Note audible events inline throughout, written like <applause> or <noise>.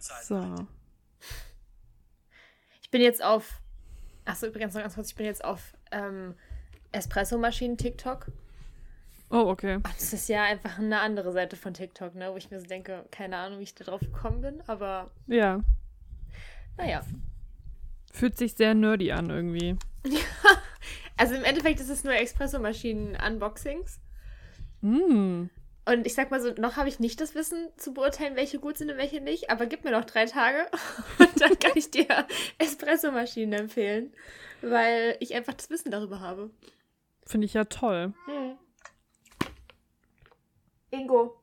So. Ich bin jetzt auf. Achso, übrigens noch ganz kurz, ich bin jetzt auf ähm, Espresso-Maschinen TikTok. Oh, okay. Und das ist ja einfach eine andere Seite von TikTok, ne? Wo ich mir so denke, keine Ahnung, wie ich da drauf gekommen bin, aber Ja. naja. Fühlt sich sehr nerdy an irgendwie. <laughs> Also im Endeffekt ist es nur Espresso-Maschinen-Unboxings. Mm. Und ich sag mal so, noch habe ich nicht das Wissen zu beurteilen, welche gut sind und welche nicht, aber gib mir noch drei Tage <laughs> und dann kann ich dir <laughs> Espresso-Maschinen empfehlen, weil ich einfach das Wissen darüber habe. Finde ich ja toll. Hm. Ingo.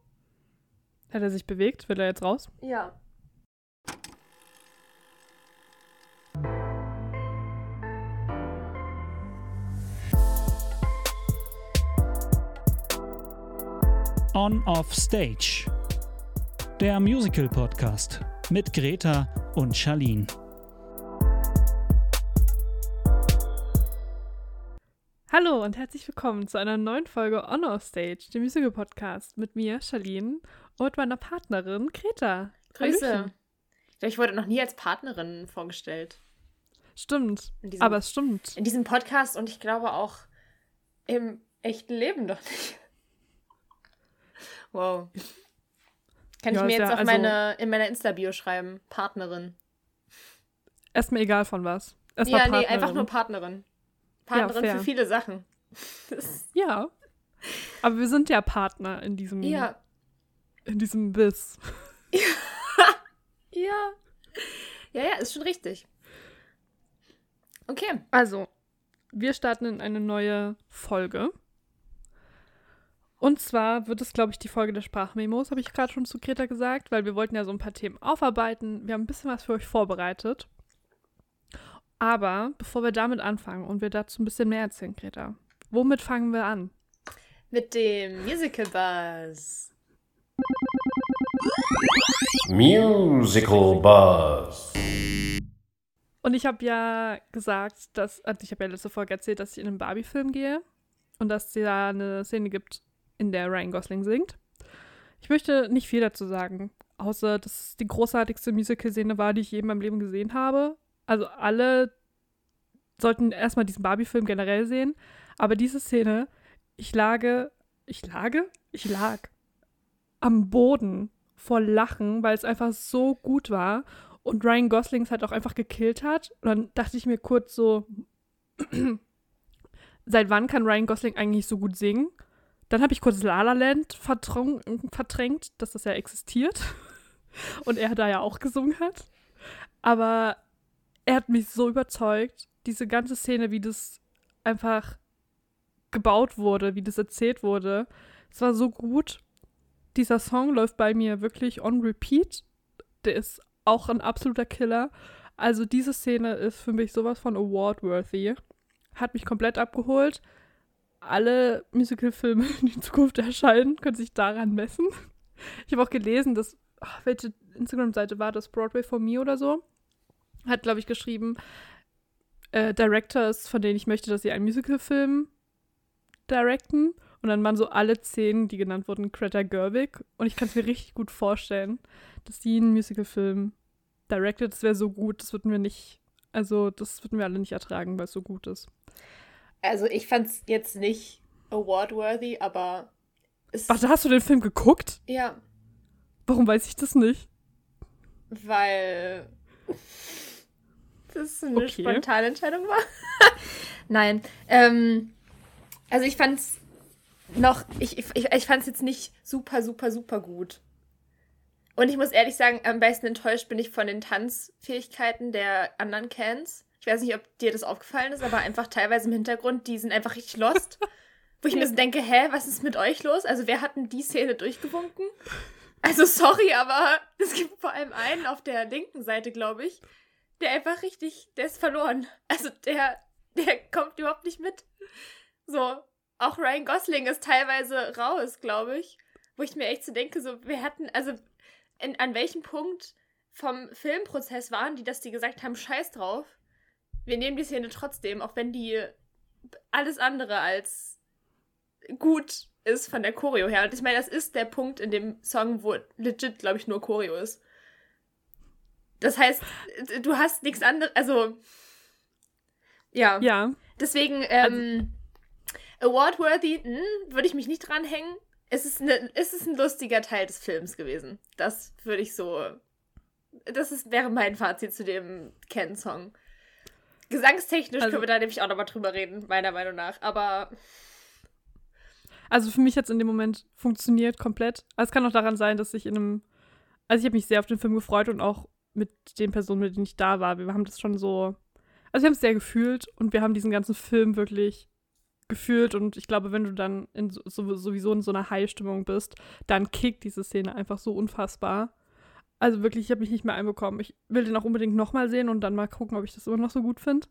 Hat er sich bewegt? Will er jetzt raus? Ja. On Off Stage. Der Musical Podcast mit Greta und Charlene. Hallo und herzlich willkommen zu einer neuen Folge On Off Stage, dem Musical Podcast mit mir, Charlene, und meiner Partnerin, Greta. Grüße. Hallöchen. Ich glaube, ich wurde noch nie als Partnerin vorgestellt. Stimmt. Diesem- Aber es stimmt. In diesem Podcast und ich glaube auch im echten Leben doch nicht. Wow. Kann Ja, ich mir ist jetzt ja auf also- meine, in meiner Insta-Bio schreiben? Partnerin. Erstmal egal von was. Erstmal ja, nee, Partnerin. einfach nur Partnerin. Partnerin fair. für viele Sachen. Ja. Aber wir sind ja Partner in diesem, ja. in diesem Biss. <laughs> Ja. Ja, ja, ist schon richtig. Okay. Also, wir starten in eine neue Folge. Und zwar wird es, glaube ich, die Folge der Sprachmemos, habe ich gerade schon zu Greta gesagt, weil wir wollten ja so ein paar Themen aufarbeiten. Wir haben ein bisschen was für euch vorbereitet. Aber bevor wir damit anfangen und wir dazu ein bisschen mehr erzählen, Greta, womit fangen wir an? Mit dem Musical Buzz. Musical Buzz. Und ich habe ja gesagt, dass, also ich habe ja letzte Folge erzählt, dass ich in einen Barbie-Film gehe und dass es da eine Szene gibt, in der Ryan Gosling singt. Ich möchte nicht viel dazu sagen, außer dass es die großartigste Musical-Szene war, die ich je in meinem Leben gesehen habe. Also alle sollten erstmal diesen Barbie-Film generell sehen, aber diese Szene, ich lage, ich lage, ich lag am Boden vor Lachen, weil es einfach so gut war und Ryan Gosling es halt auch einfach gekillt hat. Und dann dachte ich mir kurz so, <clears throat> seit wann kann Ryan Gosling eigentlich so gut singen? Dann habe ich kurz La La Land verdrängt, dass das ja existiert. <laughs> Und er da ja auch gesungen hat. Aber er hat mich so überzeugt, diese ganze Szene, wie das einfach gebaut wurde, wie das erzählt wurde. Es war so gut. Dieser Song läuft bei mir wirklich on repeat. Der ist auch ein absoluter Killer. Also diese Szene ist für mich sowas von award-worthy. Hat mich komplett abgeholt. Alle Musical-Filme, die in Zukunft erscheinen, können sich daran messen. Ich habe auch gelesen, dass, ach, welche Instagram-Seite war das? Broadway for Me oder so? Hat, glaube ich, geschrieben, äh, Directors, von denen ich möchte, dass sie einen Musical-Film directen. Und dann waren so alle zehn, die genannt wurden, Greta Gerwig. Und ich kann es mir richtig gut vorstellen, dass die einen Musical-Film directed. Das wäre so gut, das würden wir nicht, also das würden wir alle nicht ertragen, weil es so gut ist. Also ich fand's jetzt nicht award-worthy, aber es, Ach, da hast du den Film geguckt? ja, Warum weiß ich das nicht? weil das eine Okay. spontane Entscheidung war. <laughs> Nein, ähm, also ich fand's noch, ich, ich, ich fand's jetzt nicht super, super, super gut. Und ich muss ehrlich sagen, am besten enttäuscht bin ich von den Tanzfähigkeiten der anderen Cans. Ich weiß nicht, ob dir das aufgefallen ist, aber einfach teilweise im Hintergrund, die sind einfach richtig lost. Wo ich mir so denke, hä, was ist mit euch los? Also wer hat denn die Szene durchgewunken? Also sorry, aber <laughs> es gibt vor allem einen auf der linken Seite, glaube ich, der einfach richtig, der ist verloren. Also der, der kommt überhaupt nicht mit. So, auch Ryan Gosling ist teilweise raus, glaube ich. Wo ich mir echt so denke, so, wir hatten, also in, an welchem Punkt vom Filmprozess waren die, dass die gesagt haben, scheiß drauf. Wir nehmen die Szene trotzdem, auch wenn die alles andere als gut ist von der Choreo her. Und ich meine, das ist der Punkt in dem Song, wo legit, glaube ich, nur Choreo ist. Das heißt, du hast nichts anderes, also ja. Ja. Deswegen, ähm, Award-worthy, hm, würde ich mich nicht dranhängen. Es ist, ne, es ist ein lustiger Teil des Films gewesen. Das würde ich so. Das ist, wäre mein Fazit zu dem Ken-Song. Gesangstechnisch Also- können wir da nämlich auch nochmal drüber reden, meiner Meinung nach. Aber Also für mich hat es in dem Moment funktioniert komplett. Es kann auch daran sein, dass ich in einem. Also ich habe mich sehr auf den Film gefreut und auch mit den Personen, mit denen ich da war. Wir haben das schon so. Also wir haben es sehr gefühlt und wir haben diesen ganzen Film wirklich gefühlt. Und ich glaube, wenn du dann in so- sowieso in so einer High-Stimmung bist, dann kickt diese Szene einfach so unfassbar. Also wirklich, ich habe mich nicht mehr einbekommen. Ich will den auch unbedingt nochmal sehen und dann mal gucken, ob ich das immer noch so gut finde.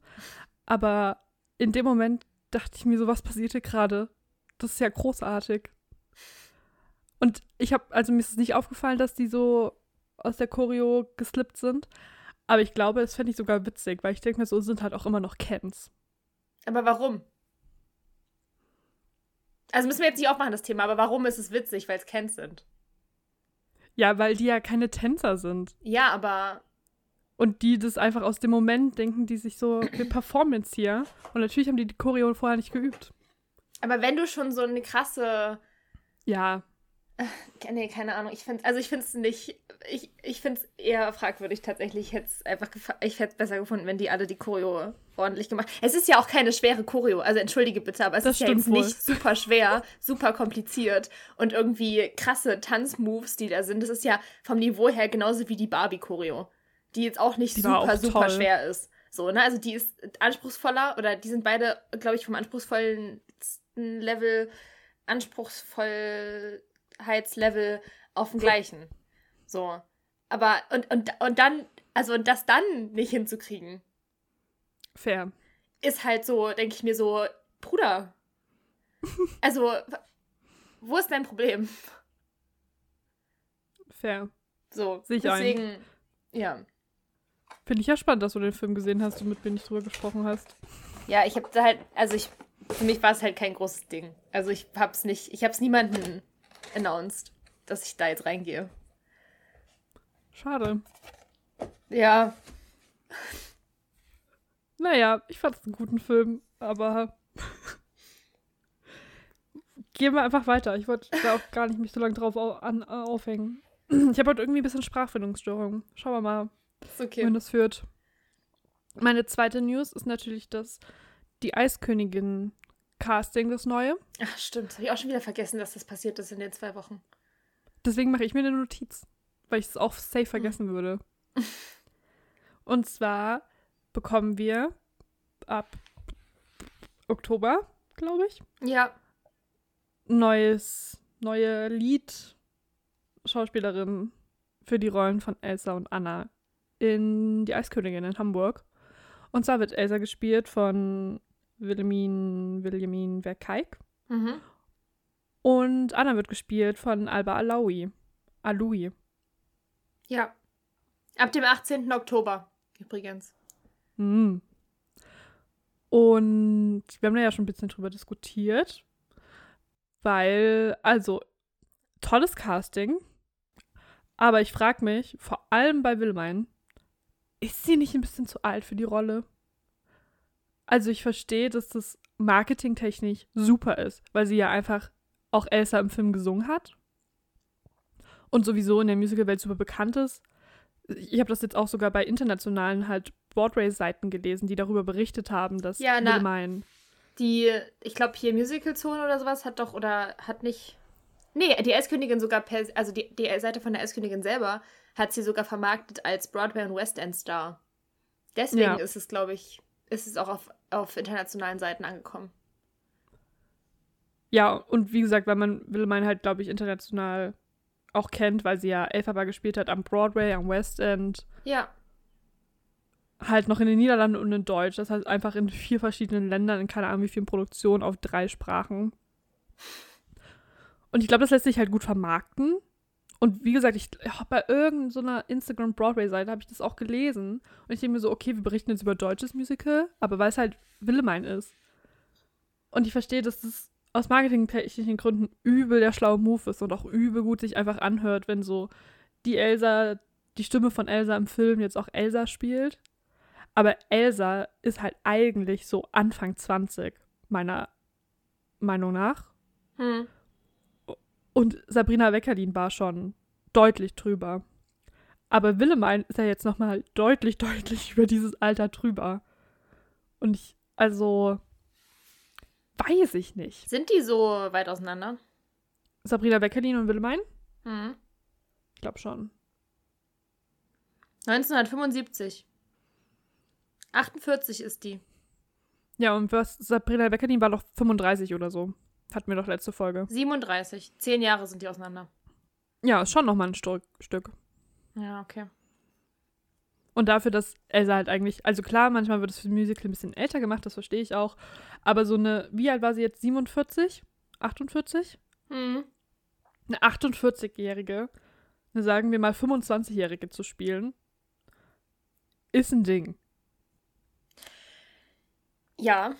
Aber in dem Moment dachte ich mir so, was passiert hier gerade? Das ist ja großartig. Und ich habe, also mir ist es nicht aufgefallen, dass die so aus der Choreo geslippt sind. Aber ich glaube, das fände ich sogar witzig, weil ich denke mir so, es sind halt auch immer noch Kens. Aber warum? Also müssen wir jetzt nicht aufmachen, das Thema, aber warum ist es witzig? Weil es Kens sind. Ja, weil die ja keine Tänzer sind. Ja, aber Und die das einfach aus dem Moment denken, die sich so, wir performen jetzt hier. Und natürlich haben die die Choreo vorher nicht geübt. Aber wenn du schon so eine krasse. Ja, Nee, keine Ahnung. Ich find, also ich finde es nicht. Ich, ich finde es eher fragwürdig tatsächlich. Ich hätte es einfach ich hätte es besser gefunden, wenn die alle die Choreo ordentlich gemacht. Es ist ja auch keine schwere Choreo. Also entschuldige bitte, aber es Das ist ja jetzt wohl. nicht super schwer, super kompliziert und irgendwie krasse Tanzmoves, die da sind. Das ist ja vom Niveau her genauso wie die Barbie Choreo, die jetzt auch nicht Die super auch super schwer ist. So, ne? Also die ist anspruchsvoller oder die sind beide, glaube ich, vom anspruchsvollsten Level Anspruchsvollheitslevel auf dem gleichen. So. Aber, und, und, und dann, also und das dann nicht hinzukriegen, fair. ist halt so, denke ich mir so, Bruder. <laughs> Also, wo ist dein Problem? Fair. So, Sehe ich ein. deswegen, ja. Finde ich ja spannend, dass du den Film gesehen hast und mit mir nicht drüber gesprochen hast. Ja, ich habe da halt, also ich, für mich war es halt kein großes Ding. Also ich hab's nicht, ich hab's niemanden announced, dass ich da jetzt reingehe. Schade. Ja, Naja, ich fand es einen guten Film, aber <laughs> gehen wir einfach weiter. Ich wollte da auch gar nicht mich so lange drauf au an, aufhängen. Ich habe heute irgendwie ein bisschen Sprachfindungsstörung. Schauen wir mal, okay. das führt. Meine zweite News ist natürlich das die Eiskönigin Casting, das neue. Ach, stimmt. Das habe ich auch schon wieder vergessen, dass das passiert ist in den zwei Wochen. Deswegen mache ich mir eine Notiz, weil ich es auch safe vergessen würde. <laughs> Und zwar bekommen wir ab Oktober, glaube ich, Ja. neues, neue Lied-Schauspielerin für die Rollen von Elsa und Anna in Die Eiskönigin in Hamburg. Und zwar wird Elsa gespielt von Wilhelmin, Wilhelmin Verkeik. Mhm. Und Anna wird gespielt von Alba Alaoui. Aloui. Ja. Ab dem 18. Oktober, übrigens. Hm. Und wir haben da ja schon ein bisschen drüber diskutiert, weil, also, tolles Casting, aber ich frage mich, vor allem bei Wilmein, ist sie nicht ein bisschen zu alt für die Rolle? Also ich verstehe, dass das marketingtechnisch super ist, weil sie ja einfach auch Elsa im Film gesungen hat und sowieso in der Musicalwelt super bekannt ist. Ich habe das jetzt auch sogar bei internationalen halt Broadway-Seiten gelesen, die darüber berichtet haben, dass Ja, na- Wilmein Die, ich glaube, hier Musical Zone oder sowas hat doch, oder hat nicht. Nee, die Eiskönigin sogar per, also die, die Seite von der Eiskönigin selber hat sie sogar vermarktet als Broadway und West End Star. Deswegen Ja. ist es, glaube ich, ist es auch auf, auf internationalen Seiten angekommen. Ja, und wie gesagt, weil man Wilhelmine halt, glaube ich, international auch kennt, weil sie ja Elphaba gespielt hat am Broadway, am West End, Ja. halt noch in den Niederlanden und in Deutsch. Das heißt einfach in vier verschiedenen Ländern, in keine Ahnung wie vielen Produktionen auf drei Sprachen. Und ich glaube, das lässt sich halt gut vermarkten. Und wie gesagt, ich ja, bei irgendeiner Instagram-Broadway-Seite habe ich das auch gelesen. Und ich denke mir so, okay, wir berichten jetzt über deutsches Musical, aber weil es halt Willemine ist. Und ich verstehe, dass das aus marketingtechnischen Gründen übel der schlaue Move ist und auch übel gut sich einfach anhört, wenn so die Elsa die Stimme von Elsa im Film jetzt auch Elsa spielt. Aber Elsa ist halt eigentlich so Anfang 20, meiner Meinung nach. Hm. Und Sabrina Weckerlin war schon deutlich drüber. Aber Willemine ist ja jetzt nochmal deutlich, <laughs> deutlich über dieses Alter drüber. Und ich, also, weiß ich nicht. Sind die so weit auseinander? Sabrina Weckerlin und Willemine? Hm. Ich glaube schon. 1975. 48 ist die. Ja, und was Sabrina Weckerlin war doch 35 oder so. Hatten wir doch letzte Folge. 37. Zehn Jahre sind die auseinander. Ja, ist schon nochmal ein Sto Stück. Ja, okay. Und dafür, dass Elsa halt eigentlich, also klar, manchmal wird es für Musical ein bisschen älter gemacht, das verstehe ich auch. Aber so eine, wie alt war sie jetzt? 47? 48? Hm. Eine 48-Jährige, eine sagen wir mal 25-Jährige zu spielen, ist ein Ding. Ja.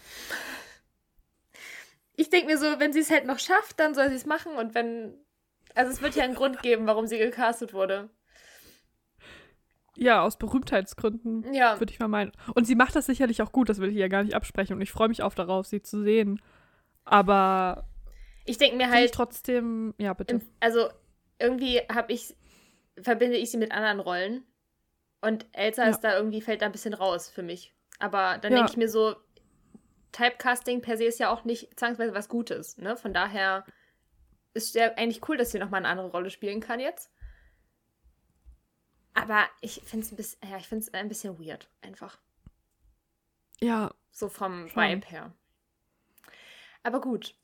Ich denke mir so, wenn sie es halt noch schafft, dann soll sie es machen und wenn. Also es wird ja einen Grund geben, warum sie gecastet wurde. Ja, aus Berühmtheitsgründen, Ja. würde ich mal meinen. Und sie macht das sicherlich auch gut, das will ich ihr gar nicht absprechen. Und ich freue mich auch darauf, sie zu sehen. Aber Ich denke mir finde ich halt, trotzdem, ja, bitte. im, also irgendwie habe ich, verbinde ich sie mit anderen Rollen. Und Elsa Ja. ist da irgendwie, fällt da ein bisschen raus für mich. Aber dann Ja. denke ich mir so, Typecasting per se ist ja auch nicht zwangsweise was Gutes, ne? Von daher ist ja eigentlich cool, dass sie nochmal eine andere Rolle spielen kann jetzt. Aber ich finde es ein bisschen, ja, ich ein bisschen weird, einfach. Ja, So vom Schon. Vibe her. Aber gut.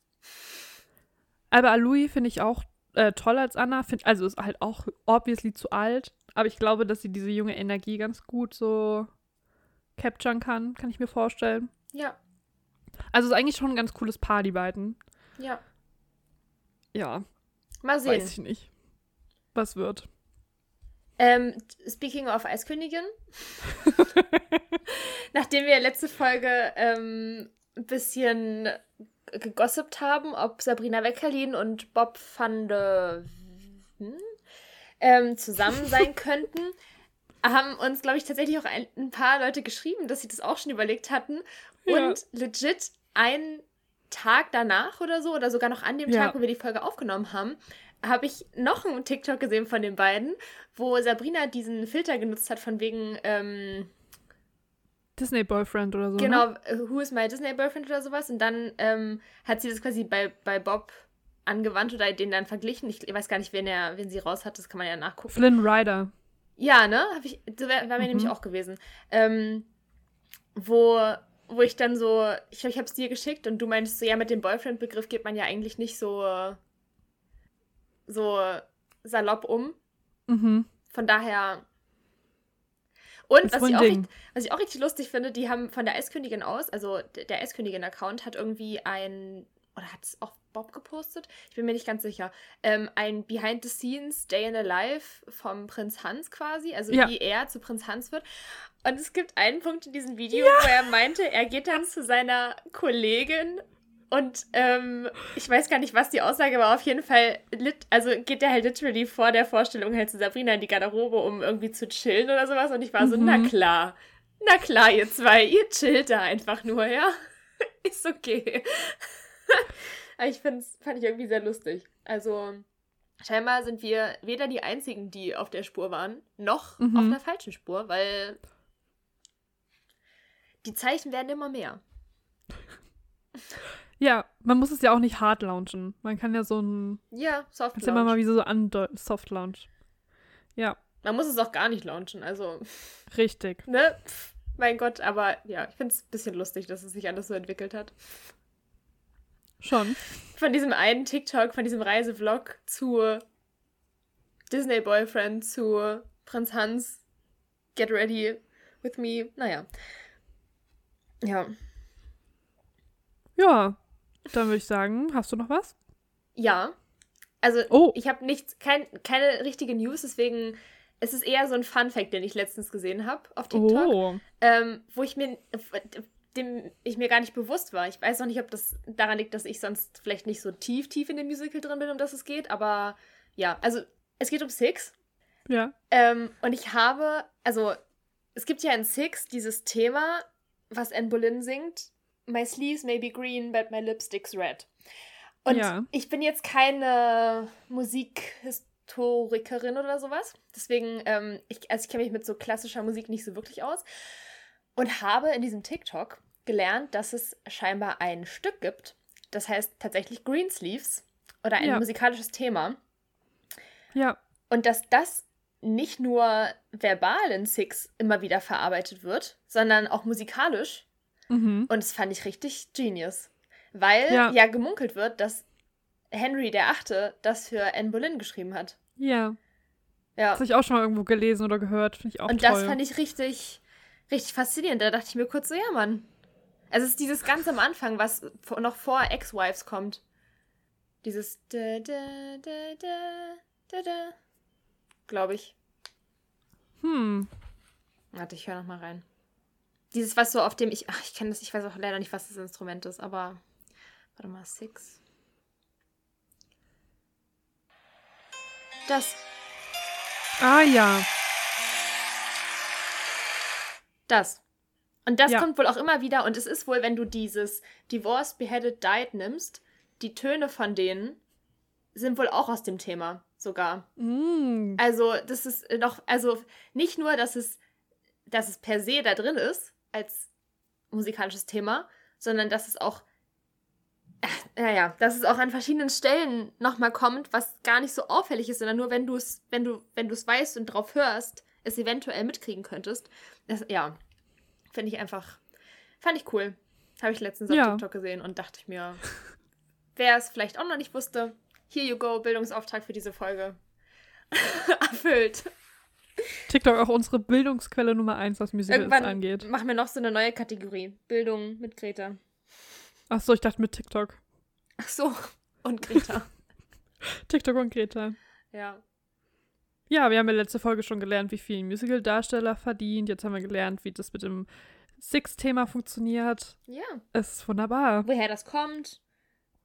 aber Louis finde ich auch äh, toll als Anna. Find, also ist halt auch obviously zu alt. Aber ich glaube, dass sie diese junge Energie ganz gut so capturen kann, kann ich mir vorstellen. Ja, Also ist eigentlich schon ein ganz cooles Paar, die beiden. ja. Ja, Mal sehen. weiß ich nicht. Was wird. Ähm, speaking of Eiskönigin. <laughs> Nachdem wir letzte Folge ähm, ein bisschen gegossipt haben, ob Sabrina Weckerlin und Bob van de Ven, ähm, zusammen sein <laughs> könnten, haben uns, glaube ich, tatsächlich auch ein, ein paar Leute geschrieben, dass sie das auch schon überlegt hatten. Ja. Und legit einen Tag danach oder so, oder sogar noch an dem Ja. Tag, wo wir die Folge aufgenommen haben, habe ich noch einen TikTok gesehen von den beiden, wo Sabrina diesen Filter genutzt hat, von wegen, ähm, Disney Boyfriend oder so. Ne? genau, äh, Who is my Disney Boyfriend oder sowas. Und dann ähm, hat sie das quasi bei, bei Bob angewandt oder den dann verglichen. Ich weiß gar nicht, wen, er, wen sie raus hat, das kann man ja nachgucken. Flynn Rider. Ja, ne? Hab ich, das wär, war mir Mhm. nämlich auch gewesen. Ähm, wo, wo ich dann so, ich glaube, ich habe es dir geschickt und du meintest so, ja, mit dem Boyfriend-Begriff geht man ja eigentlich nicht so, so salopp um. Mhm. Von daher. Und was ich, auch richtig, was ich auch richtig lustig finde, die haben von der Eiskönigin aus, also der Eiskönigin-Account hat irgendwie ein, oder hat es auch Bob gepostet? Ich bin mir nicht ganz sicher. Ähm, ein Behind the Scenes Day in a Life vom Prinz Hans quasi, also Ja. wie er zu Prinz Hans wird. Und es gibt einen Punkt in diesem Video, wo er meinte, er geht dann zu seiner Kollegin und ähm, ich weiß gar nicht, was die Aussage war. Auf jeden Fall, lit also geht er halt literally vor der Vorstellung halt zu Sabrina in die Garderobe, um irgendwie zu chillen oder sowas. Und ich war so, Mhm. na klar, na klar, ihr zwei, ihr chillt da einfach nur, ja? <laughs> Ist okay. Aber ich fand ich irgendwie sehr lustig. Also, scheinbar sind wir weder die Einzigen, die auf der Spur waren, noch Mhm. auf der falschen Spur, weil die Zeichen werden immer mehr. <laughs> Ja, man muss es ja auch nicht hart launchen. Man kann ja so ein. Ja, Soft ja immer mal Launch. wie so andeuten. Soft Launch. Ja, Man muss es auch gar nicht launchen, also, <laughs> richtig. ne? Pff, mein Gott, aber ja, ich finde es ein bisschen lustig, dass es sich alles so entwickelt hat. Schon. Von diesem einen TikTok, von diesem Reisevlog zu Disney Boyfriend, zu Prinz Hans, Get Ready with Me, naja. Ja. Ja, dann würde ich sagen, hast du noch was? Ja. Also, Oh. ich habe nichts, kein, keine richtige News, deswegen es ist eher so ein Fun-Fact, den ich letztens gesehen habe auf TikTok. Oh. ähm, wo ich mir, dem ich mir gar nicht bewusst war. Ich weiß noch nicht, ob das daran liegt, dass ich sonst vielleicht nicht so tief, tief in dem Musical drin bin, um das es geht, aber ja, also es geht um Six. Ja. Ähm, und ich habe, also, es gibt ja in Six dieses Thema, was Anne Boleyn singt. My sleeves may be green, but my lipstick's red. Und Ja. ich bin jetzt keine Musikhistorikerin oder sowas. Deswegen, ähm, ich, also ich kenne mich mit so klassischer Musik nicht so wirklich aus. Und habe in diesem TikTok gelernt, dass es scheinbar ein Stück gibt, das heißt tatsächlich Greensleeves oder ein Ja. musikalisches Thema. Ja. Und dass das nicht nur verbal in Six immer wieder verarbeitet wird, sondern auch musikalisch. Mhm. Und das fand ich richtig genius. Weil ja, Ja. gemunkelt wird, dass Henry der Achte das für Anne Boleyn geschrieben hat. Ja. Ja. Das habe ich auch schon mal irgendwo gelesen oder gehört. Finde ich auch Und toll. das fand ich richtig, richtig faszinierend. Da dachte ich mir kurz so, ja, Mann. Also es ist dieses ganz am Anfang, was noch vor Ex-Wives kommt. Dieses da, da, da, da, da, da. Glaube ich. Hm. Warte, ich höre noch mal rein. Dieses, was so auf dem ich. Ach, ich kenne das, ich weiß auch leider nicht, was das Instrument ist, aber. Warte mal, Six. Das. Ah ja. Das. Und das Ja. kommt wohl auch immer wieder. Und es ist wohl, wenn du dieses Divorced, Beheaded, Died nimmst, die Töne von denen sind wohl auch aus dem Thema sogar. Mm. Also, das ist noch, also nicht nur, dass es, dass es per se da drin ist, als musikalisches Thema, sondern dass es auch, äh, naja, dass es auch an verschiedenen Stellen nochmal kommt, was gar nicht so auffällig ist, sondern nur, wenn du es, wenn du, wenn du es weißt und drauf hörst, es eventuell mitkriegen könntest. Das, ja, finde ich einfach, fand ich cool. Habe ich letztens auf Ja. TikTok gesehen und dachte ich mir, <laughs> wer es vielleicht auch noch nicht wusste, here you go, Bildungsauftrag für diese Folge. <laughs> Erfüllt. TikTok auch unsere Bildungsquelle Nummer eins, was Musicals Irgendwann angeht. machen wir noch so eine neue Kategorie. Bildung mit Greta. Ach so, ich dachte mit TikTok. Ach so. Und Greta. <laughs> TikTok und Greta. ja. Ja, wir haben ja letzte Folge schon gelernt, wie viel ein Musical-Darsteller verdient. Jetzt haben wir gelernt, wie das mit dem Six-Thema funktioniert. Ja. Es ist wunderbar. Woher das kommt,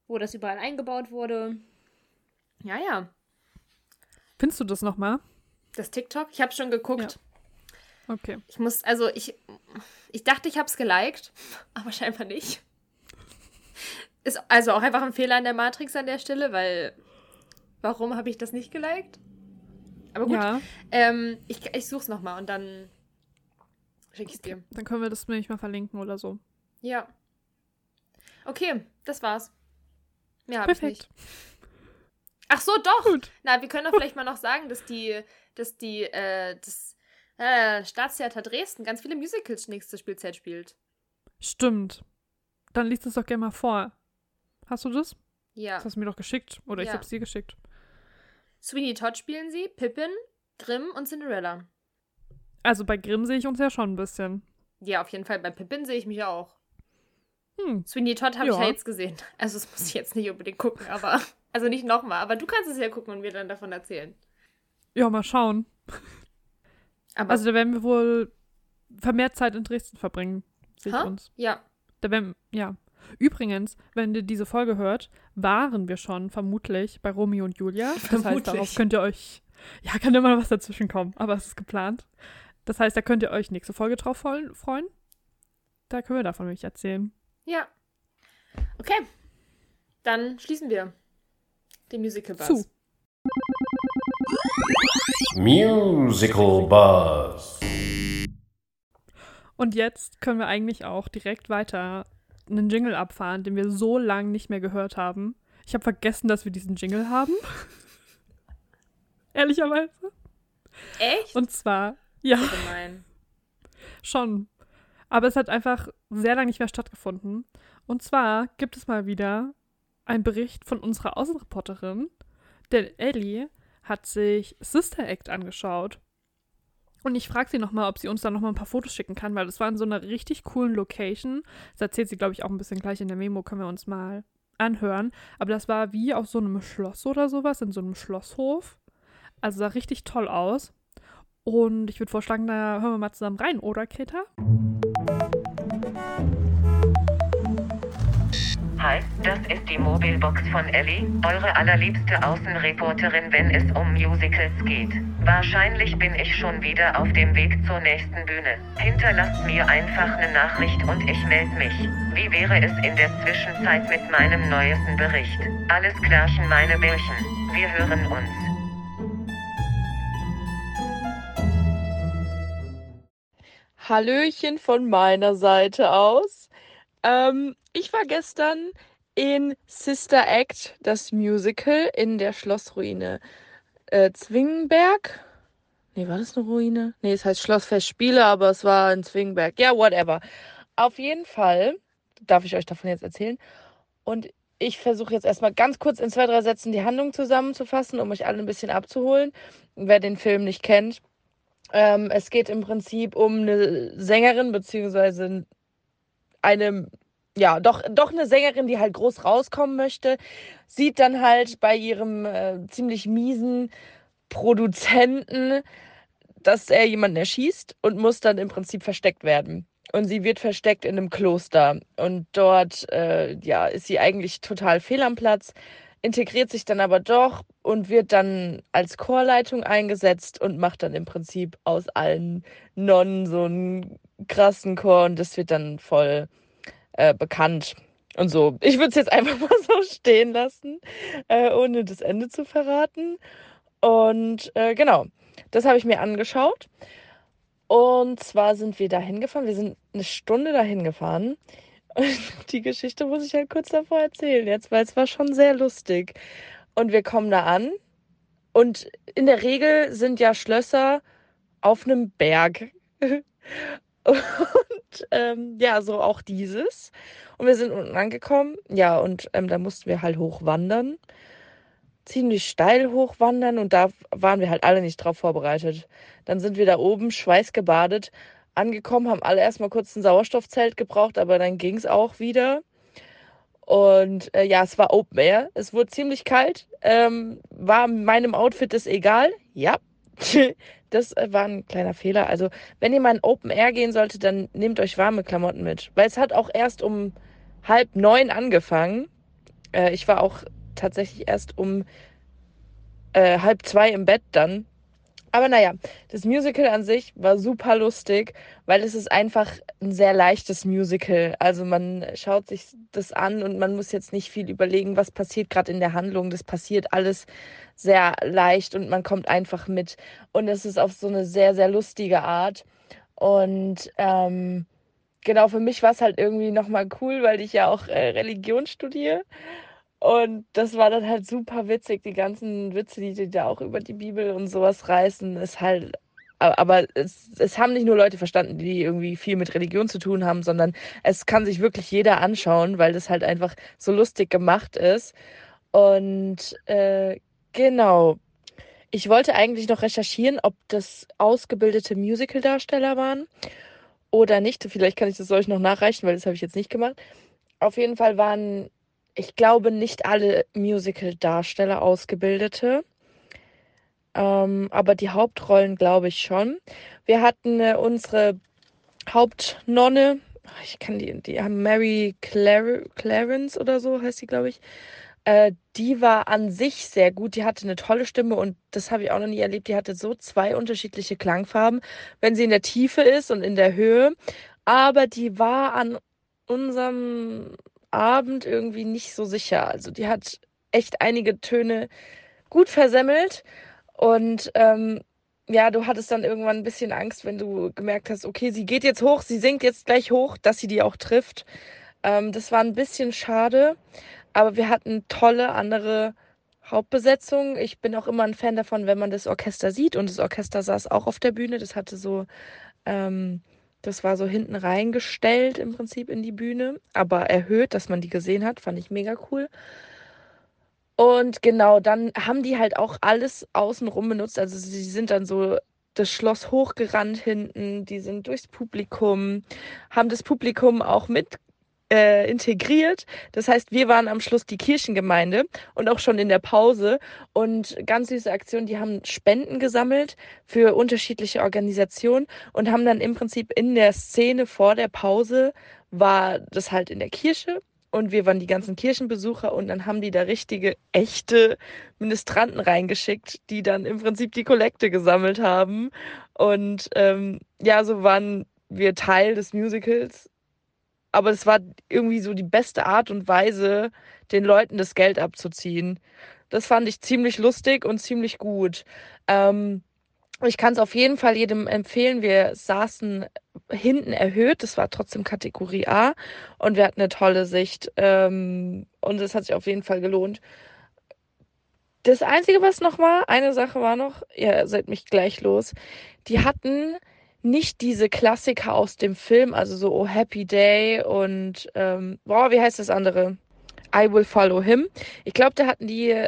wo das überall eingebaut wurde. Ja, ja. Findest du das nochmal? Das TikTok, ich habe schon geguckt. Okay. Ich muss, also ich, ich dachte, ich habe es geliked, <laughs> aber scheinbar nicht. Ist also auch einfach ein Fehler an der Matrix an der Stelle, weil warum habe ich das nicht geliked? Aber gut, Ja, ähm, ich, ich suche es nochmal und dann schicke ich es dir. dann können wir das nämlich mal verlinken oder so. Ja. Okay, das war's. Mehr habe ich Perfekt. nicht. Ach so, doch. Gut. Na, wir können doch vielleicht mal noch sagen, dass die, dass die, äh, das äh, Staatstheater Dresden ganz viele Musicals nächste Spielzeit spielt. Stimmt. Dann liest es doch gerne mal vor. Hast du das? Ja. Das hast du mir doch geschickt. Oder ich Ja. hab's dir geschickt. Sweeney Todd spielen sie, Pippin, Grimm und Cinderella. Also bei Grimm sehe ich uns ja schon ein bisschen. Ja, auf jeden Fall. Bei Pippin sehe ich mich auch. Hm. Sweeney Todd habe ich Ja. ja jetzt gesehen. <laughs> Also das muss ich jetzt nicht unbedingt gucken, aber. Also nicht nochmal, aber du kannst es ja gucken und mir dann davon erzählen. Ja, mal schauen. Aber Also da werden wir wohl vermehrt Zeit in Dresden verbringen. Sehe ich uns. ja. Da werden, ja. Übrigens, wenn ihr diese Folge hört, waren wir schon vermutlich bei Romeo und Julia. Das heißt, Vermutlich. darauf könnt ihr euch. Ja, kann immer noch was dazwischen kommen, aber es ist geplant. Das heißt, da könnt ihr euch nächste Folge drauf freuen. freuen. Da können wir davon nämlich erzählen. Ja. Okay. Dann schließen wir den Musical Buzz. Zu. Musical Buzz. Und jetzt können wir eigentlich auch direkt weiter einen Jingle abfahren, den wir so lange nicht mehr gehört haben. Ich habe vergessen, dass wir diesen Jingle haben. <laughs> Ehrlicherweise. Echt? Und zwar, ja, gemein. schon. Aber es hat einfach sehr lange nicht mehr stattgefunden. Und zwar gibt es mal wieder einen Bericht von unserer Außenreporterin, denn Ellie hat sich Sister Act angeschaut. Und ich frage sie nochmal, ob sie uns da nochmal ein paar Fotos schicken kann, weil das war in so einer richtig coolen Location. Das erzählt sie, glaube ich, auch ein bisschen gleich in der Memo, können wir uns mal anhören. Aber das war wie auf so einem Schloss oder sowas, in so einem Schlosshof. Also sah richtig toll aus. Und ich würde vorschlagen, da hören wir mal zusammen rein, oder, Greta? Hi, das ist die Mobilbox von Ellie, eure allerliebste Außenreporterin, wenn es um Musicals geht. Wahrscheinlich bin ich schon wieder auf dem Weg zur nächsten Bühne. Hinterlasst mir einfach eine Nachricht und ich melde mich. Wie wäre es in der Zwischenzeit mit meinem neuesten Bericht? Alles klärchen, meine Bärchen. Wir hören uns. Hallöchen von meiner Seite aus. Ähm, ich war gestern in Sister Act, das Musical in der Schlossruine äh, Zwingenberg. Nee, war das eine Ruine? Nee, es heißt Schlossfestspiele, aber es war in Zwingenberg. Ja, whatever. Auf jeden Fall darf ich euch davon jetzt erzählen. Und ich versuche jetzt erstmal ganz kurz in zwei, drei Sätzen die Handlung zusammenzufassen, um euch alle ein bisschen abzuholen. Wer den Film nicht kennt, ähm, es geht im Prinzip um eine Sängerin, beziehungsweise eine, ja, doch, doch eine Sängerin, die halt groß rauskommen möchte, sieht dann halt bei ihrem äh, ziemlich miesen Produzenten, dass er jemanden erschießt und muss dann im Prinzip versteckt werden. Und sie wird versteckt in einem Kloster. Und dort, äh, ja, ist sie eigentlich total fehl am Platz integriert sich dann aber doch und wird dann als Chorleitung eingesetzt und macht dann im Prinzip aus allen Nonnen so einen krassen Chor und das wird dann voll äh, bekannt. Und so, ich würde es jetzt einfach <laughs> mal so stehen lassen, äh, ohne das Ende zu verraten. Und äh, genau, das habe ich mir angeschaut. Und zwar sind wir da hingefahren. Wir sind eine Stunde dahin gefahren. <laughs> Die Geschichte muss ich halt kurz davor erzählen jetzt, weil es war schon sehr lustig. Und wir kommen da an und in der Regel sind ja Schlösser auf einem Berg. <laughs> <laughs> und ähm, ja, so auch dieses. Und wir sind unten angekommen. Ja, und ähm, da mussten wir halt hochwandern. Ziemlich steil hochwandern und da waren wir halt alle nicht drauf vorbereitet. Dann sind wir da oben schweißgebadet angekommen, haben alle erstmal kurz ein Sauerstoffzelt gebraucht, aber dann ging es auch wieder. Und äh, ja, es war Open Air. Es wurde ziemlich kalt. Ähm, war meinem Outfit das egal? Ja. <laughs> das äh, war ein kleiner Fehler. Also, wenn ihr mal in Open Air gehen solltet, dann nehmt euch warme Klamotten mit. Weil es hat auch erst um halb neun angefangen. Äh, ich war auch tatsächlich erst um äh, halb zwei im Bett dann. Aber naja, das Musical an sich war super lustig, weil es ist einfach ein sehr leichtes Musical. Also man schaut sich das an und man muss jetzt nicht viel überlegen, was passiert gerade in der Handlung. Das passiert alles sehr leicht und man kommt einfach mit. Und es ist auf so eine sehr, sehr lustige Art. Und ähm, genau, für mich war es halt irgendwie nochmal cool, weil ich ja auch äh, Religion studiere. Und das war dann halt super witzig. Die ganzen Witze, die die da auch über die Bibel und sowas reißen, ist halt. Aber es, es haben nicht nur Leute verstanden, die irgendwie viel mit Religion zu tun haben, sondern es kann sich wirklich jeder anschauen, weil das halt einfach so lustig gemacht ist. Und äh, genau. Ich wollte eigentlich noch recherchieren, ob das ausgebildete Musical-Darsteller waren oder nicht. Vielleicht kann ich das euch noch nachreichen, weil das habe ich jetzt nicht gemacht. Auf jeden Fall waren ich glaube, nicht alle Musical-Darsteller Ausgebildete. Ähm, aber die Hauptrollen glaube ich schon. Wir hatten äh, unsere Hauptnonne, ich kann die, die Mary Clar Clarence oder so heißt sie, glaube ich. Äh, die war an sich sehr gut. Die hatte eine tolle Stimme und das habe ich auch noch nie erlebt. Die hatte so zwei unterschiedliche Klangfarben, wenn sie in der Tiefe ist und in der Höhe. Aber die war an unserem Abend irgendwie nicht so sicher. Also die hat echt einige Töne gut versemmelt und ähm, ja, du hattest dann irgendwann ein bisschen Angst, wenn du gemerkt hast, okay, sie geht jetzt hoch, sie sinkt jetzt gleich hoch, dass sie die auch trifft. Ähm, das war ein bisschen schade, aber wir hatten tolle andere Hauptbesetzungen. Ich bin auch immer ein Fan davon, wenn man das Orchester sieht und das Orchester saß auch auf der Bühne. Das hatte so ähm, das war so hinten reingestellt im Prinzip in die Bühne, aber erhöht, dass man die gesehen hat, fand ich mega cool. Und genau, dann haben die halt auch alles außenrum benutzt. Also sie sind dann so das Schloss hochgerannt hinten, die sind durchs Publikum, haben das Publikum auch mit äh, integriert. Das heißt, wir waren am Schluss die Kirchengemeinde und auch schon in der Pause. Und ganz süße Aktion, die haben Spenden gesammelt für unterschiedliche Organisationen und haben dann im Prinzip in der Szene vor der Pause war das halt in der Kirche und wir waren die ganzen Kirchenbesucher und dann haben die da richtige, echte Ministranten reingeschickt, die dann im Prinzip die Kollekte gesammelt haben. Und ähm, ja, so waren wir Teil des Musicals. Aber es war irgendwie so die beste Art und Weise, den Leuten das Geld abzuziehen. Das fand ich ziemlich lustig und ziemlich gut. Ähm, ich kann es auf jeden Fall jedem empfehlen. Wir saßen hinten erhöht, das war trotzdem Kategorie A und wir hatten eine tolle Sicht ähm, und es hat sich auf jeden Fall gelohnt. Das Einzige, was noch war, eine Sache war noch, ihr seid mich gleich los, die hatten nicht diese Klassiker aus dem Film, also so Oh Happy Day und, ähm, boah, wie heißt das andere? I Will Follow Him. Ich glaube, da hatten die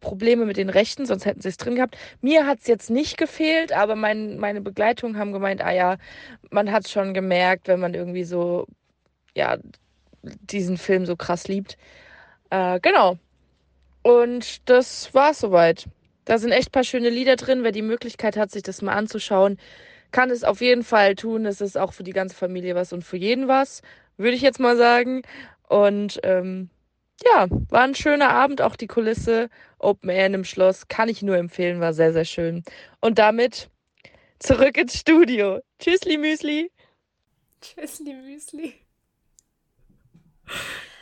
Probleme mit den Rechten, sonst hätten sie es drin gehabt. Mir hat es jetzt nicht gefehlt, aber mein, meine Begleitungen haben gemeint, ah ja, man hat es schon gemerkt, wenn man irgendwie so, ja, diesen Film so krass liebt. Äh, genau. Und das war es soweit. Da sind echt ein paar schöne Lieder drin. Wer die Möglichkeit hat, sich das mal anzuschauen, kann es auf jeden Fall tun. Es ist auch für die ganze Familie was und für jeden was, würde ich jetzt mal sagen. Und ähm, ja, war ein schöner Abend, auch die Kulisse Open Air in einem Schloss, kann ich nur empfehlen, war sehr, sehr schön. Und damit zurück ins Studio. Tschüssli Müsli. Tschüssli Müsli.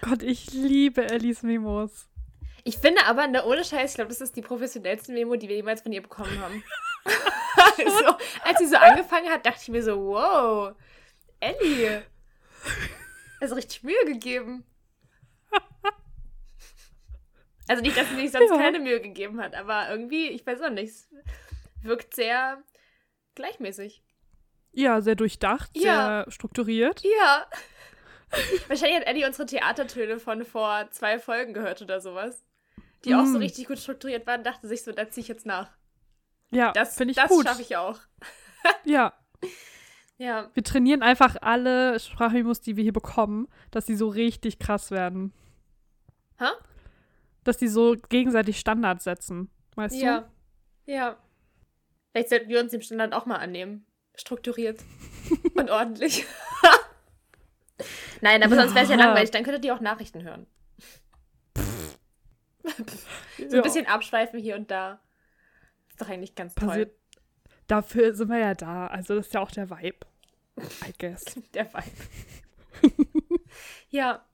Gott, ich liebe Ellis Memos. Ich finde aber, ne, ohne Scheiß, ich glaube, das ist die professionellste Memo, die wir jemals von ihr bekommen haben. <laughs> <laughs> also, als sie so angefangen hat, dachte ich mir so, wow, Ellie. Also richtig Mühe gegeben. Also nicht, dass sie sich sonst Ja. keine Mühe gegeben hat, aber irgendwie, ich weiß auch nicht, es wirkt sehr gleichmäßig. Ja, sehr durchdacht, Ja. sehr strukturiert. Ja. Wahrscheinlich hat Ellie unsere Theatertöne von vor zwei Folgen gehört oder sowas. Die auch so Mm. richtig gut strukturiert waren, dachte sich so, da ziehe ich jetzt nach. Ja, Das, finde ich das gut. schaffe ich auch. <laughs> Ja, Ja. wir trainieren einfach alle Sprachmemos, die wir hier bekommen, dass die so richtig krass werden. Hä? Dass die so gegenseitig Standards setzen. Weißt Ja. Ja. Vielleicht sollten wir uns dem Standard auch mal annehmen. Strukturiert. <laughs> Und ordentlich. <laughs> Nein, aber sonst wäre es ja Ja. langweilig. Dann könntet ihr auch Nachrichten hören. du? So ein bisschen abschweifen hier und da. Ist doch eigentlich ganz passiert. Dafür sind wir ja da. Also, das ist ja auch der Vibe. I guess. toll. <laughs> Der Vibe. ja.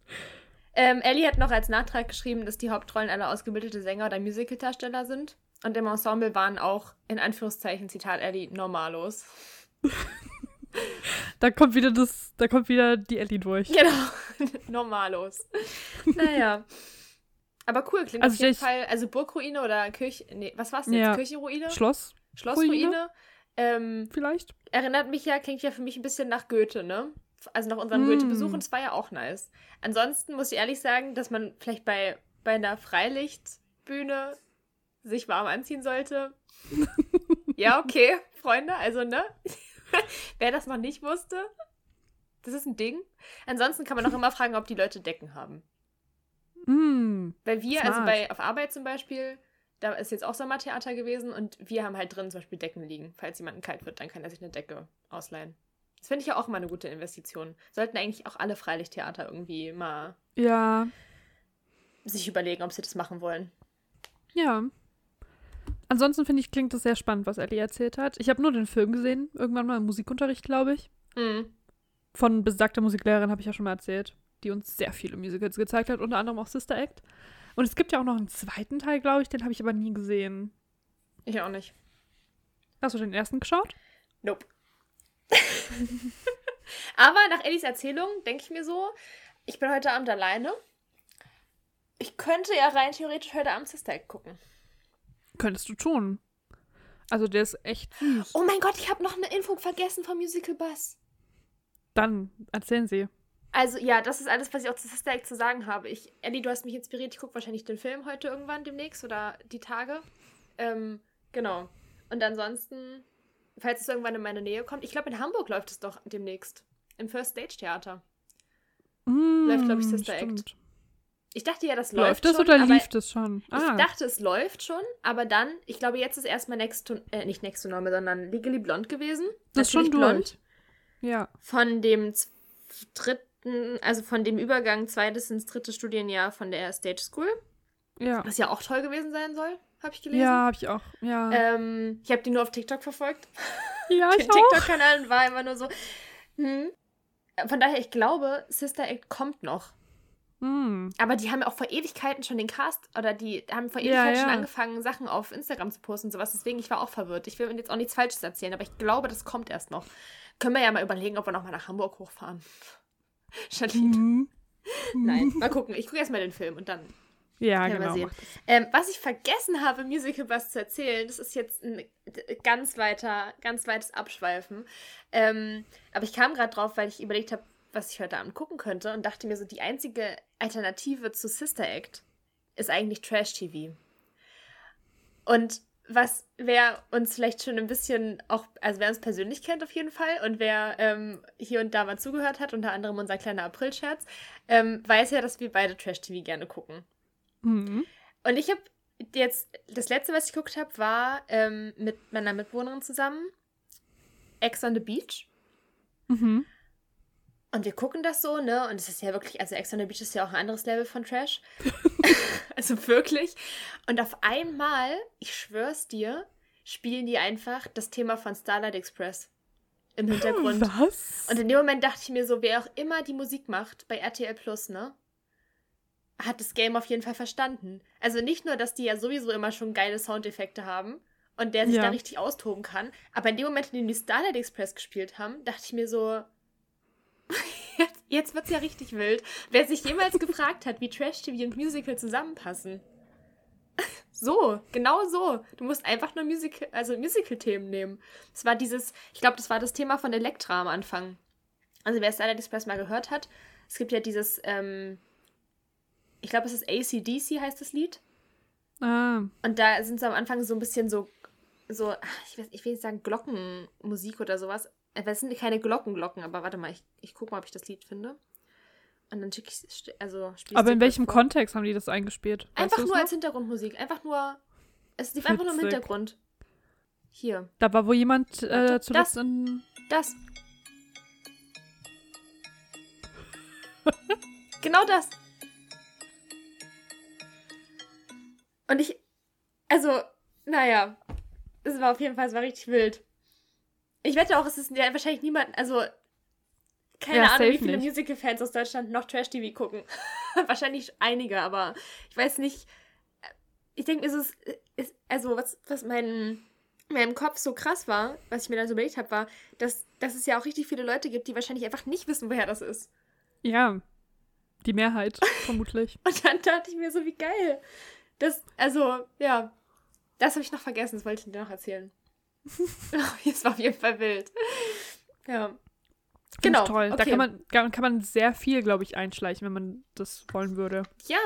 Ähm, Ellie hat noch als Nachtrag geschrieben, dass die Hauptrollen alle ausgebildete Sänger oder Musicaldarsteller sind. Und im Ensemble waren auch, in Anführungszeichen, Zitat Ellie, normalos. Da kommt wieder das, da kommt wieder die Ellie durch. Genau, <laughs> normalos. naja. Aber cool, klingt Also auf jeden Fall. Also Burgruine oder Kirche. Nee, was war's denn jetzt? Ja. Kirchenruine? Schloss Schlossruine? Ruine? Ähm, vielleicht? erinnert mich ja, klingt ja für mich ein bisschen nach Goethe, ne? Also nach unserem Mm. Goethe-Besuch und es war ja auch nice. Ansonsten muss ich ehrlich sagen, dass man vielleicht bei, bei einer Freilichtbühne sich warm anziehen sollte. <laughs> ja, okay, Freunde, also ne? <laughs> Wer das noch nicht wusste, das ist ein Ding. Ansonsten kann man auch immer fragen, ob die Leute Decken haben. Mm. Weil wir, also Smart. bei auf Arbeit zum Beispiel, da ist jetzt auch Sommertheater gewesen und wir haben halt drin zum Beispiel Decken liegen. Falls jemandem kalt wird, dann kann er sich eine Decke ausleihen. Das finde ich ja auch immer eine gute Investition. Sollten eigentlich auch alle Freilichttheater irgendwie mal Ja, sich überlegen, ob sie das machen wollen. ja. Ansonsten finde ich, klingt das sehr spannend, was Ellie erzählt hat. Ich habe nur den Film gesehen, irgendwann mal im Musikunterricht, glaube ich. Mhm. Von besagter Musiklehrerin habe ich ja schon mal erzählt, die uns sehr viele Musicals gezeigt hat, unter anderem auch Sister Act. Und es gibt ja auch noch einen zweiten Teil, glaube ich, den habe ich aber nie gesehen. Ich auch nicht. Hast du den ersten geschaut? Nope. <laughs> Aber nach Ellis Erzählung denke ich mir so, ich bin heute Abend alleine. Ich könnte ja rein theoretisch heute Abend Sister Act gucken. Könntest du tun. Also der ist echt süß. Oh mein Gott, ich habe noch eine Info vergessen vom Musical Bus. Dann erzählen Sie. Also ja, das ist alles, was ich auch zu Sister Act zu sagen habe. Ich, Ellie, du hast mich inspiriert. Ich gucke wahrscheinlich den Film heute irgendwann demnächst oder die Tage. Ähm, genau. Und ansonsten, falls es irgendwann in meine Nähe kommt, ich glaube in Hamburg läuft es doch demnächst. Im First Stage Theater. Mm, Läuft, glaub ich, Sister stimmt. Ich dachte ja, das läuft, Läuft das schon, oder lief das schon? Ich Ah, dachte, es läuft schon, aber dann, ich glaube, jetzt ist erstmal Next to, äh, nicht Next to Normal, sondern Legally Blonde gewesen. das ist schon durch. Ja. Von dem dritten also von dem Übergang zweites ins dritte Studienjahr von der Stage School, Ja. was ja auch toll gewesen sein soll, habe ich gelesen. Ja, hab ich auch. Ja. Ähm, ich habe die nur auf TikTok verfolgt. <laughs> ja, <laughs> Den TikTok-Kanal und war immer nur so. Hm. Von daher, ich glaube, Sister Act kommt noch. Hm. Aber die haben ja auch vor Ewigkeiten schon den Cast oder die haben vor Ja, Ewigkeiten schon ja. angefangen, Sachen auf Instagram zu posten und sowas. Deswegen, ich war auch verwirrt. Ich will jetzt auch nichts Falsches erzählen, aber ich glaube, das kommt erst noch. Können wir ja mal überlegen, ob wir nochmal nach Hamburg hochfahren. <laughs> Charlene. Mhm. Nein, mal gucken. Ich gucke erst mal den Film und dann Ja, genau. Ähm, was ich vergessen habe, Musical Bus zu erzählen, das ist jetzt ein ganz weiter, ganz weites Abschweifen. Ähm, aber ich kam gerade drauf, weil ich überlegt habe, was ich heute Abend gucken könnte und dachte mir so, die einzige Alternative zu Sister Act ist eigentlich Trash TV. Und was wer uns vielleicht schon ein bisschen auch, also wer uns persönlich kennt auf jeden Fall und wer ähm, hier und da mal zugehört hat, unter anderem unser kleiner April-Scherz, ähm, weiß ja, dass wir beide Trash TV gerne gucken. Mhm. Und ich habe jetzt, das letzte, was ich geguckt habe, war ähm, mit meiner Mitbewohnerin zusammen Ex on the Beach. Mhm. Und wir gucken das so, ne? Und es ist ja wirklich, also Ex on the Beach ist ja auch ein anderes Level von Trash. <laughs> also wirklich. Und auf einmal, ich schwör's dir, spielen die einfach das Thema von Starlight Express im Hintergrund. Was? Und in dem Moment dachte ich mir so, wer auch immer die Musik macht bei RTL Plus, ne? Hat das Game auf jeden Fall verstanden. Also nicht nur, dass die ja sowieso immer schon geile Soundeffekte haben und der sich Ja. da richtig austoben kann, aber in dem Moment, in dem die Starlight Express gespielt haben, dachte ich mir so, <laughs> jetzt, jetzt wird's ja richtig wild. Wer sich jemals gefragt hat, wie Trash TV und Musical zusammenpassen. <laughs> So, genau so. Du musst einfach nur Musical, also Musical-Themen nehmen. Es war dieses, ich glaube, das war das Thema von Elektra am Anfang. Also wer Starlight Express mal gehört hat, es gibt ja dieses, ähm, ich glaube, es ist ACDC heißt das Lied. ah, Und da sind so am Anfang so ein bisschen so, so, ich, weiß, ich will nicht sagen Glockenmusik oder sowas. Äh, Es sind keine Glockenglocken, aber warte mal, ich, ich gucke mal, ob ich das Lied finde. Und dann schicke ich also aber in welchem. Kontext haben die das eingespielt? Weißt Einfach nur als Hintergrundmusik. Einfach nur. Es lief einfach nur im. Hintergrund. Hier. Da war wo jemand äh, zuletzt das- in. Das. <laughs> genau das. Und ich. Also, naja. Es war auf jeden Fall, es war richtig wild. Ich wette auch, es ist ja wahrscheinlich niemand, also keine Ja, Ahnung, wie viele. Musical-Fans aus Deutschland noch Trash-TV gucken. <laughs> wahrscheinlich einige, aber ich weiß nicht. Ich denke, es ist, ist also was, was mein, in meinem Kopf so krass war, was ich mir dann so überlegt habe, war, dass, dass es ja auch richtig viele Leute gibt, die wahrscheinlich einfach nicht wissen, woher das ist. Ja. Die Mehrheit, <laughs> vermutlich. Und dann dachte ich mir so, wie geil. Das, also, ja. Das habe ich noch vergessen, das wollte ich dir noch erzählen. <laughs> Es war auf jeden Fall wild. Ja. Genau, toll. Da okay. kann man, kann kann man sehr viel, glaube ich, einschleichen, wenn man das wollen würde. Ja.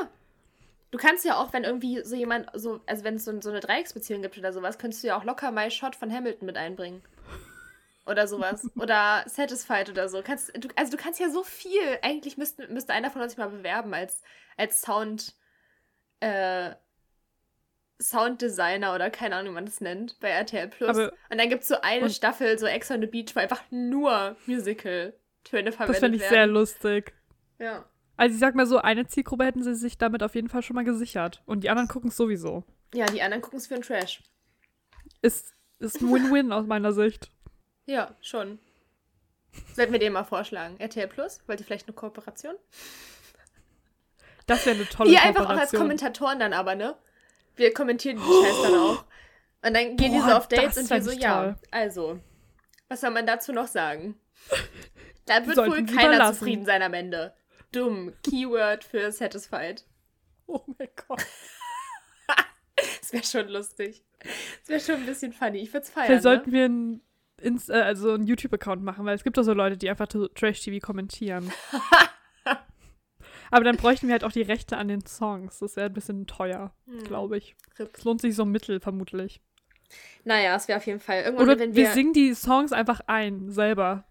Du kannst ja auch, wenn irgendwie so jemand, so, also wenn es so, so eine Dreiecksbeziehung gibt oder sowas, könntest du ja auch locker My Shot von Hamilton mit einbringen. Oder sowas. <laughs> oder Satisfied oder so. Kannst, du, also du kannst ja so viel. Eigentlich müsste, müsste einer von uns sich mal bewerben als, als Sound, äh, Sounddesigner oder keine Ahnung, wie man das nennt, bei RTL Plus. Aber- Und dann gibt es so eine Staffel, so Ex on the Beach, wo einfach nur Musical-Töne verwendet Das fände ich werden. sehr lustig. Ja. Also ich sag mal so, eine Zielgruppe hätten sie sich damit auf jeden Fall schon mal gesichert. Und die anderen gucken es sowieso. ja, die anderen gucken es für einen Trash. Ist, ist ein Win-Win aus meiner Sicht. Ja, schon. Sollten wir den mal vorschlagen. RTL Plus? Wollt ihr vielleicht eine Kooperation? Das wäre eine tolle Ihr einfach auch als Kooperation. Kommentatoren dann aber, ne? Wir kommentieren die Scheiß dann auch. Und dann gehen die so Boah, auf Dates und wir so, ja, also, was soll man dazu noch sagen? <laughs> Da wird wohl keiner zufrieden sein am Ende. Dumm. Keyword für satisfied. Oh mein Gott. <laughs> Das wäre schon lustig. Das wäre schon ein bisschen funny. Ich würde es feiern. Vielleicht ne? sollten wir einen, Inst äh, also einen YouTube-Account machen, weil es gibt doch so Leute, die einfach Trash-TV kommentieren. <laughs> Aber dann bräuchten wir halt auch die Rechte an den Songs. Das wäre ein bisschen teuer, Hm. glaube ich. Es lohnt sich so mittel, vermutlich. Naja, es wäre auf jeden Fall irgendwann, Oder wenn wir wir. singen die Songs einfach ein, selber.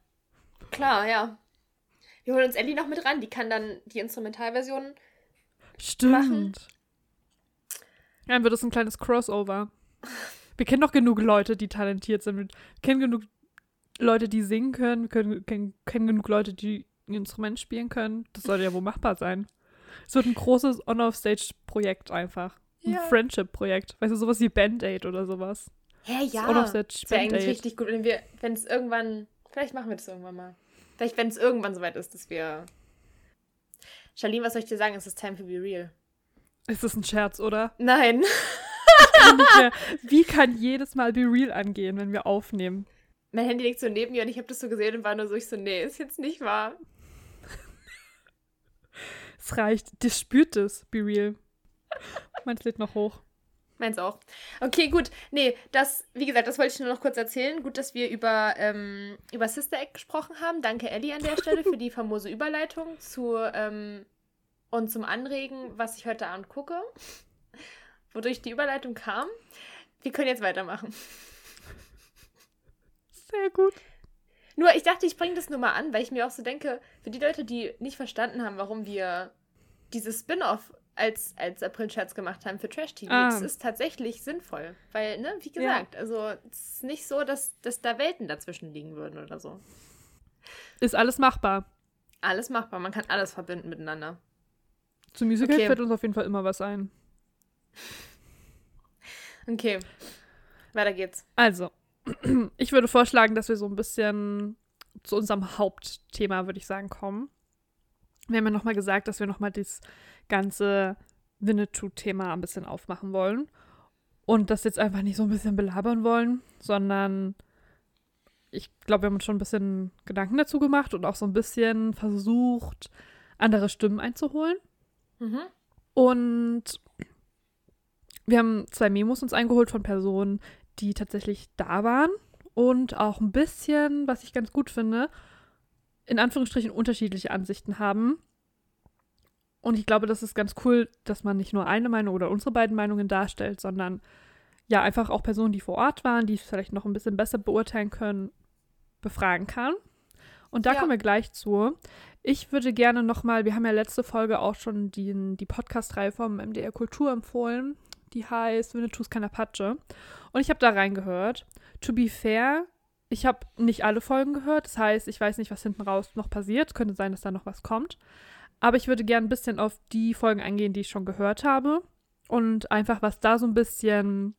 Klar, ja. Wir holen uns Ellie noch mit ran. Die kann dann die Instrumentalversion. Stimmt. Machen. Ja, dann wird es ein kleines Crossover. Wir kennen doch genug Leute, die talentiert sind. Wir kennen genug Leute, die singen können. Wir können, kennen, kennen genug Leute, die ein Instrument spielen können. Das sollte ja wohl machbar sein. Es wird ein großes On-Off-Stage-Projekt einfach. Ein Ja. Friendship-Projekt. Weißt du, sowas wie Band-Aid oder sowas. Hä, ja. On-Off-Stage Das wäre eigentlich Band-Aid. richtig gut, wenn wir, wenn es irgendwann, vielleicht machen wir das irgendwann mal. Vielleicht, wenn es irgendwann soweit ist, dass wir. Charlene, was soll ich dir sagen? Es ist time to be real. Ist das ein Scherz, oder? Nein. Mehr. Wie kann jedes Mal Be Real angehen, wenn wir aufnehmen? Mein Handy liegt so neben mir und ich habe das so gesehen und war nur so, ich so, nee, ist jetzt nicht wahr. Es reicht. Das spürt es, Be Real. Meins lädt noch hoch. Meins auch. Okay, gut. Nee, das, wie gesagt, das wollte ich nur noch kurz erzählen. Gut, dass wir über, ähm, über Sister Act gesprochen haben. Danke, Ellie, an der Stelle für die famose Überleitung zu, ähm, und zum Anregen, was ich heute Abend gucke. Wodurch die Überleitung kam. Wir können jetzt weitermachen. Sehr gut. Nur, ich dachte, ich bringe das nur mal an, weil ich mir auch so denke, für die Leute, die nicht verstanden haben, warum wir dieses Spin-off als, als April-Scherz gemacht haben für Trash TV, Ah. das ist tatsächlich sinnvoll. Weil, ne, wie gesagt, also es ist nicht so, dass, dass da Welten dazwischen liegen würden oder so. Ist alles machbar. Alles machbar, man kann alles verbinden miteinander. Zu Musical Okay. fällt uns auf jeden Fall immer was ein. Okay, weiter geht's. Also, <clears throat> ich würde vorschlagen, dass wir so ein bisschen zu unserem Hauptthema, würde ich sagen, kommen. Wir haben ja nochmal gesagt, dass wir nochmal das ganze Winnetou-Thema ein bisschen aufmachen wollen. Und das jetzt einfach nicht so ein bisschen belabern wollen, sondern ich glaube, wir haben uns schon ein bisschen Gedanken dazu gemacht und auch so ein bisschen versucht, andere Stimmen einzuholen. Mhm. Und wir haben zwei Memos uns eingeholt von Personen, die tatsächlich da waren und auch ein bisschen, was ich ganz gut finde, in Anführungsstrichen unterschiedliche Ansichten haben. Und ich glaube, das ist ganz cool, dass man nicht nur eine Meinung oder unsere beiden Meinungen darstellt, sondern ja einfach auch Personen, die vor Ort waren, die es vielleicht noch ein bisschen besser beurteilen können, befragen kann. Und da Ja. kommen wir gleich zu. Ich würde gerne nochmal, wir haben ja letzte Folge auch schon die, die Podcast-Reihe vom MDR Kultur empfohlen. Die heißt Winnetous keine Patsche. Und ich habe da reingehört. To be fair, ich habe nicht alle Folgen gehört. Das heißt, ich weiß nicht, was hinten raus noch passiert. Könnte sein, dass da noch was kommt. Aber ich würde gerne ein bisschen auf die Folgen eingehen, die ich schon gehört habe. Und einfach, was da so ein bisschen,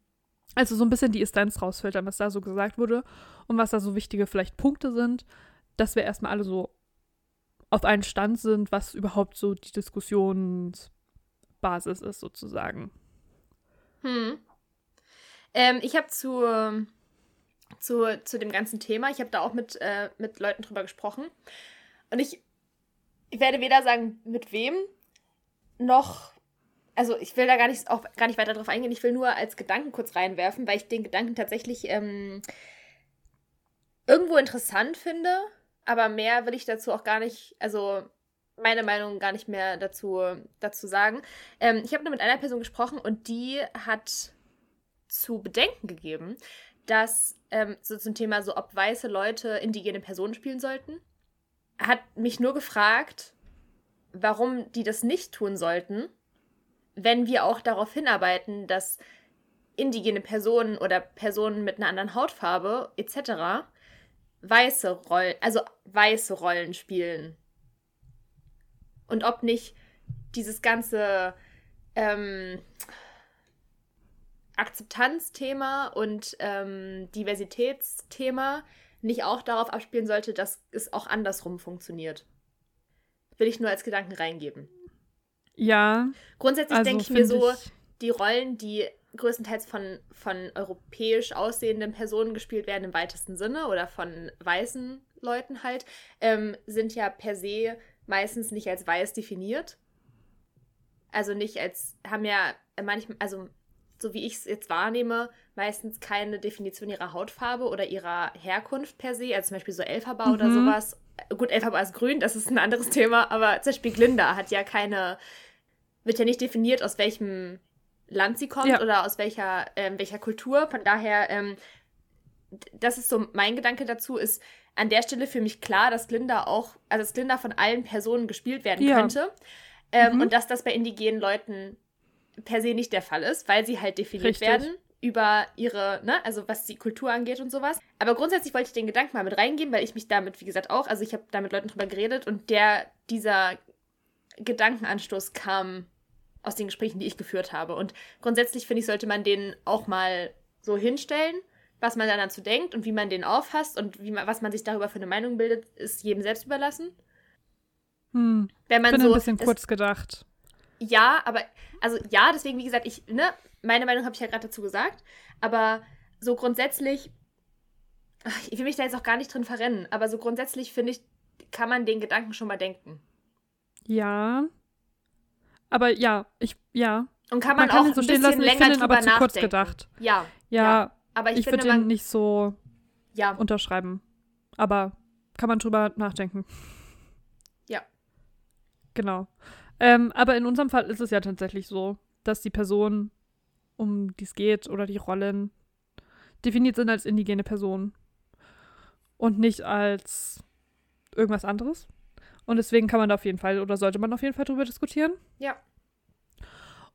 also so ein bisschen die Essenz rausfiltern, was da so gesagt wurde und was da so wichtige vielleicht Punkte sind, dass wir erstmal alle so auf einen Stand sind, was überhaupt so die Diskussionsbasis ist, sozusagen. Hm. Ähm, ich habe zu, zu, zu dem ganzen Thema, ich habe da auch mit, äh, mit Leuten drüber gesprochen. Und ich, ich werde weder sagen, mit wem, noch. Also ich will da gar nicht, auch gar nicht weiter drauf eingehen. Ich will nur als Gedanken kurz reinwerfen, weil ich den Gedanken tatsächlich ähm, irgendwo interessant finde. Aber mehr will ich dazu auch gar nicht, also meine Meinung gar nicht mehr dazu, dazu sagen. Ähm, ich habe nur mit einer Person gesprochen und die hat zu bedenken gegeben, dass ähm, so zum Thema so, ob weiße Leute indigene Personen spielen sollten, hat mich nur gefragt, warum die das nicht tun sollten, wenn wir auch darauf hinarbeiten, dass indigene Personen oder Personen mit einer anderen Hautfarbe etc. weiße Rollen, also weiße Rollen spielen. Und ob nicht dieses ganze ähm, Akzeptanzthema und ähm, Diversitätsthema nicht auch darauf abspielen sollte, dass es auch andersrum funktioniert. Will ich nur als Gedanken reingeben. Ja, Grundsätzlich also denke ich mir so, ich- die Rollen, die größtenteils von, von europäisch aussehenden Personen gespielt werden im weitesten Sinne oder von weißen Leuten halt, ähm, sind ja per se meistens nicht als weiß definiert. Also nicht als, haben ja manchmal, also so wie ich es jetzt wahrnehme, meistens keine Definition ihrer Hautfarbe oder ihrer Herkunft per se, also zum Beispiel so Elphaba oder Mhm. sowas. Gut, Elphaba ist grün, das ist ein anderes Thema, aber zum Beispiel Glinda hat ja keine, wird ja nicht definiert, aus welchem Land sie kommt Ja. oder aus welcher, ähm, welcher Kultur. Von daher, ähm, das ist so mein Gedanke dazu, ist an der Stelle für mich klar, dass Glinda auch, also dass Glinda von allen Personen gespielt werden Ja. könnte. Ähm, Mhm. Und dass das bei indigenen Leuten per se nicht der Fall ist, weil sie halt definiert Richtig. werden über ihre, ne, also was die Kultur angeht und sowas. Aber grundsätzlich wollte ich den Gedanken mal mit reingeben, weil ich mich damit, wie gesagt, auch, also ich habe da mit Leuten drüber geredet und der, dieser Gedankenanstoß kam aus den Gesprächen, die ich geführt habe. Und grundsätzlich finde ich, sollte man den auch mal so hinstellen, was man dann dazu denkt und wie man den auffasst und wie man, was man sich darüber für eine Meinung bildet, ist jedem selbst überlassen. Hm. Wenn man Ich bin so ein bisschen das- kurz gedacht. Ja, aber, also ja, deswegen, wie gesagt, ich, ne, meine Meinung habe ich ja gerade dazu gesagt, aber so grundsätzlich, ich will mich da jetzt auch gar nicht drin verrennen, aber so grundsätzlich finde ich, kann man den Gedanken schon mal denken. Ja. Aber ja, ich, ja. Und kann man, Man kann auch so ein stehen bisschen lassen, ich länger finde ihn drüber aber zu kurz nachdenken. gedacht. Ja, Ja, aber ich, ich, würde den nicht so ja, unterschreiben. Aber kann man drüber nachdenken. Ja. Genau. Ähm, aber in unserem Fall ist es ja tatsächlich so, dass die Person, um die es geht, oder die Rollen definiert sind als indigene Personen. Und nicht als irgendwas anderes. Und deswegen kann man da auf jeden Fall oder sollte man auf jeden Fall drüber diskutieren. Ja.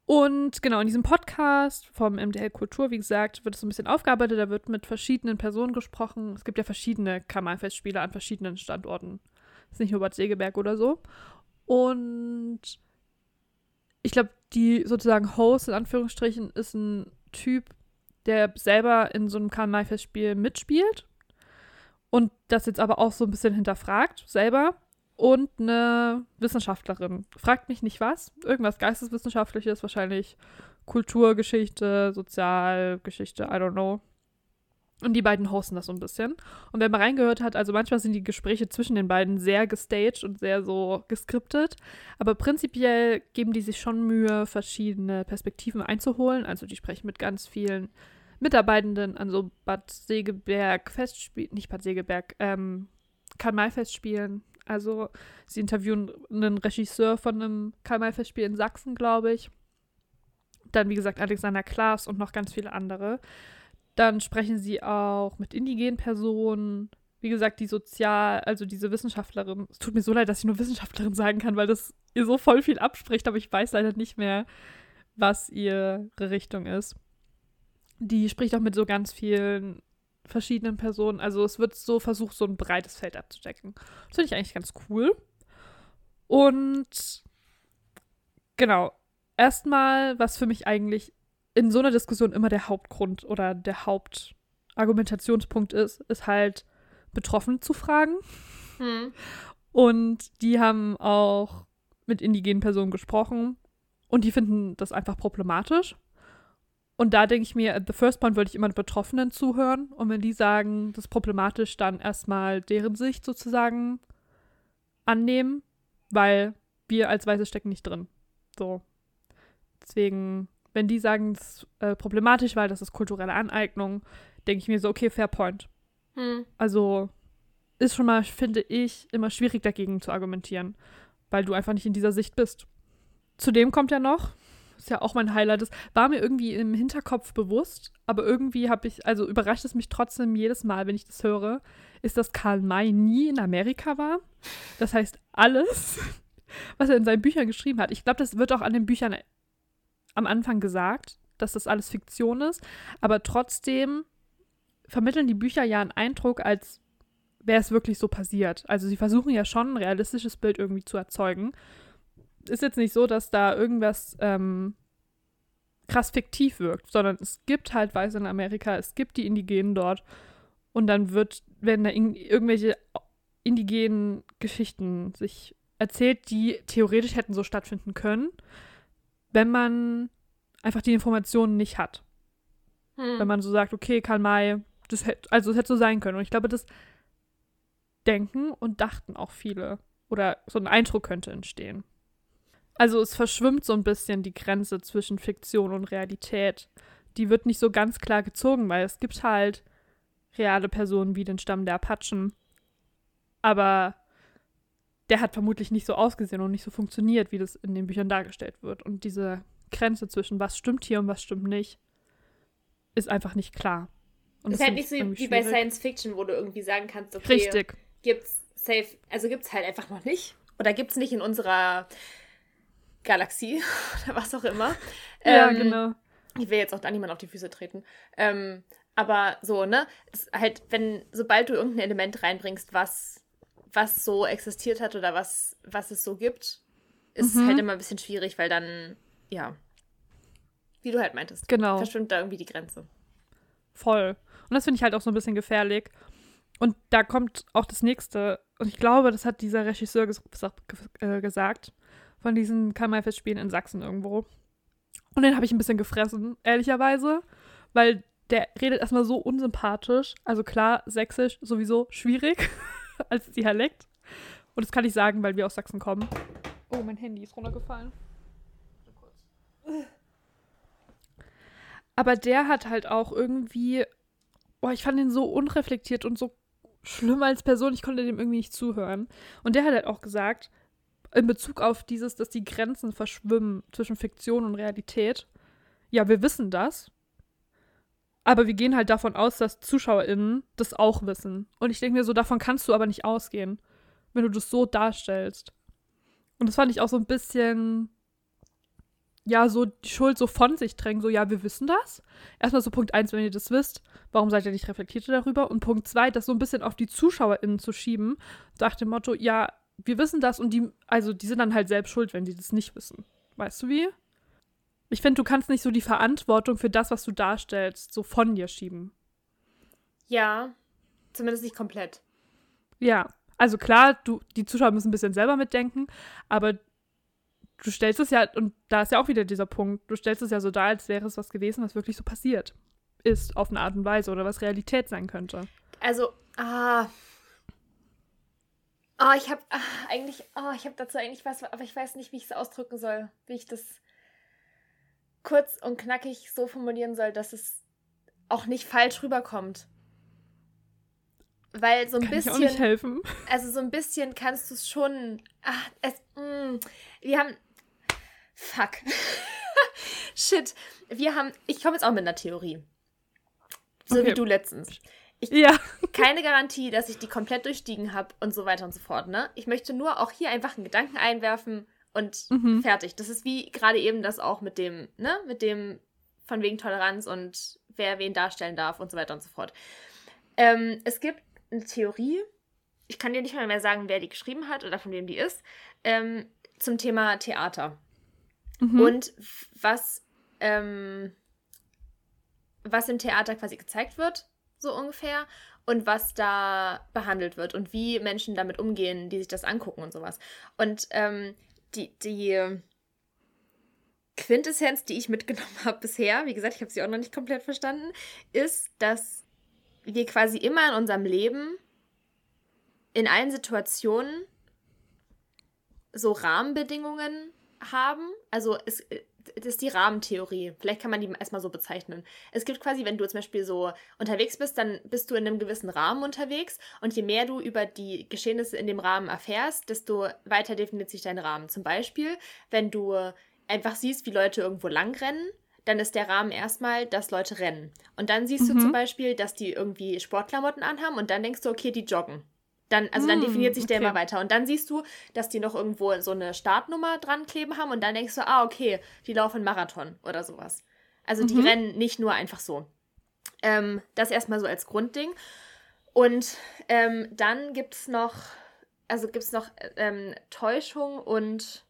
Und genau, in diesem Podcast vom MDL Kultur, wie gesagt, wird es so ein bisschen aufgearbeitet. Da wird mit verschiedenen Personen gesprochen. Es gibt ja verschiedene Kamalfestspiele an verschiedenen Standorten. ist nicht nur Bad Segeberg oder so. Und ich glaube, die sozusagen Host in Anführungsstrichen ist ein Typ, der selber in so einem Karl-May-Festspiel mitspielt und das jetzt aber auch so ein bisschen hinterfragt selber und eine Wissenschaftlerin. Fragt mich nicht was. Irgendwas Geisteswissenschaftliches, wahrscheinlich Kulturgeschichte, Sozialgeschichte, I don't know. Und die beiden hosten das so ein bisschen. Und wer mal reingehört hat, also manchmal sind die Gespräche zwischen den beiden sehr gestaged und sehr so geskriptet. Aber prinzipiell geben die sich schon Mühe, verschiedene Perspektiven einzuholen. Also die sprechen mit ganz vielen Mitarbeitenden an so Bad Segeberg Festspielen, nicht Bad Segeberg, ähm, Karl-May-Festspielen. Also sie interviewen einen Regisseur von einem Karl-May-Festspiel in Sachsen, glaube ich. Dann, wie gesagt, Alexander Klaas und noch ganz viele andere. Dann sprechen sie auch mit indigenen Personen. Wie gesagt, die Sozial-, also diese Wissenschaftlerin. Es tut mir so leid, dass ich nur Wissenschaftlerin sagen kann, weil das ihr so voll viel abspricht, aber ich weiß leider nicht mehr, was ihre Richtung ist. Die spricht auch mit so ganz vielen verschiedenen Personen. Also es wird so versucht, so ein breites Feld abzudecken. Das finde ich eigentlich ganz cool. Und genau, erstmal, was für mich eigentlich in so einer Diskussion immer der Hauptgrund oder der Hauptargumentationspunkt ist, ist halt Betroffene zu fragen. Hm. Und die haben auch mit indigenen Personen gesprochen und die finden das einfach problematisch. Und da denke ich mir, at the first point würde ich immer den Betroffenen zuhören. Und wenn die sagen, das ist problematisch, dann erstmal deren Sicht sozusagen annehmen, weil wir als Weiße stecken nicht drin. So. Deswegen, wenn die sagen, das ist äh, problematisch, weil das ist kulturelle Aneignung, denke ich mir so, okay, fair point. Hm. Also ist schon mal, finde ich, immer schwierig dagegen zu argumentieren, weil du einfach nicht in dieser Sicht bist. Zudem kommt ja noch, ist ja auch mein Highlight, das war mir irgendwie im Hinterkopf bewusst, aber irgendwie habe ich, also überrascht es mich trotzdem jedes Mal, wenn ich das höre, ist, dass Karl May nie in Amerika war. Das heißt, alles, <laughs> was er in seinen Büchern geschrieben hat, ich glaube, das wird auch an den Büchern am Anfang gesagt, dass das alles Fiktion ist, aber trotzdem vermitteln die Bücher ja einen Eindruck, als wäre es wirklich so passiert. Also sie versuchen ja schon ein realistisches Bild irgendwie zu erzeugen. Ist jetzt nicht so, dass da irgendwas ähm, krass fiktiv wirkt, sondern es gibt halt Weiße in Amerika, es gibt die Indigenen dort und dann wird, werden da in, irgendwelche indigenen Geschichten sich erzählt, die theoretisch hätten so stattfinden können, wenn man einfach die Informationen nicht hat Hm. wenn man so sagt, okay, Karl May, das hätte, also es hätte so sein können. Und ich glaube, das denken und dachten auch viele. Oder so ein Eindruck könnte entstehen. Also es verschwimmt so ein bisschen die Grenze zwischen Fiktion und Realität. Die wird nicht so ganz klar gezogen, weil es gibt halt reale Personen wie den Stamm der Apachen. Aber der hat vermutlich nicht so ausgesehen und nicht so funktioniert, wie das in den Büchern dargestellt wird. Und diese Grenze zwischen was stimmt hier und was stimmt nicht, ist einfach nicht klar. Und ist halt nicht ich so wie bei schwierig. Science Fiction, wo du irgendwie sagen kannst, okay, Richtig. gibt's safe, also gibt's halt einfach noch nicht. Oder gibt's nicht in unserer Galaxie <laughs> oder was auch immer. Ja, Ähm, genau. Ich will jetzt auch da niemand auf die Füße treten. Ähm, aber so, ne? Halt, wenn, sobald du irgendein Element reinbringst, was, was so existiert hat oder was, was es so gibt, ist Mhm. es halt immer ein bisschen schwierig, weil dann, ja, wie du halt meintest, Genau. verschwimmt da irgendwie die Grenze. Voll. Und das finde ich halt auch so ein bisschen gefährlich. Und da kommt auch das nächste. Und ich glaube, das hat dieser Regisseur ges äh, gesagt. Von diesen Karl-May-Festspielen in Sachsen irgendwo. Und den habe ich ein bisschen gefressen, ehrlicherweise. Weil der redet erstmal so unsympathisch. Also klar, sächsisch sowieso schwierig <laughs> als Dialekt. Und das kann ich sagen, weil wir aus Sachsen kommen. Oh, mein Handy ist runtergefallen. Aber der hat halt auch irgendwie, boah, ich fand ihn so unreflektiert und so schlimm als Person, ich konnte dem irgendwie nicht zuhören. Und der hat halt auch gesagt, in Bezug auf dieses, dass die Grenzen verschwimmen zwischen Fiktion und Realität, ja, wir wissen das, aber wir gehen halt davon aus, dass ZuschauerInnen das auch wissen. Und ich denke mir so, davon kannst du aber nicht ausgehen, wenn du das so darstellst. Und das fand ich auch so ein bisschen, ja, so die Schuld so von sich drängen, so, ja, wir wissen das. Erstmal so Punkt eins, wenn ihr das wisst, warum seid ihr nicht reflektiert darüber? Und Punkt zwei, das so ein bisschen auf die ZuschauerInnen zu schieben, nach dem Motto, ja, wir wissen das und die, also die sind dann halt selbst schuld, wenn die das nicht wissen. Weißt du wie? Ich finde, du kannst nicht so die Verantwortung für das, was du darstellst, so von dir schieben. Ja, zumindest nicht komplett. Ja, also klar, du, die Zuschauer müssen ein bisschen selber mitdenken, aber du stellst es ja, und da ist ja auch wieder dieser Punkt, du stellst es ja so dar, als wäre es was gewesen, was wirklich so passiert ist, auf eine Art und Weise oder was Realität sein könnte. Also, ah. Oh, ich habe ah, eigentlich, oh, ich habe dazu eigentlich was, aber ich weiß nicht, wie ich es ausdrücken soll, wie ich das kurz und knackig so formulieren soll, dass es auch nicht falsch rüberkommt. Weil so ein Kann ich bisschen, auch nicht helfen. also so ein bisschen kannst du es schon. Ach, es, mm, wir haben. Fuck. <laughs> Shit. Wir haben. Ich komme jetzt auch mit einer Theorie. So Okay. wie du letztens. Ich, Ja, <laughs> keine Garantie, dass ich die komplett durchstiegen habe und so weiter und so fort, ne? Ich möchte nur auch hier einfach einen Gedanken einwerfen und Mhm. fertig. Das ist wie gerade eben das auch mit dem, ne? Mit dem von wegen Toleranz und wer wen darstellen darf und so weiter und so fort. Ähm, es gibt eine Theorie, ich kann dir nicht mal mehr sagen, wer die geschrieben hat oder von wem die ist, ähm, zum Thema Theater Mhm. und was, ähm, was im Theater quasi gezeigt wird, so ungefähr, und was da behandelt wird und wie Menschen damit umgehen, die sich das angucken und sowas. Und ähm, die, die Quintessenz, die ich mitgenommen <laughs> habe bisher, wie gesagt, ich habe sie auch noch nicht komplett verstanden, ist, dass wir quasi immer in unserem Leben in allen Situationen so Rahmenbedingungen haben. Also es, das ist die Rahmentheorie. Vielleicht kann man die erstmal so bezeichnen. Es gibt quasi, wenn du zum Beispiel so unterwegs bist, dann bist du in einem gewissen Rahmen unterwegs und je mehr du über die Geschehnisse in dem Rahmen erfährst, desto weiter definiert sich dein Rahmen. Zum Beispiel, wenn du einfach siehst, wie Leute irgendwo langrennen, dann ist der Rahmen erstmal, dass Leute rennen. Und dann siehst du Mhm. zum Beispiel, dass die irgendwie Sportklamotten anhaben und dann denkst du, okay, die joggen. Dann, also dann Mm, definiert sich der okay. immer weiter. Und dann siehst du, dass die noch irgendwo so eine Startnummer dran kleben haben und dann denkst du, ah, okay, die laufen einen Marathon oder sowas. Also die Mhm. rennen nicht nur einfach so. Ähm, das erstmal so als Grundding. Und ähm, dann gibt es noch, also gibt noch ähm, Täuschung und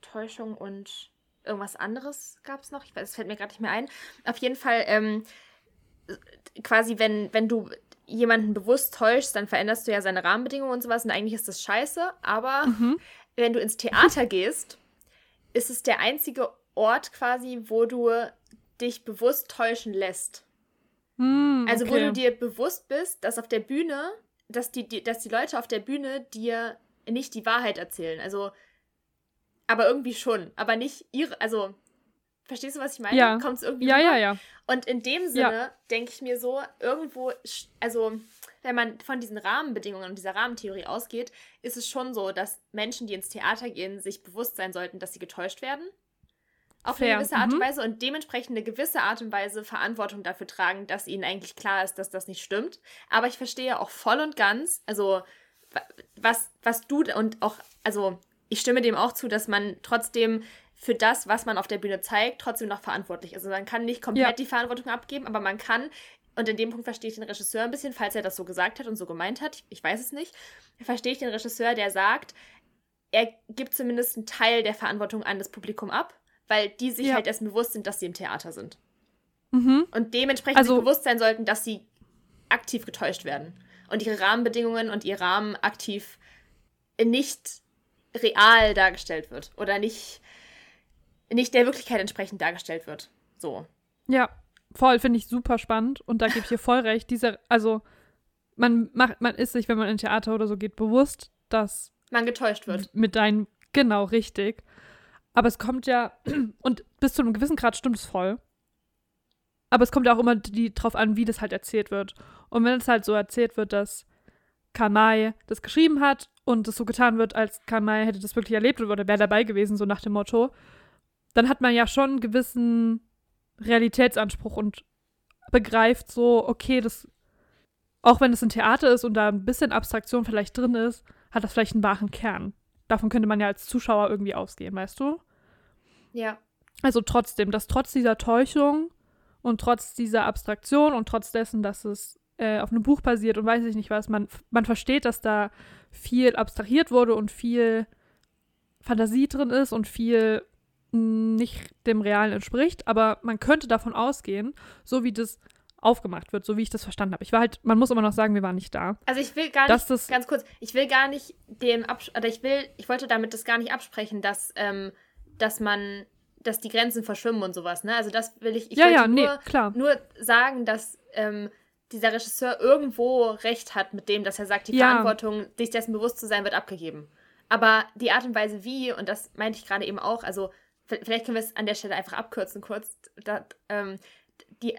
Täuschung und irgendwas anderes gab es noch. Ich weiß, es fällt mir gerade nicht mehr ein. Auf jeden Fall, ähm, quasi, wenn, wenn du jemanden bewusst täuschst, dann veränderst du ja seine Rahmenbedingungen und sowas und eigentlich ist das scheiße, aber Mhm. wenn du ins Theater gehst, ist es der einzige Ort quasi, wo du dich bewusst täuschen lässt. Hm, Also wo okay. du dir bewusst bist, dass auf der Bühne, dass die, die, dass die Leute auf der Bühne dir nicht die Wahrheit erzählen. Also, aber irgendwie schon. Aber nicht ihre, also, verstehst du, was ich meine? Ja. Kommt es irgendwie Ja, rüber? ja, ja. Und in dem Sinne denke ich mir so, irgendwo, also wenn man von diesen Rahmenbedingungen und dieser Rahmentheorie ausgeht, ist es schon so, dass Menschen, die ins Theater gehen, sich bewusst sein sollten, dass sie getäuscht werden. Auf Fair, eine gewisse Art und mhm. Weise und dementsprechend eine gewisse Art und Weise Verantwortung dafür tragen, dass ihnen eigentlich klar ist, dass das nicht stimmt. Aber ich verstehe auch voll und ganz, also wa- was, was du und auch, also ich stimme dem auch zu, dass man trotzdem für das, was man auf der Bühne zeigt, trotzdem noch verantwortlich ist. Also man kann nicht komplett Ja. die Verantwortung abgeben, aber man kann, und in dem Punkt verstehe ich den Regisseur ein bisschen, falls er das so gesagt hat und so gemeint hat, ich, ich weiß es nicht, verstehe ich den Regisseur, der sagt, er gibt zumindest einen Teil der Verantwortung an das Publikum ab, weil die sich Ja. halt erst bewusst sind, dass sie im Theater sind. Mhm. Und dementsprechend Also- bewusst sein sollten, dass sie aktiv getäuscht werden. Und ihre Rahmenbedingungen und ihr Rahmen aktiv nicht real dargestellt wird. Oder nicht, nicht der Wirklichkeit entsprechend dargestellt wird. So. Ja, voll, finde ich super spannend. Und da gebe ich dir voll recht. Dieser, also, man macht, man ist sich, wenn man in Theater oder so geht, bewusst, dass Man getäuscht wird. mit deinen, genau, richtig. Aber es kommt ja, <clears throat> und bis zu einem gewissen Grad stimmt es voll. Aber es kommt ja auch immer die, drauf an, wie das halt erzählt wird. Und wenn es halt so erzählt wird, dass Kamai das geschrieben hat und es so getan wird, als Kamai hätte das wirklich erlebt oder wäre dabei gewesen, so nach dem Motto, dann hat man ja schon einen gewissen Realitätsanspruch und begreift so, okay, das, auch wenn es ein Theater ist und da ein bisschen Abstraktion vielleicht drin ist, hat das vielleicht einen wahren Kern. Davon könnte man ja als Zuschauer irgendwie ausgehen, weißt du? Ja. Also trotzdem, dass trotz dieser Täuschung und trotz dieser Abstraktion und trotz dessen, dass es äh, auf einem Buch basiert und weiß ich nicht was, man, man versteht, dass da viel abstrahiert wurde und viel Fantasie drin ist und viel nicht dem Realen entspricht, aber man könnte davon ausgehen, so wie das aufgemacht wird, so wie ich das verstanden habe. Ich war halt, man muss immer noch sagen, wir waren nicht da. Also ich will gar nicht, das- ganz kurz, ich will gar nicht dem abs oder ich will, ich wollte damit das gar nicht absprechen, dass, ähm, dass man, dass die Grenzen verschwimmen und sowas, ne? Also das will ich, ich ja, ja, nee, nur, klar. nur sagen, dass ähm, dieser Regisseur irgendwo recht hat mit dem, dass er sagt, die Ja. Verantwortung, sich dessen bewusst zu sein, wird abgegeben. Aber die Art und Weise wie, und das meinte ich gerade eben auch, also vielleicht können wir es an der Stelle einfach abkürzen kurz, da, ähm, die,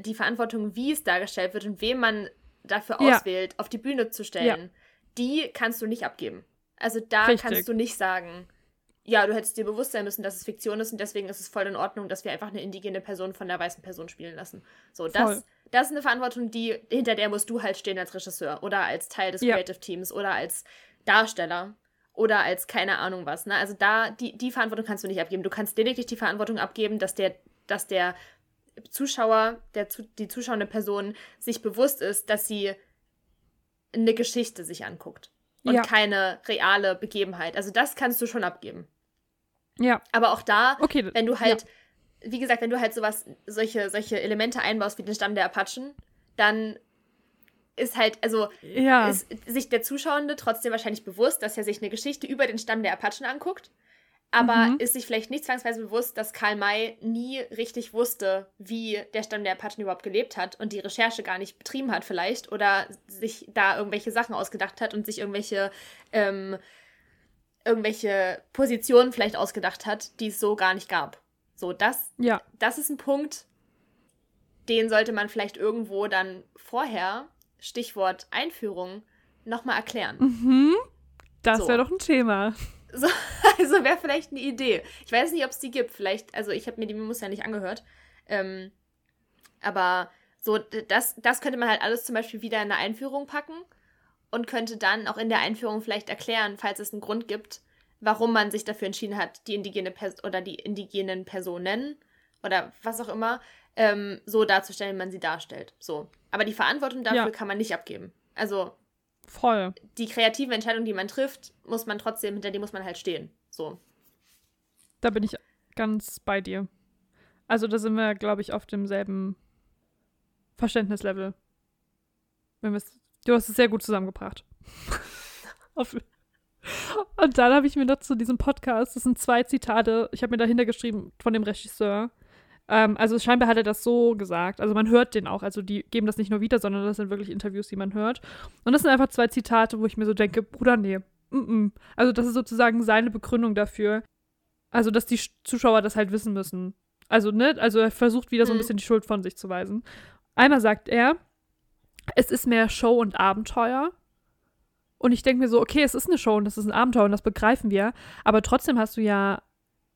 die Verantwortung, wie es dargestellt wird und wem man dafür Ja. auswählt, auf die Bühne zu stellen, die kannst du nicht abgeben. Also da Richtig. kannst du nicht sagen, ja, du hättest dir bewusst sein müssen, dass es Fiktion ist und deswegen ist es voll in Ordnung, dass wir einfach eine indigene Person von einer weißen Person spielen lassen. So, das, das ist eine Verantwortung, die, hinter der musst du halt stehen als Regisseur oder als Teil des Ja. Creative Teams oder als Darsteller oder als keine Ahnung was. Ne? Also da, die, die Verantwortung kannst du nicht abgeben. Du kannst lediglich die Verantwortung abgeben, dass der, dass der Zuschauer, der, die zuschauende Person sich bewusst ist, dass sie eine Geschichte sich anguckt und Ja. keine reale Begebenheit. Also das kannst du schon abgeben. Ja, Aber auch da, okay. wenn du halt, wie gesagt, wenn du halt sowas, solche, solche Elemente einbaust wie den Stamm der Apachen, dann ist halt, also ja. ist sich der Zuschauende trotzdem wahrscheinlich bewusst, dass er sich eine Geschichte über den Stamm der Apachen anguckt, aber Mhm. ist sich vielleicht nicht zwangsweise bewusst, dass Karl May nie richtig wusste, wie der Stamm der Apachen überhaupt gelebt hat und die Recherche gar nicht betrieben hat vielleicht oder sich da irgendwelche Sachen ausgedacht hat und sich irgendwelche ähm, irgendwelche Positionen vielleicht ausgedacht hat, die es so gar nicht gab. So, das ja. das ist ein Punkt, den sollte man vielleicht irgendwo dann vorher, Stichwort Einführung, nochmal erklären. Mhm. Das So. wäre doch ein Thema. So, <laughs> also wäre vielleicht eine Idee. Ich weiß nicht, ob es die gibt. Vielleicht, also ich habe mir die Memos ja nicht angehört. Ähm, aber so, das, das könnte man halt alles zum Beispiel wieder in eine Einführung packen und könnte dann auch in der Einführung vielleicht erklären, falls es einen Grund gibt, warum man sich dafür entschieden hat, die indigene Pers oder die indigenen Personen oder was auch immer ähm, so darzustellen, wie man sie darstellt. So. Aber die Verantwortung dafür Ja. kann man nicht abgeben. Also Voll. die kreative Entscheidung, die man trifft, muss man trotzdem, hinter die muss man halt stehen. So. Da bin ich ganz bei dir. Also da sind wir, glaube ich, auf demselben Verständnislevel. Wenn du hast es sehr gut zusammengebracht. <laughs> Und dann habe ich mir noch zu diesem Podcast, das sind zwei Zitate, ich habe mir dahinter geschrieben von dem Regisseur. Ähm, also scheinbar hat er das so gesagt. Also man hört den auch. Also die geben das nicht nur wieder, sondern das sind wirklich Interviews, die man hört. Und das sind einfach zwei Zitate, wo ich mir so denke, Bruder, nee. Mm -mm. Also das ist sozusagen seine Begründung dafür, also, dass die Sch- Zuschauer das halt wissen müssen. Also, ne, also er versucht wieder so ein Mhm. bisschen die Schuld von sich zu weisen. Einmal sagt er, es ist mehr Show und Abenteuer. Und ich denke mir so, okay, es ist eine Show und das ist ein Abenteuer und das begreifen wir. Aber trotzdem hast du ja,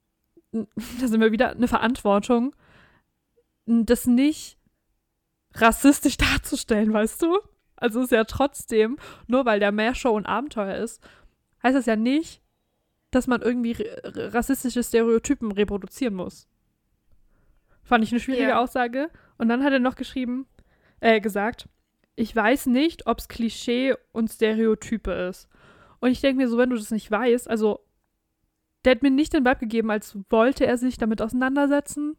<laughs> da sind wir wieder, eine Verantwortung, das nicht rassistisch <laughs> darzustellen, weißt du? Also es ist ja trotzdem, nur weil der mehr Show und Abenteuer ist, heißt das ja nicht, dass man irgendwie rassistische Stereotypen reproduzieren muss. Fand ich eine schwierige Ja. Aussage. Und dann hat er noch geschrieben, äh, gesagt, ich weiß nicht, ob es Klischee und Stereotype ist. Und ich denke mir so, wenn du das nicht weißt, also der hat mir nicht den Vibe gegeben, als wollte er sich damit auseinandersetzen.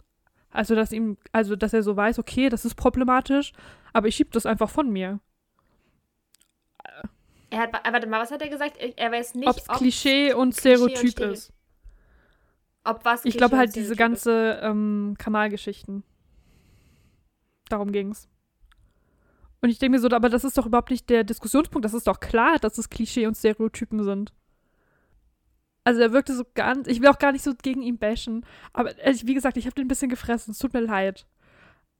Also, dass ihm, also, dass er so weiß, okay, das ist problematisch, aber ich schieb das einfach von mir. Er hat, äh, warte mal, was hat er gesagt? Er weiß nicht, Ob es ob Klischee und Klischee und Stereotyp Stereo- ist. ob was Ich glaube halt diese ganze ähm, Kamal-Geschichten. Darum ging's. Und ich denke mir so, aber das ist doch überhaupt nicht der Diskussionspunkt. Das ist doch klar, dass es Klischee und Stereotypen sind. Also er wirkte so ganz, ich will auch gar nicht so gegen ihn bashen, aber wie gesagt, ich habe den ein bisschen gefressen, es tut mir leid.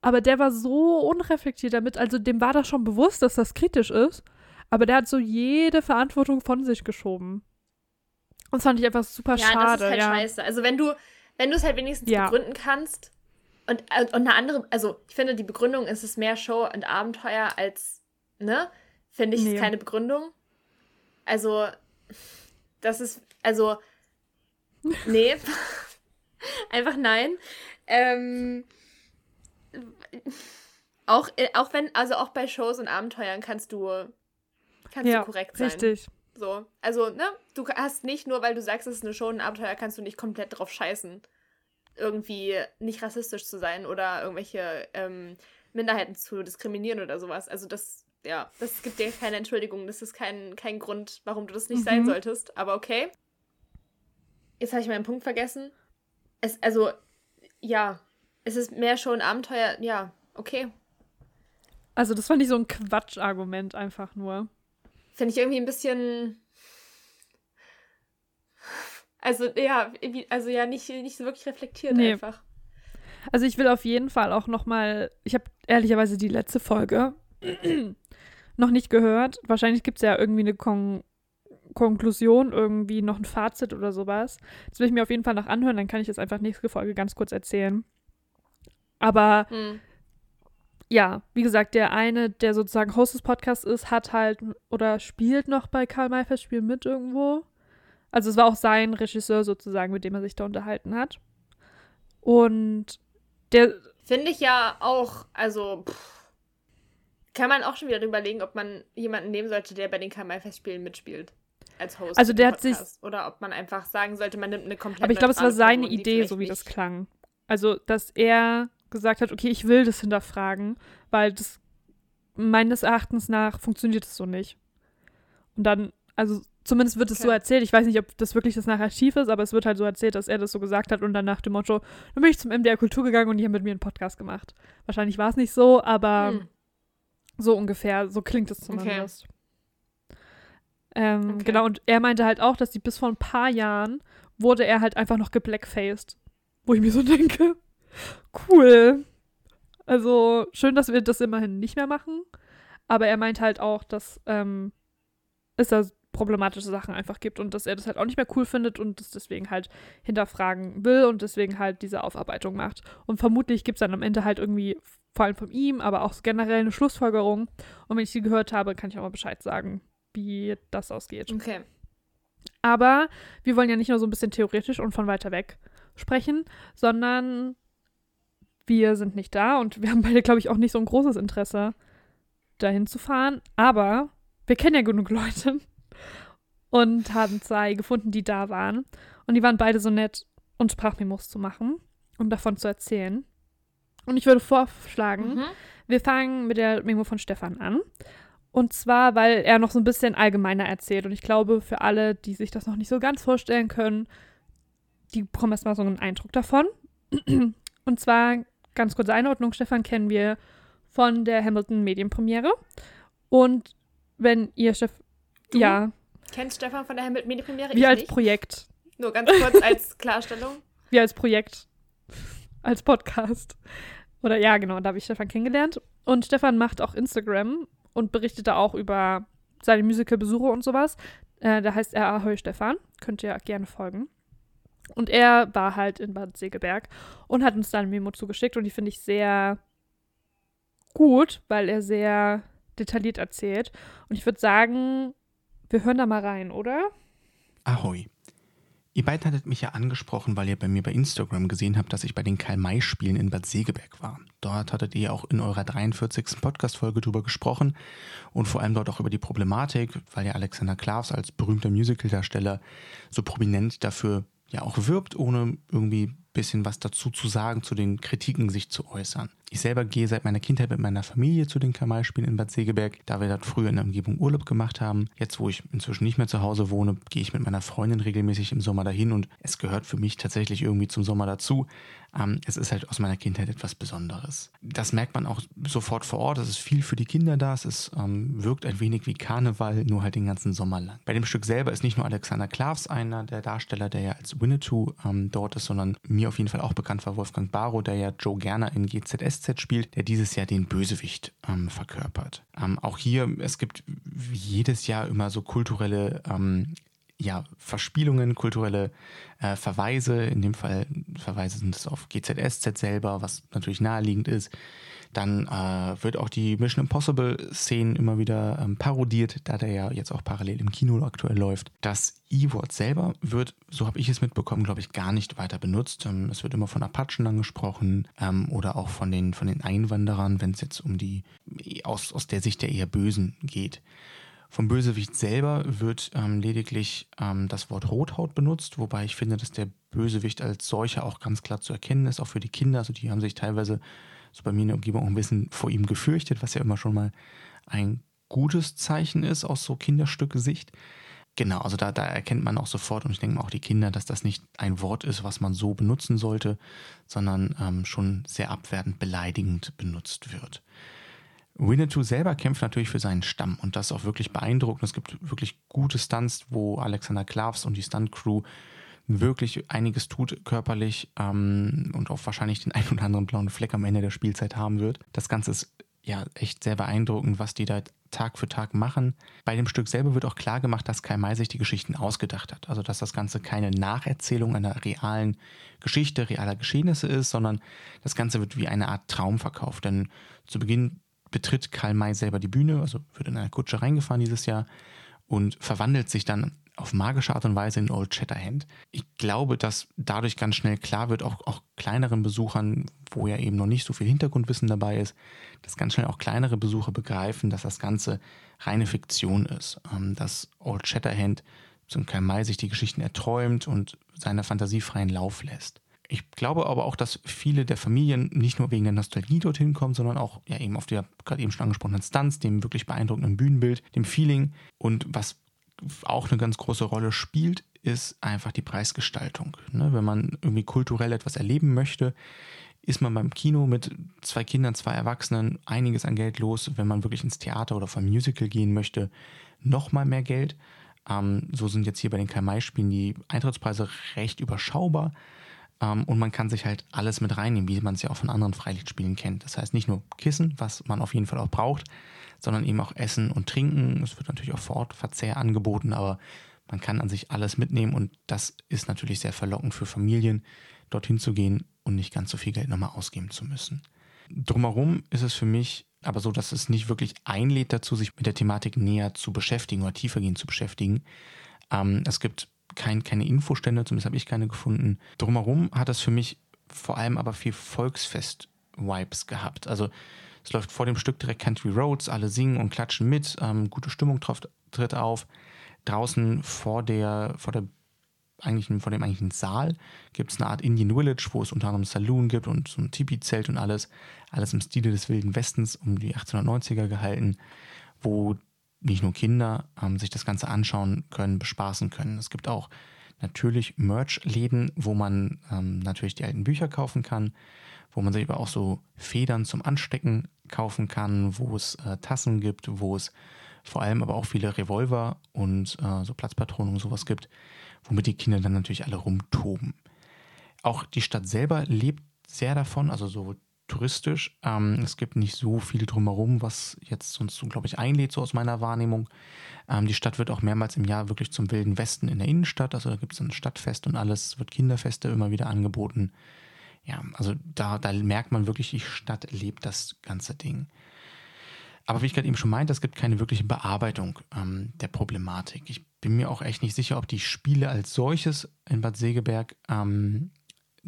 Aber der war so unreflektiert damit, also dem war das schon bewusst, dass das kritisch ist, aber der hat so jede Verantwortung von sich geschoben. Und das fand ich einfach super Ja, schade. das ist halt ja. scheiße. Also wenn du, wenn du es halt wenigstens Ja. begründen kannst und, äh, und eine andere, also ich finde, die Begründung ist es mehr Show und Abenteuer als, ne? Finde ich, Nee. ist keine Begründung. Also, das ist, also, nee. <laughs> Einfach nein. Ähm, auch, auch wenn, also auch bei Shows und Abenteuern kannst du, kannst ja, du korrekt sein. richtig. So, also, ne, du hast nicht nur, weil du sagst, es ist eine Show, ein Abenteuer, kannst du nicht komplett drauf scheißen, irgendwie nicht rassistisch zu sein oder irgendwelche ähm, Minderheiten zu diskriminieren oder sowas. Also das, ja, das gibt dir keine Entschuldigung, das ist kein, kein Grund, warum du das nicht sein Mhm. solltest, aber okay. Jetzt habe ich meinen Punkt vergessen. Es, also, ja, es ist mehr und Abenteuer, ja, okay. Also das fand ich so ein Quatschargument einfach nur. Finde ich irgendwie ein bisschen. Also, ja, also ja, nicht, nicht so wirklich reflektiert Nee. einfach. Also ich will auf jeden Fall auch noch mal, ich habe ehrlicherweise die letzte Folge <clears throat> noch nicht gehört. Wahrscheinlich gibt es ja irgendwie eine Kon Konklusion, irgendwie noch ein Fazit oder sowas. Das will ich mir auf jeden Fall noch anhören, dann kann ich das einfach nächste Folge ganz kurz erzählen. Aber Hm. ja, wie gesagt, der eine, der sozusagen Host des Podcasts ist, hat halt oder spielt noch bei Karl May Festspiel mit irgendwo. Also es war auch sein Regisseur sozusagen, mit dem er sich da unterhalten hat. Und der, Finde ich ja auch, also, pff, kann man auch schon wieder überlegen, ob man jemanden nehmen sollte, der bei den Kamai-Festspielen mitspielt. Als Host. Also der hat sich-. Oder ob man einfach sagen sollte, man nimmt eine komplett aber ich glaube, es war seine Person, Idee, so wie das klang. Also, dass er gesagt hat, okay, ich will das hinterfragen, weil das meines Erachtens nach funktioniert es so nicht. Und dann, also zumindest wird es so Okay. erzählt. Ich weiß nicht, ob das wirklich das Narrativ ist, aber es wird halt so erzählt, dass er das so gesagt hat und dann nach dem Motto, dann bin ich zum MDR Kultur gegangen und die haben mit mir einen Podcast gemacht. Wahrscheinlich war es nicht so, aber Hm. so ungefähr, so klingt es zumindest. Ähm, Okay. Genau, und er meinte halt auch, dass die bis vor ein paar Jahren wurde er halt einfach noch geblackfaced. Wo ich mir so <laughs> denke, cool. Also schön, dass wir das immerhin nicht mehr machen. Aber er meint halt auch, dass ähm, es da problematische Sachen einfach gibt und dass er das halt auch nicht mehr cool findet und das deswegen halt hinterfragen will und deswegen halt diese Aufarbeitung macht. Und vermutlich gibt es dann am Ende halt irgendwie, vor allem von ihm, aber auch generell eine Schlussfolgerung. Und wenn ich die gehört habe, kann ich auch mal Bescheid sagen, wie das ausgeht. Okay. Aber wir wollen ja nicht nur so ein bisschen theoretisch und von weiter weg sprechen, sondern wir sind nicht da und wir haben beide, glaube ich, auch nicht so ein großes Interesse, dahin zu fahren. Aber wir kennen ja genug Leute <laughs> und haben zwei gefunden, die da waren. Und die waren beide so nett, uns Sprachmemos zu machen und davon zu erzählen. Und ich würde vorschlagen, Mhm. wir fangen mit der Memo von Stefan an. Und zwar, weil er noch so ein bisschen allgemeiner erzählt. Und ich glaube, für alle, die sich das noch nicht so ganz vorstellen können, die bekommen erstmal so einen Eindruck davon. <clears throat> Und zwar, ganz kurze Einordnung, Stefan kennen wir von der Hamilton Medienpremiere. Und wenn ihr Steff Du? ja, Kennt Stefan von der Hamilton Medienpremiere? wir als nicht. Projekt, Nur ganz kurz <laughs> als Klarstellung. wir als Projekt, als Podcast. Oder ja, genau, da habe ich Stefan kennengelernt. Und Stefan macht auch Instagram und berichtet da auch über seine Musical-Besuche und sowas. Äh, da heißt er Ahoi Stefan. Könnt ihr gerne folgen. Und er war halt in Bad Segeberg und hat uns dann eine Memo zugeschickt und die finde ich sehr gut, weil er sehr detailliert erzählt. Und ich würde sagen, wir hören da mal rein, oder? Ahoi. Ihr beiden hattet mich ja angesprochen, weil ihr bei mir bei Instagram gesehen habt, dass ich bei den Karl-May-Spielen in Bad Segeberg war. Dort hattet ihr auch in eurer 43. Podcast-Folge drüber gesprochen und vor allem dort auch über die Problematik, weil ja Alexander Klavs als berühmter Musicaldarsteller so prominent dafür ja auch wirbt, ohne irgendwie bisschen was dazu zu sagen, zu den Kritiken sich zu äußern. Ich selber gehe seit meiner Kindheit mit meiner Familie zu den Kamalspielen in Bad Segeberg, da wir dort früher in der Umgebung Urlaub gemacht haben. Jetzt, wo ich inzwischen nicht mehr zu Hause wohne, gehe ich mit meiner Freundin regelmäßig im Sommer dahin und es gehört für mich tatsächlich irgendwie zum Sommer dazu. Ähm, es ist halt aus meiner Kindheit etwas Besonderes. Das merkt man auch sofort vor Ort. Es ist viel für die Kinder da. Es ist, ähm, wirkt ein wenig wie Karneval, nur halt den ganzen Sommer lang. Bei dem Stück selber ist nicht nur Alexander Klavs einer der Darsteller, der ja als Winnetou ähm, dort ist, sondern mir auf jeden Fall auch bekannt war Wolfgang Barrow, der ja Joe Gerner in GZSZ spielt, der dieses Jahr den Bösewicht ähm, verkörpert. Ähm, auch hier, es gibt jedes Jahr immer so kulturelle ähm, ja, Verspielungen, kulturelle äh, Verweise. In dem Fall Verweise sind es auf GZSZ selber, was natürlich naheliegend ist. Dann äh, wird auch die Mission Impossible-Szenen immer wieder ähm, parodiert, da der ja jetzt auch parallel im Kino aktuell läuft. Das E-Wort selber wird, so habe ich es mitbekommen, glaube ich, gar nicht weiter benutzt. Ähm, es wird immer von Apachen angesprochen ähm, oder auch von den, von den Einwanderern, wenn es jetzt um die, aus, aus der Sicht der eher Bösen geht. Vom Bösewicht selber wird ähm, lediglich ähm, das Wort Rothaut benutzt, wobei ich finde, dass der Bösewicht als solcher auch ganz klar zu erkennen ist, auch für die Kinder. Also die haben sich teilweise so bei mir in der Umgebung auch ein bisschen vor ihm gefürchtet, was ja immer schon mal ein gutes Zeichen ist aus so Kinderstücke-Sicht. Genau, also da, da erkennt man auch sofort und ich denke mal auch die Kinder, dass das nicht ein Wort ist, was man so benutzen sollte, sondern ähm, schon sehr abwertend beleidigend benutzt wird. Winnetou selber kämpft natürlich für seinen Stamm und das ist auch wirklich beeindruckend. Es gibt wirklich gute Stunts, wo Alexander Klavs und die Stunt-Crew wirklich einiges tut körperlich ähm, und auch wahrscheinlich den <laughs> einen oder anderen blauen Fleck am Ende der Spielzeit haben wird. Das Ganze ist ja echt sehr beeindruckend, was die da Tag für Tag machen. Bei dem Stück selber wird auch klar gemacht, dass Kai Mai sich die Geschichten ausgedacht hat. Also dass das Ganze keine Nacherzählung einer realen Geschichte, realer Geschehnisse ist, sondern das Ganze wird wie eine Art Traum verkauft. Denn zu Beginn betritt Karl May selber die Bühne, also wird in einer Kutsche reingefahren dieses Jahr und verwandelt sich dann auf magische Art und Weise in Old Shatterhand. Ich glaube, dass dadurch ganz schnell klar wird, auch, auch kleineren Besuchern, wo ja eben noch nicht so viel Hintergrundwissen dabei ist, dass ganz schnell auch kleinere Besucher begreifen, dass das Ganze reine Fiktion ist. Ähm, dass Old Shatterhand zum Karl May sich die Geschichten erträumt und seiner Fantasie freien Lauf lässt. Ich glaube aber auch, dass viele der Familien nicht nur wegen der Nostalgie dorthin kommen, sondern auch ja eben auf der gerade eben schon angesprochenen Stunts, dem wirklich beeindruckenden Bühnenbild, dem Feeling und was auch eine ganz große Rolle spielt, ist einfach die Preisgestaltung. Ne? Wenn man irgendwie kulturell etwas erleben möchte, ist man beim Kino mit zwei Kindern, zwei Erwachsenen einiges an Geld los. Wenn man wirklich ins Theater oder vom Musical gehen möchte, nochmal mehr Geld. Ähm, so sind jetzt hier bei den Kai-Mai-Spielen die Eintrittspreise recht überschaubar. Ähm, und man kann sich halt alles mit reinnehmen, wie man es ja auch von anderen Freilichtspielen kennt. Das heißt nicht nur Kissen, was man auf jeden Fall auch braucht, sondern eben auch Essen und Trinken. Es wird natürlich auch vor Ort Verzehr angeboten, aber man kann an sich alles mitnehmen und das ist natürlich sehr verlockend für Familien, dorthin zu gehen und nicht ganz so viel Geld nochmal ausgeben zu müssen. Drumherum ist es für mich aber so, dass es nicht wirklich einlädt dazu, sich mit der Thematik näher zu beschäftigen oder tiefergehend zu beschäftigen. Ähm, es gibt kein, keine Infostände, zumindest habe ich keine gefunden. Drumherum hat es für mich vor allem aber viel Volksfest-Vibes gehabt. Also es läuft vor dem Stück direkt Country Roads, alle singen und klatschen mit, ähm, gute Stimmung drauf, tritt auf. Draußen vor der, vor der eigentlichen, vor dem eigentlichen Saal gibt es eine Art Indian Village, wo es unter anderem Saloon gibt und so ein Tipi-Zelt und alles. Alles im Stile des Wilden Westens um die 1890er gehalten, wo nicht nur Kinder ähm, sich das Ganze anschauen können, bespaßen können. Es gibt auch natürlich Merch-Läden, wo man ähm, natürlich die alten Bücher kaufen kann, wo man sich aber auch so Federn zum Anstecken kaufen kann, wo es äh, Tassen gibt, wo es vor allem aber auch viele Revolver und äh, so Platzpatronen und sowas gibt, womit die Kinder dann natürlich alle rumtoben. Auch die Stadt selber lebt sehr davon, also sowohl touristisch. Ähm, es gibt nicht so viel drumherum, was jetzt sonst so, glaube ich, einlädt, so aus meiner Wahrnehmung. Ähm, die Stadt wird auch mehrmals im Jahr wirklich zum Wilden Westen in der Innenstadt. Also da gibt es ein Stadtfest und alles. Es wird Kinderfeste immer wieder angeboten. Ja, also da, da merkt man wirklich, die Stadt lebt das ganze Ding. aber wie ich gerade eben schon meinte, es gibt keine wirkliche Bearbeitung ähm, der Problematik. Ich bin mir auch echt nicht sicher, ob die Spiele als solches in Bad Segeberg ähm,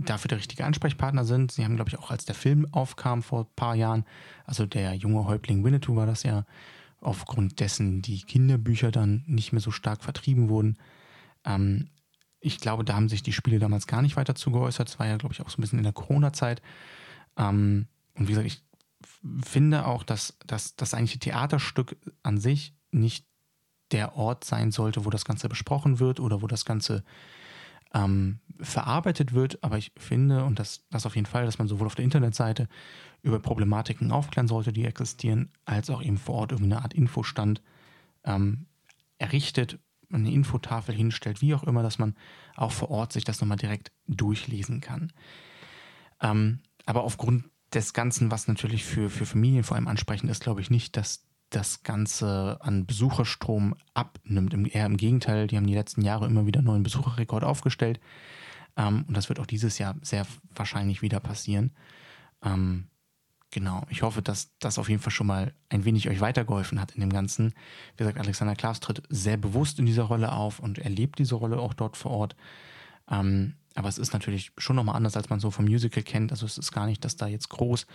dafür der richtige Ansprechpartner sind. Sie haben, glaube ich, auch als der Film aufkam vor ein paar Jahren, also der junge Häuptling Winnetou war das ja, aufgrund dessen die Kinderbücher dann nicht mehr so stark vertrieben wurden. Ähm, ich glaube, da haben sich die Spiele damals gar nicht weiter zu geäußert. Es war ja, glaube ich, auch so ein bisschen in der Corona-Zeit. Ähm, und wie gesagt, ich finde auch, dass, dass das eigentliche Theaterstück an sich nicht der Ort sein sollte, wo das Ganze besprochen wird oder wo das Ganze ähm, verarbeitet wird. Aber ich finde, und das, das auf jeden Fall, dass man sowohl auf der Internetseite über Problematiken aufklären sollte, die existieren, als auch eben vor Ort irgendeine Art Infostand ähm, errichtet, eine Infotafel hinstellt, wie auch immer, dass man auch vor Ort sich das nochmal direkt durchlesen kann. Ähm, aber aufgrund des Ganzen, was natürlich für, für Familien vor allem ansprechend ist, glaube ich nicht, dass das Ganze an Besucherstrom abnimmt. Eher im Gegenteil, die haben die letzten Jahre immer wieder neuen Besucherrekord aufgestellt. Ähm, und das wird auch dieses Jahr sehr wahrscheinlich wieder passieren. Ähm, genau, ich hoffe, dass das auf jeden Fall schon mal ein wenig euch weitergeholfen hat in dem Ganzen. Wie gesagt, Alexander Klaas tritt sehr bewusst in dieser Rolle auf und erlebt diese Rolle auch dort vor Ort. Ähm, aber es ist natürlich schon nochmal anders, als man so vom Musical kennt. Also es ist gar nicht, dass da jetzt groß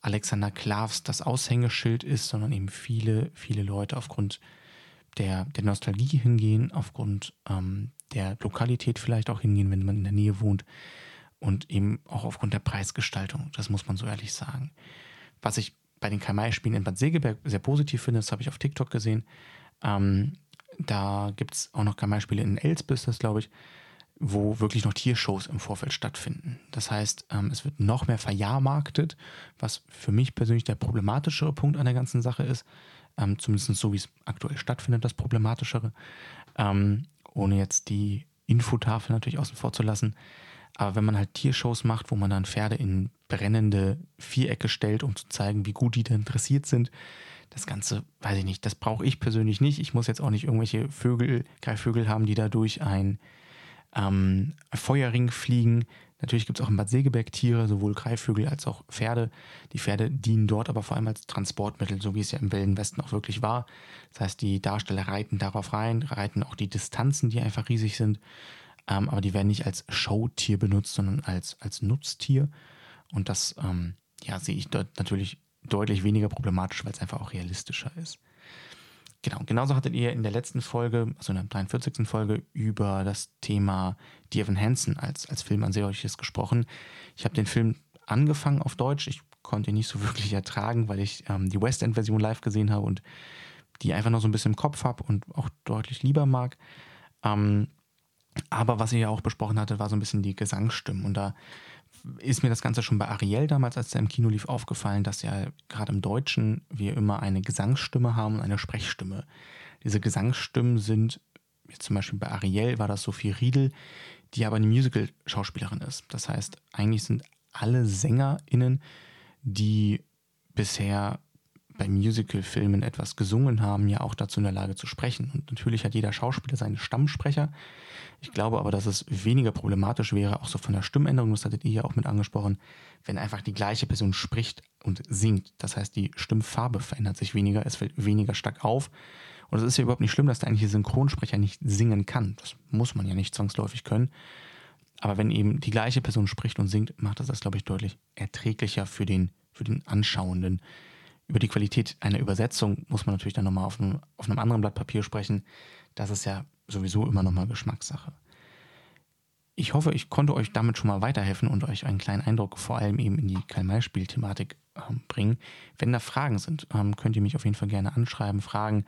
Alexander Klavs das Aushängeschild ist, sondern eben viele, viele Leute aufgrund der, der Nostalgie hingehen, aufgrund ähm, der Lokalität vielleicht auch hingehen, wenn man in der Nähe wohnt und eben auch aufgrund der Preisgestaltung. Das muss man so ehrlich sagen. Was ich bei den Kamai-Spielen in Bad Segeberg sehr positiv finde, das habe ich auf TikTok gesehen. Ähm, da gibt es auch noch Kamai-Spiele in Elsbis, das glaube ich wo wirklich noch Tiershows im Vorfeld stattfinden. Das heißt, ähm, es wird noch mehr verjahrmarktet, was für mich persönlich der problematischere Punkt an der ganzen Sache ist. Ähm, zumindest so, wie es aktuell stattfindet, das Problematischere. Ähm, ohne jetzt die Infotafel natürlich außen vor zu lassen. Aber wenn man halt Tiershows macht, wo man dann Pferde in brennende Vierecke stellt, um zu zeigen, wie gut die da interessiert sind, das Ganze, weiß ich nicht, das brauche ich persönlich nicht. Ich muss jetzt auch nicht irgendwelche Vögel, Greifvögel haben, die da durch ein ähm, Feuerring fliegen. Natürlich gibt es auch in Bad Segeberg Tiere, sowohl Greifvögel als auch Pferde. Die Pferde dienen dort aber vor allem als Transportmittel, so wie es ja im Wilden Westen auch wirklich war. Das heißt, die Darsteller reiten darauf rein, reiten auch die Distanzen, die einfach riesig sind. Ähm, aber die werden nicht als Showtier benutzt, sondern als, als Nutztier. Und das ähm, ja, sehe ich dort natürlich deutlich weniger problematisch, weil es einfach auch realistischer ist. Genau, genauso hattet ihr in der letzten Folge, also in der 43. Folge, über das Thema Die Evan Hansen als, als Film an solches gesprochen. Ich habe den Film angefangen auf Deutsch. Ich konnte ihn nicht so <laughs> wirklich ertragen, weil ich ähm, die West End-Version live gesehen habe und die einfach noch so ein bisschen im Kopf habe und auch deutlich lieber mag. Ähm, aber was ihr ja auch besprochen hattet, war so ein bisschen die Gesangsstimmen. Und da ist mir das Ganze schon bei Ariel damals, als der im Kino lief, aufgefallen, dass ja gerade im Deutschen wir immer eine Gesangsstimme haben und eine Sprechstimme. Diese Gesangsstimmen sind, jetzt zum Beispiel bei Ariel war das Sophie Riedel, die aber eine Musical-Schauspielerin ist. Das heißt, eigentlich sind alle SängerInnen, die bisher bei Musical-Filmen etwas gesungen haben, ja auch dazu in der Lage zu sprechen. Und natürlich hat jeder Schauspieler seine Stammsprecher. Ich glaube aber, dass es weniger problematisch wäre, auch so von der Stimmänderung, das hattet ihr ja auch mit angesprochen, wenn einfach die gleiche Person spricht und singt. Das heißt, die Stimmfarbe verändert sich weniger, es fällt weniger stark auf. Und es ist ja überhaupt nicht schlimm, dass der eigentliche Synchronsprecher nicht singen kann. Das muss man ja nicht zwangsläufig können. Aber wenn eben die gleiche Person spricht und singt, macht das das, glaube ich, deutlich erträglicher für den, für den Anschauenden über die Qualität einer Übersetzung muss man natürlich dann nochmal auf einem, auf einem anderen Blatt Papier sprechen. Das ist ja sowieso immer nochmal Geschmackssache. Ich hoffe, ich konnte euch damit schon mal weiterhelfen und euch einen kleinen Eindruck vor allem eben in die Karl-May-Spielthematik ähm, bringen. Wenn da Fragen sind, ähm, könnt ihr mich auf jeden Fall gerne anschreiben, fragen.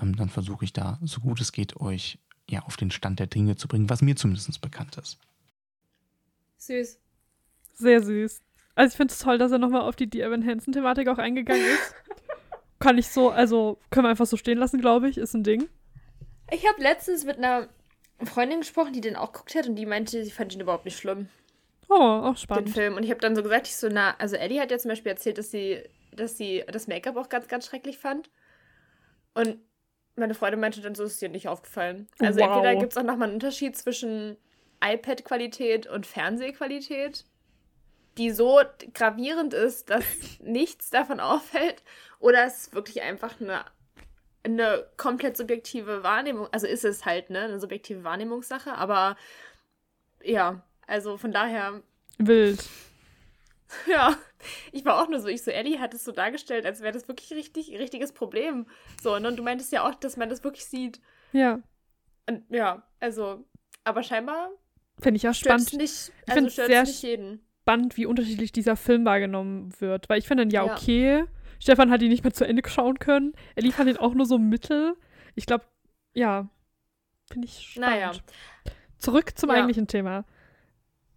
Ähm, dann versuche ich da, so gut es geht, euch ja auf den Stand der Dinge zu bringen, was mir zumindest bekannt ist. Süß. Sehr süß. Also ich finde es toll, dass er nochmal auf die Die Evan Hansen-Thematik auch eingegangen ist. Kann ich so, also können wir einfach so stehen lassen, glaube ich, ist ein Ding. Ich habe letztens mit einer Freundin gesprochen, die den auch geguckt hat und die meinte, sie fand ihn überhaupt nicht schlimm. Oh, auch spannend. Den Film. Und ich habe dann so gesagt, ich so, na, also Ellie hat ja zum Beispiel erzählt, dass sie, dass sie das Make-up auch ganz, ganz schrecklich fand. Und meine Freundin meinte dann so, ist dir nicht aufgefallen. Also Wow. entweder gibt es auch nochmal einen Unterschied zwischen iPad-Qualität und Fernsehqualität. Die so gravierend ist, dass <laughs> nichts davon auffällt, oder es ist wirklich einfach eine, eine komplett subjektive Wahrnehmung. Also ist es halt, ne, eine subjektive Wahrnehmungssache, aber ja, also von daher, Wild. <laughs> ja, ich war auch nur so, ich so, Ellie hat es so dargestellt, als wäre das wirklich richtig, richtiges Problem. So, ne? und du meintest ja auch, dass man das wirklich sieht. Ja, Und ja, also, aber scheinbar finde ich auch stört spannend. es nicht, Ich also stört sehr es nicht jeden. Spannend, wie unterschiedlich dieser Film wahrgenommen wird. Weil ich finde ihn ja Ja. okay. Stefan hat ihn nicht mehr zu Ende schauen können. Ellie fand ihn auch nur so mittel. Ich glaube, ja, finde ich spannend. Naja. Zurück zum Ja. eigentlichen Thema.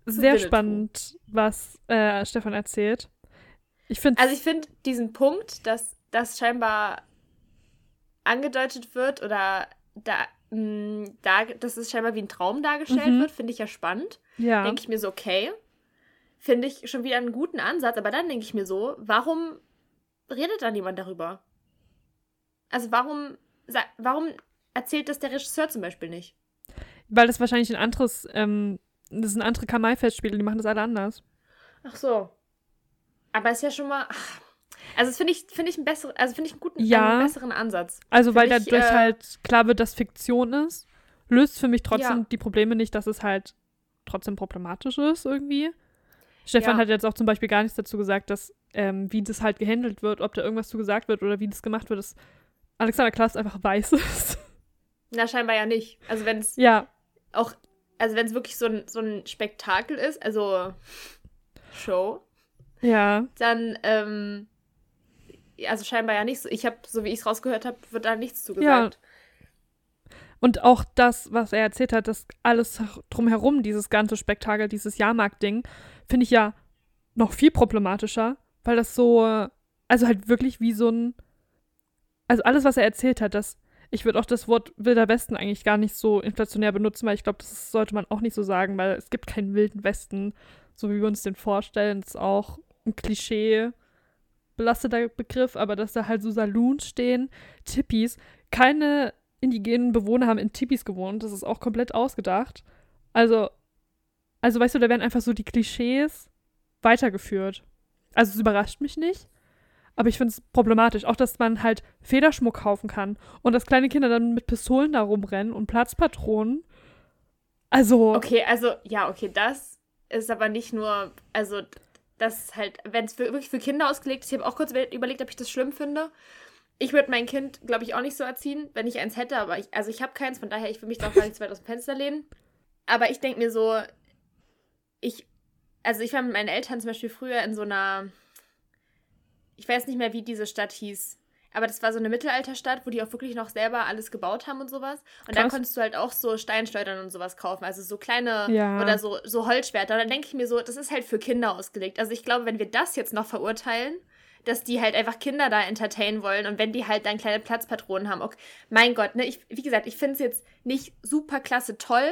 Sehr spannend, was äh, Stefan erzählt. Ich finde Also ich finde diesen Punkt, dass das scheinbar angedeutet wird oder da, mh, da dass es scheinbar wie ein Traum dargestellt Mhm. wird, finde ich ja spannend. ja. Denke ich mir so, okay, finde ich schon wieder einen guten Ansatz, aber dann denke ich mir so, warum redet da niemand darüber? Also warum, warum erzählt das der Regisseur zum Beispiel nicht? Weil das wahrscheinlich ein anderes, ähm, das sind andere Kamai-Festspiele, die machen das alle anders. Ach so. Aber ist ja schon mal. ach. Also das finde ich, finde ich einen besseren, also finde ich einen guten, Ja. einen besseren Ansatz. Also, weil ich, dadurch äh, halt klar wird, dass Fiktion ist, löst für mich trotzdem Ja. die Probleme nicht, dass es halt trotzdem problematisch ist irgendwie. Stefan Ja. hat jetzt auch zum Beispiel gar nichts dazu gesagt, dass, ähm, wie das halt gehandelt wird, ob da irgendwas zu gesagt wird oder wie das gemacht wird, dass Alexander Klaas einfach weiß ist. <laughs> Na, scheinbar ja nicht. Also wenn es ja, auch, also wenn es wirklich so ein, so ein Spektakel ist, also Show, ja, dann, ähm, also scheinbar ja nicht so. Ich habe, so wie ich es rausgehört habe, wird da nichts zu Ja. gesagt. Und auch das, was er erzählt hat, das alles drumherum, dieses ganze Spektakel, dieses Jahrmarkt-Ding, finde ich ja noch viel problematischer, weil das so, also halt wirklich wie so ein, also alles, was er erzählt hat, das, ich würde auch das Wort Wilder Westen eigentlich gar nicht so inflationär benutzen, weil ich glaube, das sollte man auch nicht so sagen, weil es gibt keinen wilden Westen, so wie wir uns den vorstellen. Das ist auch ein Klischee belasteter Begriff, aber dass da halt so Saloons stehen, Tippis, keine indigenen Bewohner haben in Tipis gewohnt. Das ist auch komplett ausgedacht. Also, also weißt du, da werden einfach so die Klischees weitergeführt. Also es überrascht mich nicht, aber ich finde es problematisch. Auch, dass man halt Federschmuck kaufen kann und dass kleine Kinder dann mit Pistolen da rumrennen und Platzpatronen. Also, Okay, also, ja, okay, das ist aber nicht nur, also, das ist halt, wenn es wirklich für Kinder ausgelegt ist, ich habe auch kurz überlegt, ob ich das schlimm finde. Ich würde mein Kind, glaube ich, auch nicht so erziehen, wenn ich eins hätte, aber ich, also ich habe keins, von daher, ich will mich doch gar nicht zu weit aus dem Fenster lehnen. Aber ich denke mir so, ich, also ich war mit meinen Eltern zum Beispiel früher in so einer, ich weiß nicht mehr, wie diese Stadt hieß, aber das war so eine Mittelalterstadt, wo die auch wirklich noch selber alles gebaut haben und sowas. Und da Krass. konntest du halt auch so Steinschleudern und sowas kaufen, also so kleine Ja. oder so, so Holzschwerter. Und dann denke ich mir so, das ist halt für Kinder ausgelegt. Also ich glaube, wenn wir das jetzt noch verurteilen, dass die halt einfach Kinder da entertainen wollen und wenn die halt dann kleine Platzpatronen haben, okay, mein Gott, ne, ich, wie gesagt, ich finde es jetzt nicht super klasse toll,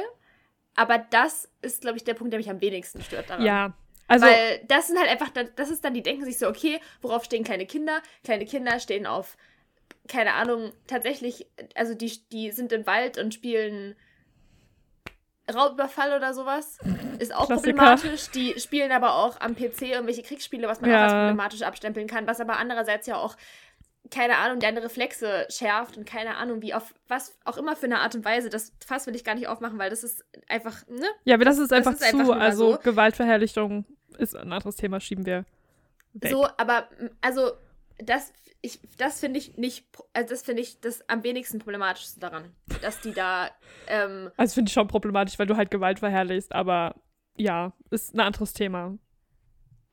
aber das ist, glaube ich, der Punkt, der mich am wenigsten stört daran. ja. Also, Weil das sind halt einfach, das ist dann, die denken sich so, okay, worauf stehen kleine Kinder? Kleine Kinder stehen auf, keine Ahnung, tatsächlich, also die, die sind im Wald und spielen Raubüberfall oder sowas. Ist auch Klassiker. problematisch. Die spielen aber auch am PC irgendwelche Kriegsspiele, was man Ja. auch als problematisch abstempeln kann, was aber andererseits ja auch keine Ahnung, deine Reflexe schärft und keine Ahnung, wie auf was auch immer für eine Art und Weise. Das Fass will ich gar nicht aufmachen, weil das ist einfach, ne? ja, aber das ist einfach ist zu. einfach also, so. Gewaltverherrlichung ist ein anderes Thema, schieben wir. Weg. So, aber also das ich das finde ich nicht also das finde ich das am wenigsten problematischste daran, dass die da ähm, Also finde ich schon problematisch, weil du halt Gewalt verherrlichst, aber ja, ist ein anderes Thema.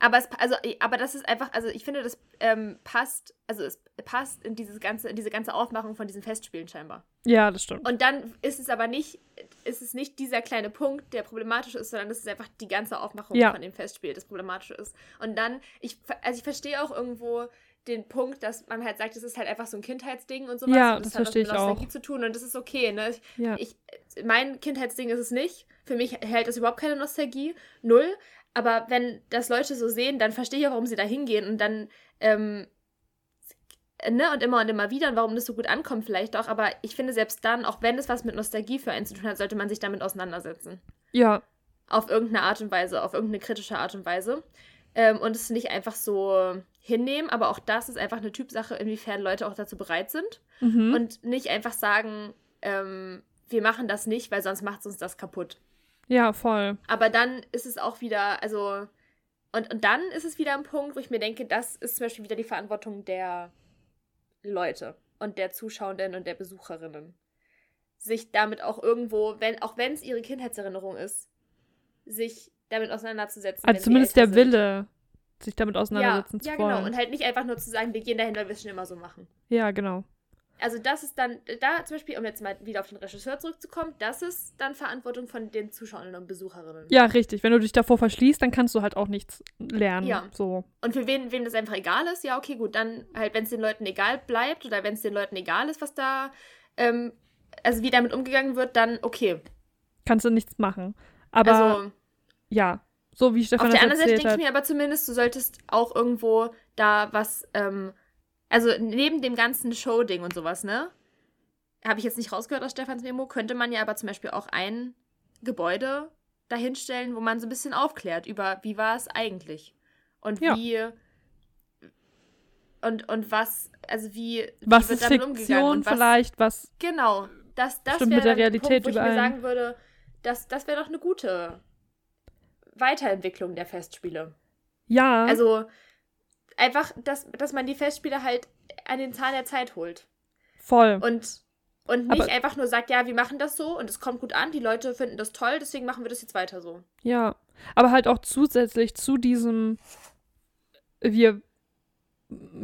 Aber es also aber das ist einfach also ich finde das ähm, passt also es passt in dieses ganze in diese ganze Aufmachung von diesen Festspielen scheinbar. Ja, das stimmt. Und dann ist es aber nicht ist es nicht dieser kleine Punkt, der problematisch ist, sondern es ist einfach die ganze Aufmachung Ja. von dem Festspiel, das problematisch ist. Und dann ich also ich verstehe auch irgendwo den Punkt, dass man halt sagt, es ist halt einfach so ein Kindheitsding und sowas. Ja, und das hat was verstehe mit ich auch. Nostalgie zu tun und das ist okay, ne? Ich, ja. ich, mein Kindheitsding ist es nicht. Für mich hält es überhaupt keine Nostalgie. Null. Aber wenn das Leute so sehen, dann verstehe ich auch, warum sie da hingehen und dann, ähm, ne, und immer und immer wieder und warum das so gut ankommt vielleicht auch. Aber ich finde, selbst dann, auch wenn es was mit Nostalgie für einen zu tun hat, sollte man sich damit auseinandersetzen. ja, Auf irgendeine Art und Weise, auf irgendeine kritische Art und Weise. ähm, und es nicht einfach so hinnehmen. Aber auch das ist einfach eine Typsache, inwiefern Leute auch dazu bereit sind. Mhm. Und nicht einfach sagen, ähm, wir machen das nicht, weil sonst macht uns das kaputt. Ja, voll. Aber dann ist es auch wieder, also, und, und dann ist es wieder ein Punkt, wo ich mir denke, das ist zum Beispiel wieder die Verantwortung der Leute und der Zuschauenden und der Besucherinnen. Sich damit auch irgendwo, wenn, auch wenn es ihre Kindheitserinnerung ist, sich damit auseinanderzusetzen. Also zumindest der sind. Wille, sich damit Ja, auseinandersetzen ja zu genau. wollen. Und halt nicht einfach nur zu sagen, wir gehen dahin, weil wir es schon immer so machen. ja, genau. Also das ist dann, da zum Beispiel, um jetzt mal wieder auf den Regisseur zurückzukommen, das ist dann Verantwortung von den Zuschauerinnen und Besucherinnen. Ja, richtig. Wenn du dich davor verschließt, dann kannst du halt auch nichts lernen. Ja. So. Und für wen, wem das einfach egal ist, ja, okay, gut, dann halt, wenn es den Leuten egal bleibt oder wenn es den Leuten egal ist, was da, ähm, also wie damit umgegangen wird, dann okay. Kannst du nichts machen. Aber also ja, so wie Stefan auf der anderen Seite denke ich mir aber zumindest, du solltest auch irgendwo da was, ähm, also neben dem ganzen Show-Ding und sowas, ne? Habe ich jetzt nicht rausgehört aus Stefans Memo, könnte man ja aber zum Beispiel auch ein Gebäude dahinstellen, wo man so ein bisschen aufklärt über, wie war es eigentlich? Und Ja. wie und, und was, also wie, was wie wird ist Fiktion vielleicht, was Genau, das, das Stimmt wäre mit der Realität Punkt, wo ich mir überein. sagen würde, das, das wäre doch eine gute Weiterentwicklung der Festspiele. ja, Also einfach, dass, dass man die Festspiele halt an den Zahn der Zeit holt. voll. Und, und nicht Aber- einfach nur sagt, ja, wir machen das so und es kommt gut an, die Leute finden das toll, deswegen machen wir das jetzt weiter so. Ja, aber halt auch zusätzlich zu diesem, wir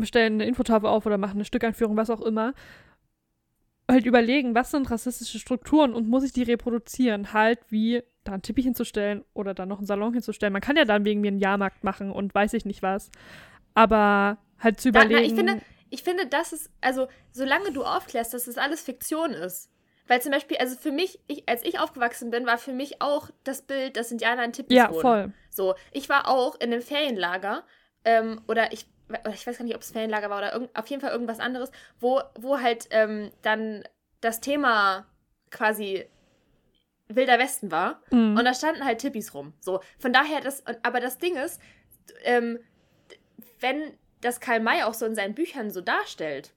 stellen eine Infotafel auf oder machen eine Stückeinführung, was auch immer, halt überlegen, was sind rassistische Strukturen und muss ich die reproduzieren? Halt wie da einen Tippi hinzustellen oder da noch einen Salon hinzustellen. Man kann ja dann wegen mir einen Jahrmarkt machen und weiß ich nicht was. Aber halt zu Da, überlegen. na, ich finde, ich finde, das ist, also solange du aufklärst, dass das alles Fiktion ist. Weil zum Beispiel, also für mich, ich, als ich aufgewachsen bin, war für mich auch das Bild, dass Indianer in Tippis ja, wohnen. voll. So, ich war auch in einem Ferienlager, ähm, oder ich, oder ich weiß gar nicht, ob es Ferienlager war oder irgend, auf jeden Fall irgendwas anderes, wo, wo halt ähm, dann das Thema quasi Wilder Westen war. Mhm. Und da standen halt Tippis rum. So, von daher, das, aber das Ding ist, ähm, wenn das Karl May auch so in seinen Büchern so darstellt,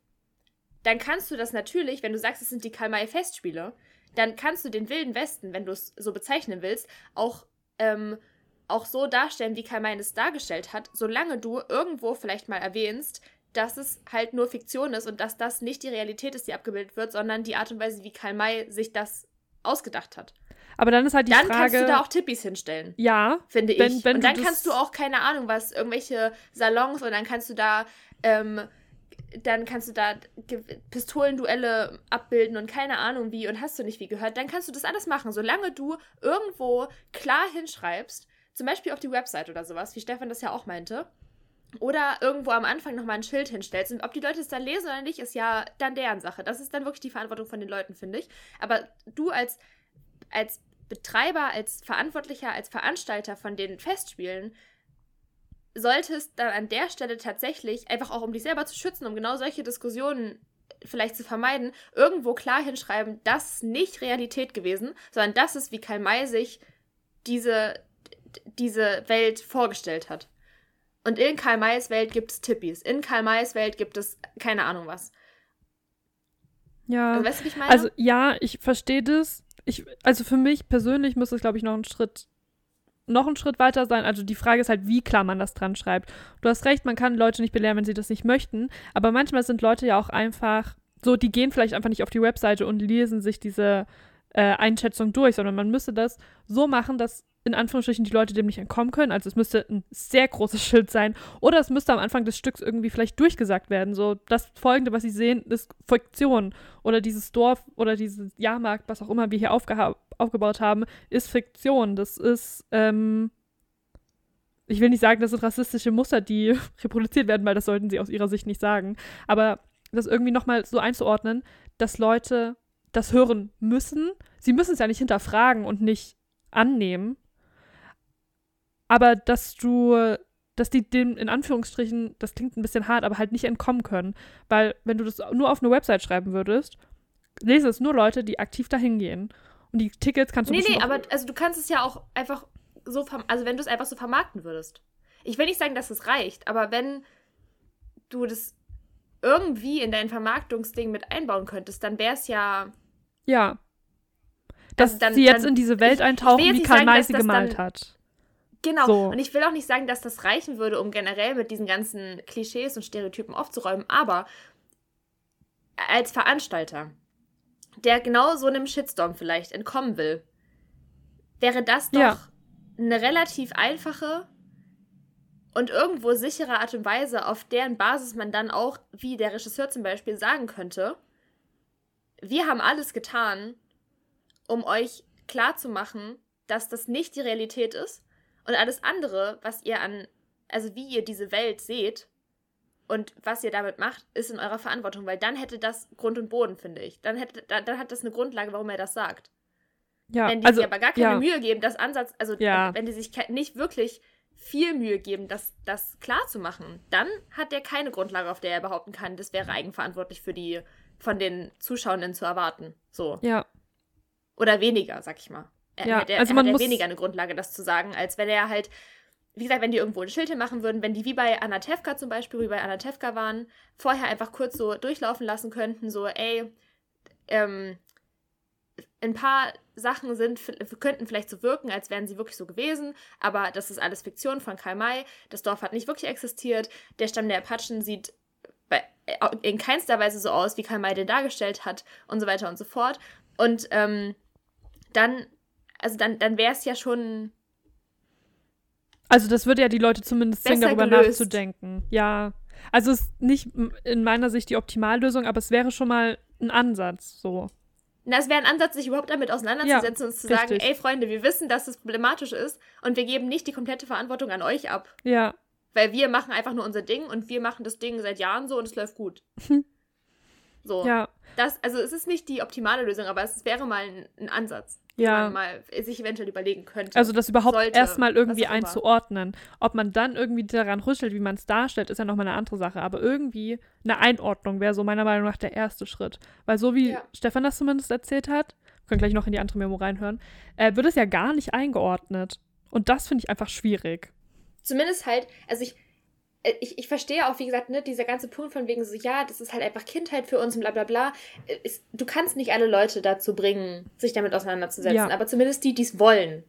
dann kannst du das natürlich, wenn du sagst, es sind die Karl May Festspiele, dann kannst du den Wilden Westen, wenn du es so bezeichnen willst, auch, ähm, auch so darstellen, wie Karl May es dargestellt hat, solange du irgendwo vielleicht mal erwähnst, dass es halt nur Fiktion ist und dass das nicht die Realität ist, die abgebildet wird, sondern die Art und Weise, wie Karl May sich das ausgedacht hat. Aber dann ist halt die dann Frage. kannst du da auch Tippis hinstellen ja, finde Wenn- ich. wenn und du dann das- kannst du auch, keine Ahnung, was, irgendwelche Salons und dann kannst du da, ähm, dann kannst du da Pistolenduelle abbilden und keine Ahnung wie und hast du nicht wie gehört. Dann kannst du das alles machen, solange du irgendwo klar hinschreibst, zum Beispiel auf die Website oder sowas, wie Stefan das ja auch meinte. Oder irgendwo am Anfang nochmal ein Schild hinstellst. Und ob die Leute es dann lesen oder nicht, ist ja dann deren Sache. Das ist dann wirklich die Verantwortung von den Leuten, finde ich. Aber du als, als Betreiber, als Verantwortlicher, als Veranstalter von den Festspielen solltest dann an der Stelle tatsächlich, einfach auch um dich selber zu schützen, um genau solche Diskussionen vielleicht zu vermeiden, irgendwo klar hinschreiben, das ist nicht Realität gewesen, sondern das ist, wie Karl May sich diese, diese Welt vorgestellt hat. Und in Karl Mays Welt gibt es Tippis. In Karl Mays Welt gibt es keine Ahnung was. ja. Also, weißt du, ich meine? Also ja, ich verstehe das. Ich, also für mich persönlich müsste es, glaube ich, noch einen Schritt, noch einen Schritt weiter sein. Also die Frage ist halt, wie klar man das dran schreibt. Du hast recht, man kann Leute nicht belehren, wenn sie das nicht möchten. Aber manchmal sind Leute ja auch einfach so, die gehen vielleicht einfach nicht auf die Webseite und lesen sich diese äh, Einschätzung durch, sondern man müsste das so machen, dass in Anführungsstrichen die Leute dem nicht entkommen können. Also es müsste ein sehr großes <laughs> Schild sein. Oder es müsste am Anfang des Stücks irgendwie vielleicht durchgesagt werden. So, das Folgende, was Sie sehen, ist Fiktion. Oder dieses Dorf oder dieses Jahrmarkt, was auch immer wir hier aufgebaut haben, ist Fiktion. Das ist, ähm, ich will nicht sagen, das sind rassistische Muster, die <laughs> reproduziert werden, weil das sollten sie aus ihrer Sicht nicht sagen. Aber das irgendwie nochmal so einzuordnen, dass Leute das hören müssen. Sie müssen es ja nicht hinterfragen und nicht annehmen. Aber dass du, dass die dem in Anführungsstrichen, das klingt ein bisschen hart, aber halt nicht entkommen können. Weil wenn du das nur auf eine Website schreiben würdest, lesen es nur Leute, die aktiv dahin gehen. Und die Tickets kannst du nee, bestimmt nee, auch- aber also du kannst es ja auch einfach so, also wenn du es einfach so vermarkten würdest. Ich will nicht sagen, dass es reicht, aber wenn du das irgendwie in dein Vermarktungsding mit einbauen könntest, dann wäre es ja. Ja. Dass Also dann- sie jetzt dann- in diese Welt eintauchen, wie nicht Karl May sie gemalt hat. Genau. So. Und ich will auch nicht sagen, dass das reichen würde, um generell mit diesen ganzen Klischees und Stereotypen aufzuräumen, aber als Veranstalter, der genau so einem Shitstorm vielleicht entkommen will, wäre das doch Ja. eine relativ einfache und irgendwo sichere Art und Weise, auf deren Basis man dann auch, wie der Regisseur zum Beispiel, sagen könnte, wir haben alles getan, um euch klarzumachen, dass das nicht die Realität ist und alles andere, was ihr an, also wie ihr diese Welt seht und was ihr damit macht, ist in eurer Verantwortung, weil dann hätte das Grund und Boden, finde ich. Dann, hätte, dann, dann hat das eine Grundlage, warum er das sagt. Ja, wenn die also, sich aber gar keine ja. Mühe geben, das Ansatz, also Ja. wenn die sich nicht wirklich viel Mühe geben, das, das klar zu machen, dann hat der keine Grundlage, auf der er behaupten kann, das wäre eigenverantwortlich für die von den Zuschauenden zu erwarten. So. Ja, Oder weniger, sag ich mal. Er, Ja, hat, er, also er man hat muss- weniger eine Grundlage, das zu sagen, als wenn er halt, wie gesagt, wenn die irgendwo ein Schild machen würden, wenn die wie bei Anatevka zum Beispiel, wie bei Anatevka waren, vorher einfach kurz so durchlaufen lassen könnten, so, ey, ähm, ein paar Sachen sind, könnten vielleicht so wirken, als wären sie wirklich so gewesen, aber das ist alles Fiktion von Karl May. Das Dorf hat nicht wirklich existiert. Der Stamm der Apachen sieht bei, in keinster Weise so aus, wie Karl May den dargestellt hat und so weiter und so fort. Und ähm, dann, also dann, dann wäre es ja schon also das würde ja die Leute zumindest zwingen, darüber gelöst. nachzudenken. Ja, also es ist nicht in meiner Sicht die Optimallösung, aber es wäre schon mal ein Ansatz, so. Na, es wäre ein Ansatz, sich überhaupt damit auseinanderzusetzen Ja, und zu sagen, richtig. ey Freunde, wir wissen, dass es problematisch ist und wir geben nicht die komplette Verantwortung an euch ab. Ja, Weil wir machen einfach nur unser Ding und wir machen das Ding seit Jahren so und es läuft gut. <laughs> So. ja, Das, also es ist nicht die optimale Lösung, aber es wäre mal ein, ein Ansatz, den Ja. man mal sich eventuell überlegen könnte. also das überhaupt erstmal irgendwie einzuordnen. Ob man dann irgendwie daran rüttelt, wie man es darstellt, ist ja nochmal eine andere Sache. Aber irgendwie eine Einordnung wäre so meiner Meinung nach der erste Schritt. Weil so wie Ja. Stefan das zumindest erzählt hat, wir können gleich noch in die andere Memo reinhören, äh, wird es ja gar nicht eingeordnet. Und das finde ich einfach schwierig. Zumindest halt, also ich, ich, ich verstehe auch, wie gesagt, ne, dieser ganze Punkt von wegen so, ja, das ist halt einfach Kindheit für uns und bla bla bla. Äh, Ist, du kannst nicht alle Leute dazu bringen, sich damit auseinanderzusetzen, Ja. aber zumindest die, die es wollen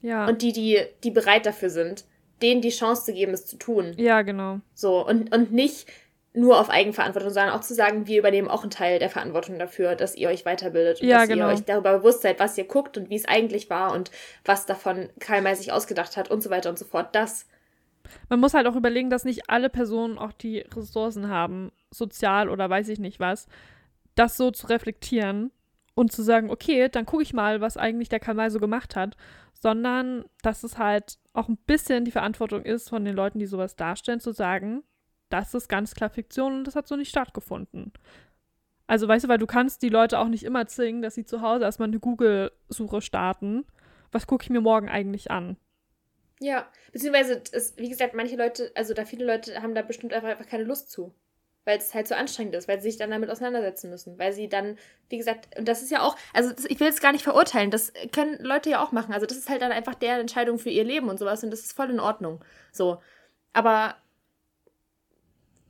Ja. und die, die, die bereit dafür sind, denen die Chance zu geben, es zu tun. ja, genau. So, und, und nicht nur auf Eigenverantwortung, sondern auch zu sagen, wir übernehmen auch einen Teil der Verantwortung dafür, dass ihr euch weiterbildet und Ja, dass genau. ihr euch darüber bewusst seid, was ihr guckt und wie es eigentlich war und was davon Karl May sich ausgedacht hat und so weiter und so fort. Das, Man muss halt auch überlegen, dass nicht alle Personen auch die Ressourcen haben, sozial oder weiß ich nicht was, das so zu reflektieren und zu sagen, okay, dann gucke ich mal, was eigentlich der Karl so gemacht hat, sondern dass es halt auch ein bisschen die Verantwortung ist von den Leuten, die sowas darstellen, zu sagen, das ist ganz klar Fiktion und das hat so nicht stattgefunden. Also weißt du, weil du kannst die Leute auch nicht immer zwingen, dass sie zu Hause erstmal eine Google-Suche starten. Was gucke ich mir morgen eigentlich an? Ja, beziehungsweise, es, wie gesagt, manche Leute, also da viele Leute haben da bestimmt einfach, einfach keine Lust zu. Weil es halt so anstrengend ist, weil sie sich dann damit auseinandersetzen müssen. Weil sie dann, wie gesagt, und das ist ja auch, also das, ich will es gar nicht verurteilen, das können Leute ja auch machen. Also das ist halt dann einfach deren Entscheidung für ihr Leben und sowas und das ist voll in Ordnung. So. Aber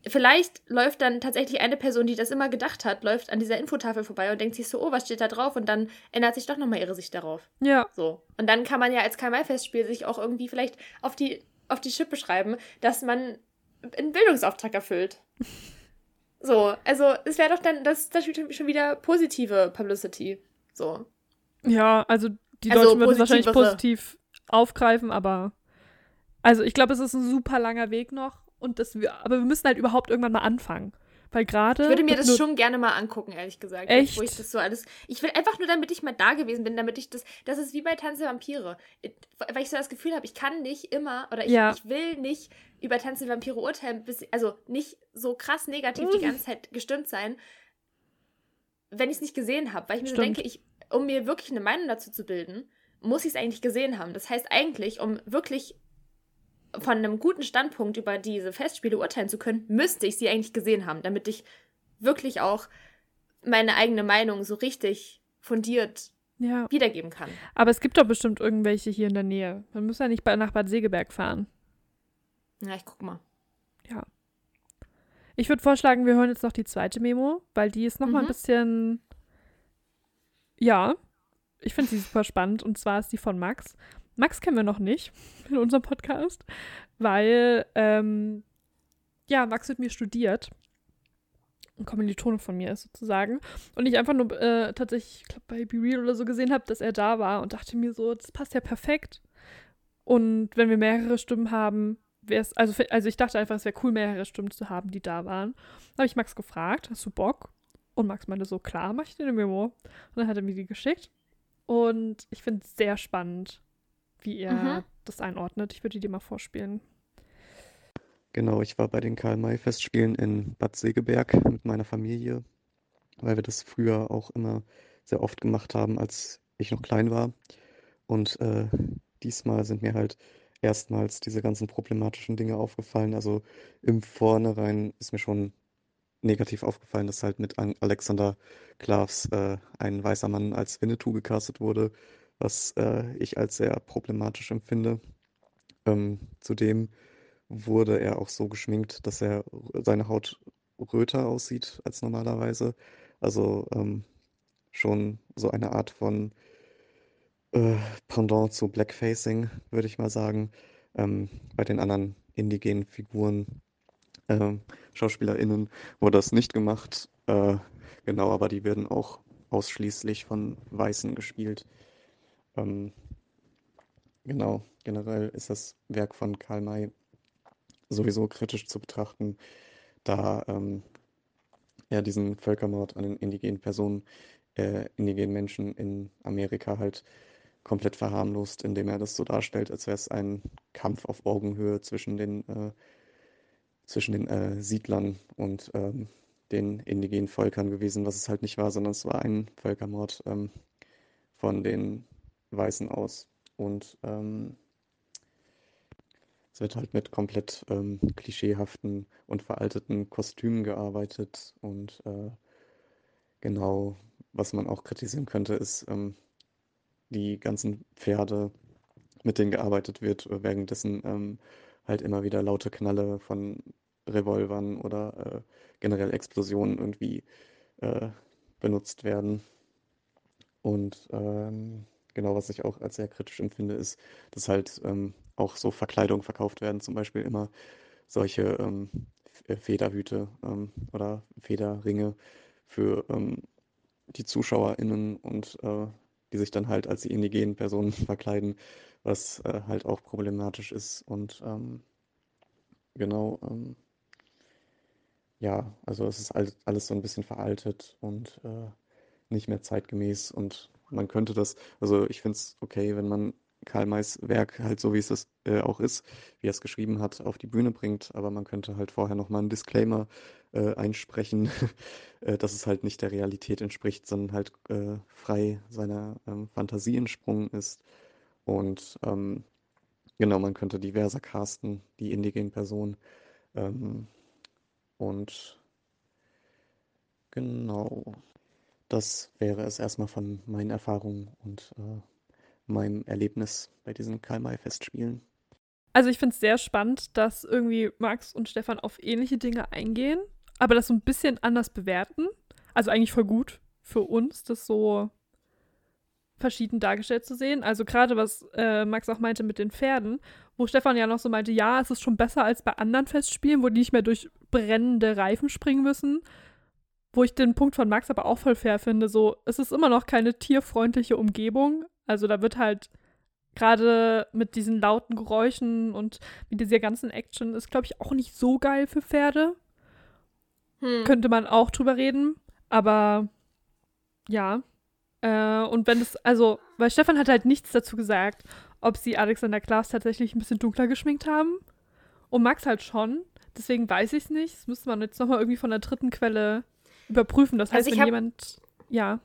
vielleicht läuft dann tatsächlich eine Person, die das immer gedacht hat, läuft an dieser Infotafel vorbei und denkt sich so, oh, was steht da drauf? Und dann ändert sich doch nochmal ihre Sicht darauf. Ja, So. Und dann kann man ja als Karl-May-Festspiel sich auch irgendwie vielleicht auf die, auf die Schippe schreiben, dass man einen Bildungsauftrag erfüllt. <laughs> So, also es wäre doch dann, das, das schon wieder positive Publicity. So. Ja, also die Also Deutschen würden es wahrscheinlich positiv aufgreifen, aber also ich glaube, es ist ein super langer Weg noch und das wir, aber wir müssen halt überhaupt irgendwann mal anfangen, weil gerade Ich würde mir das schon gerne mal angucken, ehrlich gesagt. Echt? Wo ich das so alles. Ich will einfach nur, damit ich mal da gewesen bin, damit ich das. Das ist wie bei Tanz der Vampire. Weil ich so das Gefühl habe, ich kann nicht immer oder ich, Ja. ich will nicht über Tanz der Vampire urteilen, bis, also nicht so krass negativ Mhm. die ganze Zeit gestimmt sein, wenn ich es nicht gesehen habe. Weil ich mir so denke, ich, um mir wirklich eine Meinung dazu zu bilden, muss ich es eigentlich gesehen haben. Das heißt eigentlich, um wirklich von einem guten Standpunkt über diese Festspiele urteilen zu können, müsste ich sie eigentlich gesehen haben, damit ich wirklich auch meine eigene Meinung so richtig fundiert ja, wiedergeben kann. aber es gibt doch bestimmt irgendwelche hier in der Nähe. Man muss ja nicht bei, nach Bad Segeberg fahren. Ja, ich guck mal. Ja. Ich würde vorschlagen, wir hören jetzt noch die zweite Memo, weil die ist noch mal ein Mhm. bisschen. Ja, ich finde sie super spannend. Und zwar ist die von Max. Max kennen wir noch nicht <laughs> in unserem Podcast, weil, ähm, ja, Max mit mir studiert. Ein Kommilitone von mir ist sozusagen. Und ich einfach nur äh, tatsächlich, ich glaube, bei Be Real oder so gesehen habe, dass er da war und dachte mir so, das passt ja perfekt. Und wenn wir mehrere Stimmen haben, wäre es, also, also ich dachte einfach, es wäre cool, mehrere Stimmen zu haben, die da waren. Da habe ich Max gefragt, hast du Bock? Und Max meinte so, klar, mach ich dir eine Memo. Und dann hat er mir die geschickt. Und ich finde es sehr spannend, wie er Mhm. das einordnet. Ich würde die dir mal vorspielen. Genau, ich war bei den Karl-May-Festspielen in Bad Segeberg mit meiner Familie, weil wir das früher auch immer sehr oft gemacht haben, als ich noch klein war. Und äh, diesmal sind mir halt erstmals diese ganzen problematischen Dinge aufgefallen. Also im Vornherein ist mir schon negativ aufgefallen, dass halt mit An Alexander Klavs äh, ein weißer Mann als Winnetou gecastet wurde, was äh, ich als sehr problematisch empfinde. Ähm, zudem wurde er auch so geschminkt, dass er seine Haut röter aussieht als normalerweise. Also ähm, schon so eine Art von äh, Pendant zu Blackfacing, würde ich mal sagen. Ähm, bei den anderen indigenen Figuren, ähm, SchauspielerInnen, wurde das nicht gemacht. Äh, genau, aber die werden auch ausschließlich von Weißen gespielt. Ähm, genau, generell ist das Werk von Karl May sowieso kritisch zu betrachten, da ähm, er diesen Völkermord an den indigenen Personen, äh, indigenen Menschen in Amerika halt komplett verharmlost, indem er das so darstellt, als wäre es ein Kampf auf Augenhöhe zwischen den, äh, zwischen den äh, Siedlern und ähm, den indigenen Völkern gewesen, was es halt nicht war, sondern es war ein Völkermord ähm, von den Weißen aus. Und ähm, es wird halt mit komplett ähm, klischeehaften und veralteten Kostümen gearbeitet. Und äh, genau, was man auch kritisieren könnte, ist ähm, die ganzen Pferde, mit denen gearbeitet wird, äh, währenddessen ähm, halt immer wieder laute Knalle von Revolvern oder äh, generell Explosionen irgendwie äh, benutzt werden. Und ähm, genau, was ich auch als sehr kritisch empfinde, ist, dass halt ähm, auch so Verkleidungen verkauft werden, zum Beispiel immer solche ähm, äh, Federhüte ähm, oder Federringe für ähm, die ZuschauerInnen und äh, die sich dann halt als die indigenen Personen <laughs> verkleiden, was äh, halt auch problematisch ist. Und ähm, genau, ähm, ja, also es ist alles, alles so ein bisschen veraltet und äh, nicht mehr zeitgemäß und man könnte das, also ich finde es okay, wenn man Karl Mays Werk halt so, wie es das, äh, auch ist, wie er es geschrieben hat, auf die Bühne bringt, aber man könnte halt vorher nochmal einen Disclaimer äh, einsprechen, <laughs> äh, dass es halt nicht der Realität entspricht, sondern halt äh, frei seiner ähm, Fantasie entsprungen ist. Und ähm, genau, man könnte diverser casten, die indigenen Personen. Ähm, und genau. Das wäre es erstmal von meinen Erfahrungen und äh, meinem Erlebnis bei diesen Karl-May-Festspielen. Also ich finde es sehr spannend, dass irgendwie Max und Stefan auf ähnliche Dinge eingehen, aber das so ein bisschen anders bewerten. Also eigentlich voll gut für uns, das so verschieden dargestellt zu sehen. Also gerade was äh, Max auch meinte mit den Pferden, wo Stefan ja noch so meinte, ja, es ist schon besser als bei anderen Festspielen, wo die nicht mehr durch brennende Reifen springen müssen. Wo ich den Punkt von Max aber auch voll fair finde, so, es ist immer noch keine tierfreundliche Umgebung. Also da wird halt gerade mit diesen lauten Geräuschen und mit dieser ganzen Action ist, glaube ich, auch nicht so geil für Pferde. Hm. Könnte man auch drüber reden, aber ja. Äh, und wenn es, also, weil Stefan hat halt nichts dazu gesagt, ob sie Alexander Klaas tatsächlich ein bisschen dunkler geschminkt haben. Und Max halt schon. Deswegen weiß ich es nicht. Das müsste man jetzt nochmal irgendwie von der dritten Quelle überprüfen. Das heißt, Also wenn hab- jemand. Ja.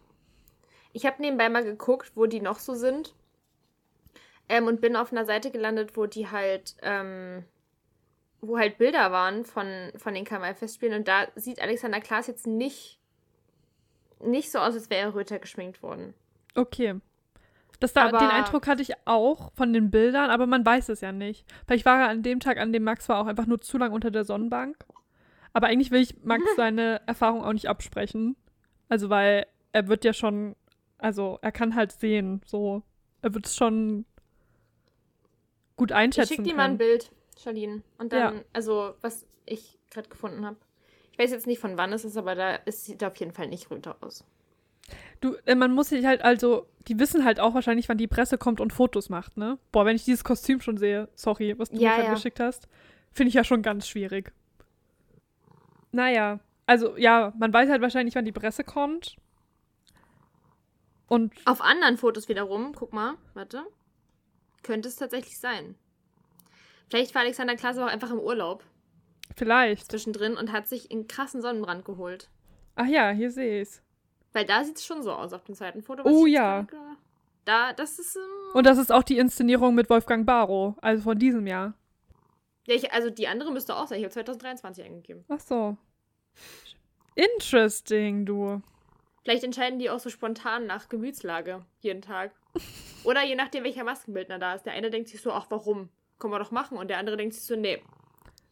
Ich habe nebenbei mal geguckt, wo die noch so sind. Ähm, und bin auf einer Seite gelandet, wo die halt, ähm, wo halt Bilder waren von, von den Kamal-Festspielen. Und da sieht Alexander Klaas jetzt nicht, nicht so aus, als wäre er röter geschminkt worden. Okay. Das da, Aber- den Eindruck hatte ich auch von den Bildern, aber man weiß es ja nicht. Vielleicht war er an dem Tag, an dem Max war, auch einfach nur zu lang unter der Sonnenbank. Aber eigentlich will ich Max <laughs> seine Erfahrung auch nicht absprechen. Also, weil er wird ja schon, also er kann halt sehen, so. Er wird es schon gut Ich einschätzen schick dir mal ein. Bild, Charlene. Und dann, Ja. also, was ich gerade gefunden habe. Ich weiß jetzt nicht, von wann es ist, aber da es sieht auf jeden Fall nicht röter aus. Du, äh, man muss sich halt, also, die wissen halt auch wahrscheinlich, wann die Presse kommt und Fotos macht, ne? Boah, wenn ich dieses Kostüm schon sehe, sorry, was du Ja, mir gerade ja. geschickt hast, finde ich ja schon ganz schwierig. Naja, also, ja, man weiß halt wahrscheinlich, wann die Presse kommt. Und Auf anderen Fotos wiederum, guck mal, warte, könnte es tatsächlich sein. Vielleicht war Alexander Klaas auch einfach im Urlaub vielleicht. zwischendrin und hat sich einen krassen Sonnenbrand geholt. Ach ja, hier sehe ich's. Weil da sieht es schon so aus auf dem zweiten Foto. Oh ich ja. Da, das ist. Ähm, Und das ist auch die Inszenierung mit Wolfgang Barrow, also von diesem Jahr. Ja, ich, also die andere müsste auch sein. Ich habe 2023 eingegeben. Ach so. Interesting, du. Vielleicht entscheiden die auch so spontan nach Gemütslage jeden Tag. <laughs> Oder je nachdem, welcher Maskenbildner da ist. Der eine denkt sich so, ach warum? Können wir doch machen. Und der andere denkt sich so, nee.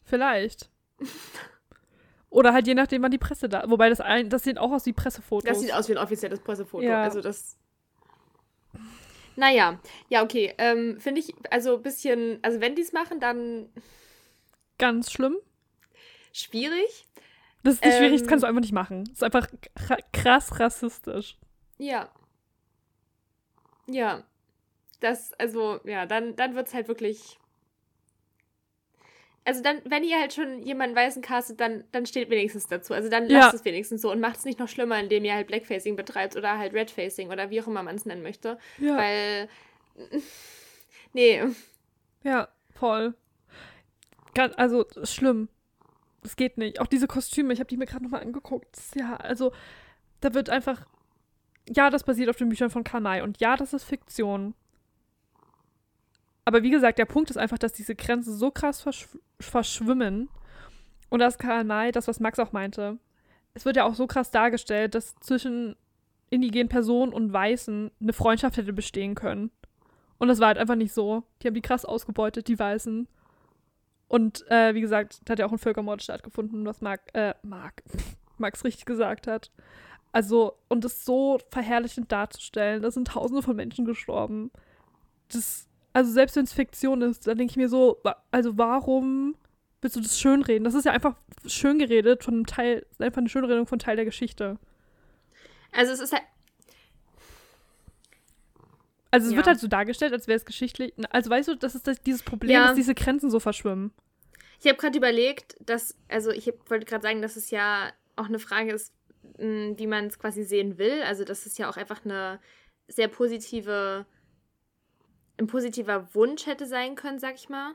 Vielleicht. <laughs> Oder halt je nachdem, wann die Presse da. Wobei das ein, das sieht auch aus wie Pressefotos. Das sieht aus wie ein offizielles Pressefoto. Ja. Also das. Naja, ja, okay. Ähm, Finde ich, also ein bisschen, also wenn die es machen, dann Ganz schlimm. schwierig. Das ist nicht schwierig, das Ähm. kannst du einfach nicht machen. Das ist einfach kra- krass rassistisch. Ja. Ja. Das, also, ja, dann, dann wird es halt wirklich. Also dann, wenn ihr halt schon jemanden Weißen castet, dann, dann steht wenigstens dazu. Also dann Ja. lasst es wenigstens so und macht es nicht noch schlimmer, indem ihr halt Blackfacing betreibt oder halt Redfacing oder wie auch immer man es nennen möchte. Ja. Weil. <laughs> Nee. Ja, voll. Also, schlimm. Das geht nicht. Auch diese Kostüme, ich habe die mir gerade nochmal angeguckt. Ja, also, da wird einfach. Ja, das basiert auf den Büchern von Kanai. Und ja, das ist Fiktion. Aber wie gesagt, der Punkt ist einfach, dass diese Grenzen so krass verschw verschwimmen. Und das Karl May, das, was Max auch meinte, es wird ja auch so krass dargestellt, dass zwischen indigenen Personen und Weißen eine Freundschaft hätte bestehen können. Und das war halt einfach nicht so. Die haben die krass ausgebeutet, die Weißen. Und äh, wie gesagt, da hat ja auch ein Völkermord stattgefunden, was Mark, äh, Mark, <laughs> Max richtig gesagt hat. Also, und das so verherrlichend darzustellen, da sind tausende von Menschen gestorben. Das, also selbst wenn es Fiktion ist, dann denke ich mir so, also warum willst du das schönreden? Das ist ja einfach schön geredet von einem Teil, ist einfach eine Schönredung von Teil der Geschichte. Also es ist halt. Also es Ja. wird halt so dargestellt, als wäre es geschichtlich. Also weißt du, das ist das, dieses Problem, Ja. dass diese Grenzen so verschwimmen. Ich habe gerade überlegt, dass, also ich hab- wollte gerade sagen, dass es ja auch eine Frage ist, mh, wie man es quasi sehen will. Also dass es ja auch einfach eine sehr positive, ein positiver Wunsch hätte sein können, sag ich mal.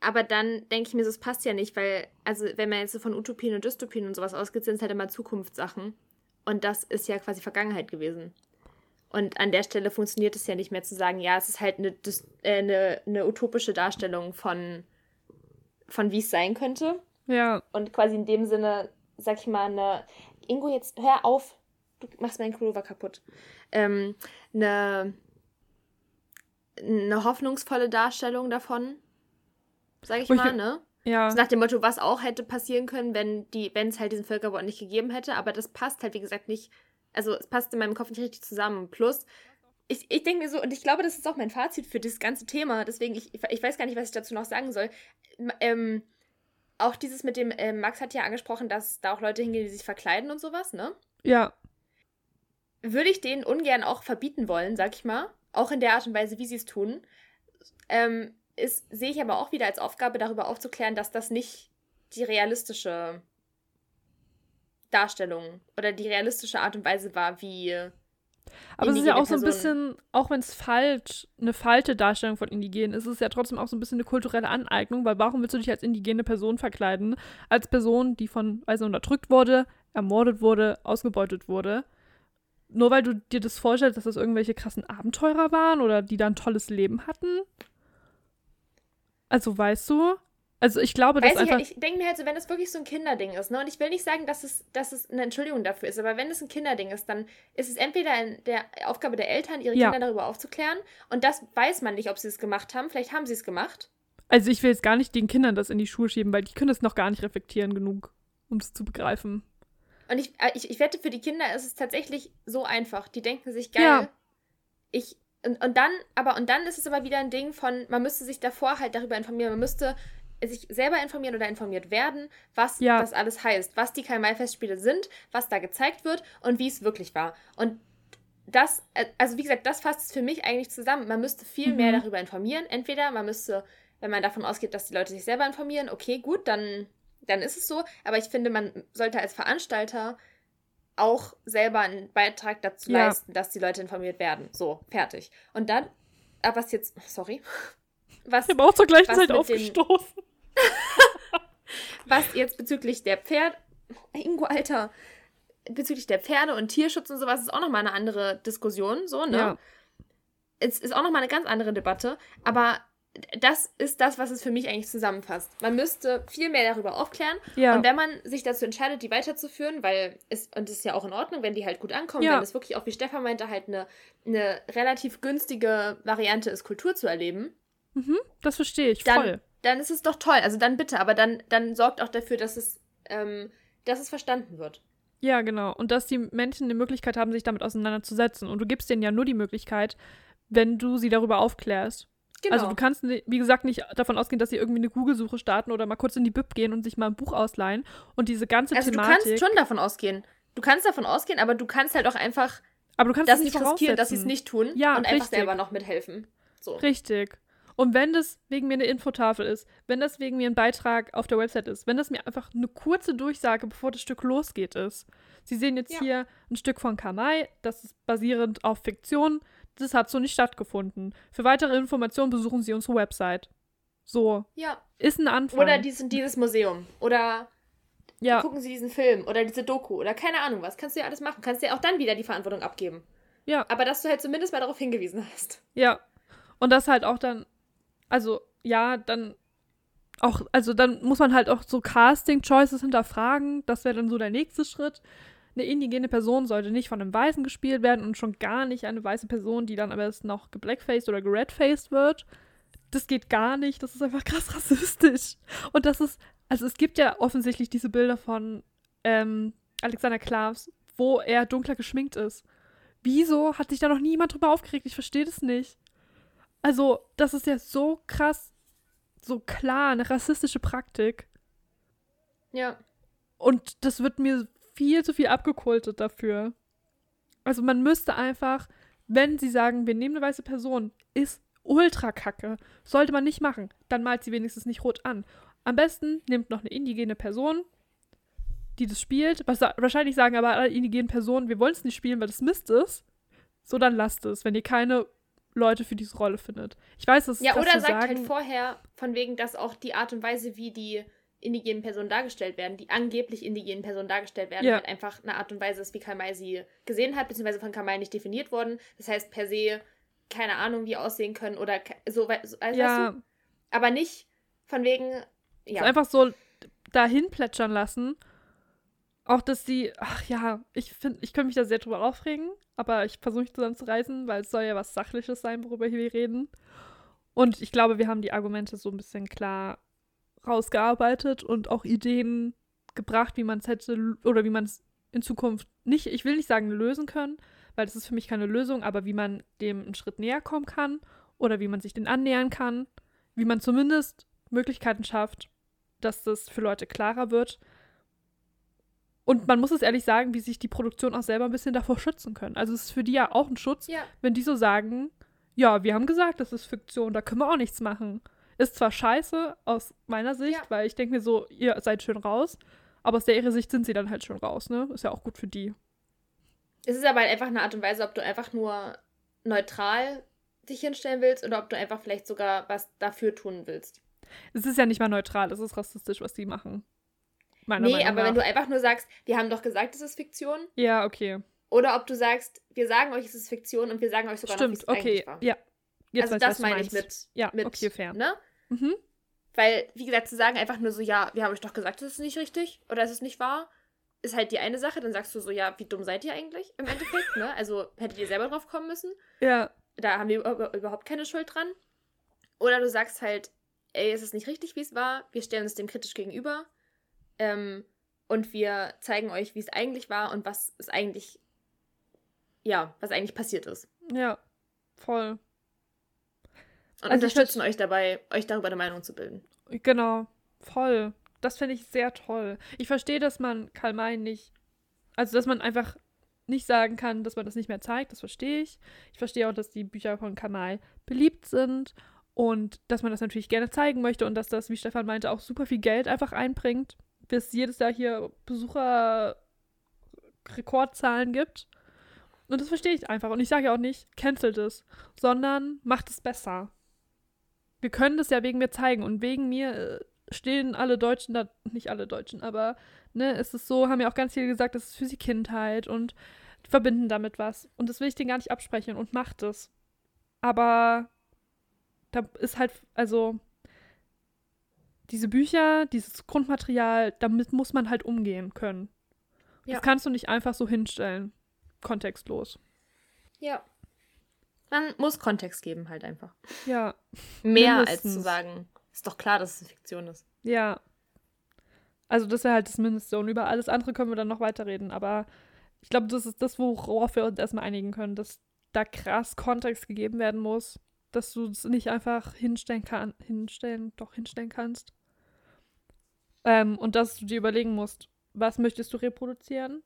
Aber dann denke ich mir, so, es passt ja nicht, weil, also wenn man jetzt so von Utopien und Dystopien und sowas ausgeht, sind es halt immer Zukunftssachen. Und das ist ja quasi Vergangenheit gewesen. Und an der Stelle funktioniert es ja nicht mehr zu sagen, ja, es ist halt eine, äh, eine, eine utopische Darstellung von, von wie es sein könnte. Ja, Und quasi in dem Sinne, sag ich mal, eine. Ingo, jetzt hör auf. Du machst meinen Pullover kaputt. Ähm, eine, eine hoffnungsvolle Darstellung davon. Sag ich Wo mal, ne? ja. So nach dem Motto, was auch hätte passieren können, wenn die, wenn es halt diesen Völkerbord nicht gegeben hätte, aber das passt halt, wie gesagt, nicht, also es passt in meinem Kopf nicht richtig zusammen. Plus, ich, ich denke mir so, und ich glaube, das ist auch mein Fazit für dieses ganze Thema, deswegen, ich, ich weiß gar nicht, was ich dazu noch sagen soll. Ähm, auch dieses mit dem, ähm, Max hat ja angesprochen, dass da auch Leute hingehen, die sich verkleiden und sowas, ne? Ja, würde ich denen ungern auch verbieten wollen, sag ich mal. Auch in der Art und Weise, wie sie es tun. Ähm, ist, sehe ich aber auch wieder als Aufgabe, darüber aufzuklären, dass das nicht die realistische Darstellung oder die realistische Art und Weise war, wie. aber es ist ja auch so ein bisschen, auch wenn es falsch, eine falsche Darstellung von Indigenen ist, ist es ja trotzdem auch so ein bisschen eine kulturelle Aneignung, weil warum willst du dich als indigene Person verkleiden? Als Person, die von Weisen unterdrückt wurde, ermordet wurde, ausgebeutet wurde. Nur weil du dir das vorstellst, dass das irgendwelche krassen Abenteurer waren oder die da ein tolles Leben hatten? Also weißt du, Also ich glaube, dass Weiß ich, einfach. halt, ich denke mir halt so, wenn es wirklich so ein Kinderding ist, ne? Und ich will nicht sagen, dass es, dass es eine Entschuldigung dafür ist, aber wenn es ein Kinderding ist, dann ist es entweder in der Aufgabe der Eltern, ihre Ja. Kinder darüber aufzuklären. Und das weiß man nicht, ob sie es gemacht haben. Vielleicht haben sie es gemacht. Also ich will jetzt gar nicht den Kindern das in die Schuhe schieben, weil die können es noch gar nicht reflektieren genug, um es zu begreifen. Und ich, äh, ich, ich wette, für die Kinder ist es tatsächlich so einfach. Die denken sich, geil, Ja. ich. Und, und dann, aber, und dann ist es aber wieder ein Ding von, man müsste sich davor halt darüber informieren, man müsste sich selber informieren oder informiert werden, was Ja. das alles heißt, was die Karl-May-Festspiele sind, was da gezeigt wird und wie es wirklich war. Und das, äh, also wie gesagt, das fasst es für mich eigentlich zusammen. Man müsste viel Mhm. mehr darüber informieren. Entweder man müsste, wenn man davon ausgeht, dass die Leute sich selber informieren, okay, gut, dann, dann ist es so. Aber ich finde, man sollte als Veranstalter auch selber einen Beitrag dazu Ja. leisten, dass die Leute informiert werden. So, fertig. Und dann, aber was jetzt, sorry, <laughs> was, Ich habe auch zur gleichen Zeit mit den- aufgestoßen. <laughs> was jetzt bezüglich der Pferd, <laughs> Ingo, Alter, bezüglich der Pferde und Tierschutz und sowas ist auch nochmal eine andere Diskussion, so, ne? Ja. Es ist auch nochmal eine ganz andere Debatte, aber das ist das, was es für mich eigentlich zusammenfasst. Man müsste viel mehr darüber aufklären Ja. und wenn man sich dazu entscheidet, die weiterzuführen, weil es, und es ist ja auch in Ordnung, wenn die halt gut ankommen, Ja. wenn es wirklich auch, wie Stefan meinte, halt eine, eine relativ günstige Variante ist, Kultur zu erleben, Mhm, das verstehe ich dann, voll. dann ist es doch toll. Also dann bitte, aber dann, dann sorgt auch dafür, dass es, ähm, dass es verstanden wird. Ja, genau. Und dass die Menschen die Möglichkeit haben, sich damit auseinanderzusetzen. Und du gibst denen ja nur die Möglichkeit, wenn du sie darüber aufklärst. Genau. Also du kannst, wie gesagt, nicht davon ausgehen, dass sie irgendwie eine Google-Suche starten oder mal kurz in die Bib gehen und sich mal ein Buch ausleihen. Und diese ganze also du Thematik. kannst schon davon ausgehen. Du kannst davon ausgehen, aber du kannst halt auch einfach aber du kannst das nicht riskieren, dass sie es nicht tun Ja, und einfach richtig. selber noch mithelfen. So. Richtig. Und wenn das wegen mir eine Infotafel ist, wenn das wegen mir ein Beitrag auf der Website ist, wenn das mir einfach eine kurze Durchsage, bevor das Stück losgeht, ist. Sie sehen jetzt Ja. hier ein Stück von Kamai, das ist basierend auf Fiktion. Das hat so nicht stattgefunden. Für weitere Informationen besuchen Sie unsere Website. So, Ja. ist ein Anfang. Oder diesen, dieses Museum. Oder ja, gucken Sie diesen Film. Oder diese Doku. Oder keine Ahnung was. Kannst du ja alles machen. Kannst dir auch dann wieder die Verantwortung abgeben. ja, Aber dass du halt zumindest mal darauf hingewiesen hast. ja. Und das halt auch dann, also ja, dann auch, also dann muss man halt auch so Casting-Choices hinterfragen. Das wäre dann so der nächste Schritt. Eine indigene Person sollte nicht von einem Weißen gespielt werden und schon gar nicht eine weiße Person, die dann aber erst noch geblackfaced oder geredfaced wird. Das geht gar nicht. Das ist einfach krass <laughs> rassistisch. Und das ist, also es gibt ja offensichtlich diese Bilder von ähm, Alexander Klavs, wo er dunkler geschminkt ist. Wieso hat sich da noch niemand drüber aufgeregt? Ich verstehe das nicht. Also, das ist ja so krass, so klar, eine rassistische Praktik. Ja. Und das wird mir viel zu viel abgekultet dafür. Also man müsste einfach, wenn sie sagen, wir nehmen eine weiße Person, ist ultra kacke, sollte man nicht machen, dann malt sie wenigstens nicht rot an. Am besten nimmt noch eine indigene Person, die das spielt. Was, wahrscheinlich sagen aber alle indigenen Personen, wir wollen es nicht spielen, weil das Mist ist. So, dann lasst es, wenn ihr keine Leute für diese Rolle findet. Ich weiß, das ist Ja, oder sagt sagen. halt vorher, von wegen, dass auch die Art und Weise, wie die indigenen Personen dargestellt werden, die angeblich indigenen Personen dargestellt werden, Ja. halt einfach eine Art und Weise ist, wie Kamai sie gesehen hat, beziehungsweise von Kamai nicht definiert worden. Das heißt, per se keine Ahnung, wie aussehen können oder so, so also, ja, weißt du? Aber nicht von wegen, ja. einfach so dahin plätschern lassen. Auch, dass sie, ach ja, ich finde, ich könnte mich da sehr drüber aufregen, aber ich versuche mich zusammenzureißen, weil es soll ja was Sachliches sein, worüber wir reden. Und ich glaube, wir haben die Argumente so ein bisschen klar rausgearbeitet und auch Ideen gebracht, wie man es hätte oder wie man es in Zukunft nicht, ich will nicht sagen lösen können, weil das ist für mich keine Lösung, aber wie man dem einen Schritt näher kommen kann oder wie man sich den annähern kann, wie man zumindest Möglichkeiten schafft, dass das für Leute klarer wird. Und man muss es ehrlich sagen, wie sich die Produktion auch selber ein bisschen davor schützen können. Also es ist für die ja auch ein Schutz, ja. wenn die so sagen, ja, wir haben gesagt, das ist Fiktion, da können wir auch nichts machen. Ist zwar scheiße aus meiner Sicht, Ja. weil ich denke mir so, ihr seid schön raus, aber aus der ihre Sicht sind sie dann halt schon raus, ne? Ist ja auch gut für die. Es ist aber halt einfach eine Art und Weise, ob du einfach nur neutral dich hinstellen willst oder ob du einfach vielleicht sogar was dafür tun willst. Es ist ja nicht mal neutral, es ist rassistisch, was die machen. Meiner nee, Meinung aber nach. wenn du einfach nur sagst, wir haben doch gesagt, es ist Fiktion, Ja, okay. oder ob du sagst, wir sagen euch, es ist Fiktion und wir sagen euch sogar noch, wie Stimmt, es okay. eigentlich war. Ja. Jetzt also das meine ich mit, Ja, mit okay, fair. Ne? Mhm. Weil, wie gesagt, zu sagen einfach nur so, ja, wir haben euch doch gesagt, das ist nicht richtig oder es ist nicht wahr, ist halt die eine Sache. Dann sagst du so, ja, wie dumm seid ihr eigentlich im Endeffekt, ne? <laughs> Also hättet ihr selber drauf kommen müssen. Ja, Da haben wir über- überhaupt keine Schuld dran. Oder du sagst halt, ey, es ist nicht richtig, wie es war. Wir stellen uns dem kritisch gegenüber. Ähm, und wir zeigen euch, wie es eigentlich war und was es eigentlich, ja, was eigentlich passiert ist. ja, voll. Und Also unterstützen euch dabei, euch darüber eine Meinung zu bilden. Genau, voll. Das finde ich sehr toll. Ich verstehe, dass man Karl May nicht, also dass man einfach nicht sagen kann, dass man das nicht mehr zeigt, das verstehe ich. Ich verstehe auch, dass die Bücher von Karl May beliebt sind und dass man das natürlich gerne zeigen möchte und dass das, wie Stefan meinte, auch super viel Geld einfach einbringt, bis jedes Jahr hier Besucherrekordzahlen gibt. Und das verstehe ich einfach. Und ich sage ja auch nicht, cancelt es, sondern macht es besser. Wir können das ja wegen mir zeigen und wegen mir äh, stehen alle Deutschen da, nicht alle Deutschen, aber ne, ist es so, haben ja auch ganz viele gesagt, das ist für sie Kindheit und verbinden damit was. Und das will ich denen gar nicht absprechen und macht es. Aber da ist halt, also diese Bücher, dieses Grundmaterial, damit muss man halt umgehen können. Ja. Das kannst du nicht einfach so hinstellen, kontextlos. Ja. Man muss Kontext geben, halt einfach. Ja, Mehr als Mindestens. zu sagen, ist doch klar, dass es Fiktion ist. Ja. Also das wäre halt das Mindeste. Und über alles andere können wir dann noch weiterreden. Aber ich glaube, das ist das, worauf wir uns erstmal einigen können, dass da krass Kontext gegeben werden muss. Dass du es nicht einfach hinstellen kann, hinstellen, doch hinstellen kannst. Ähm, und dass du dir überlegen musst, was möchtest du reproduzieren?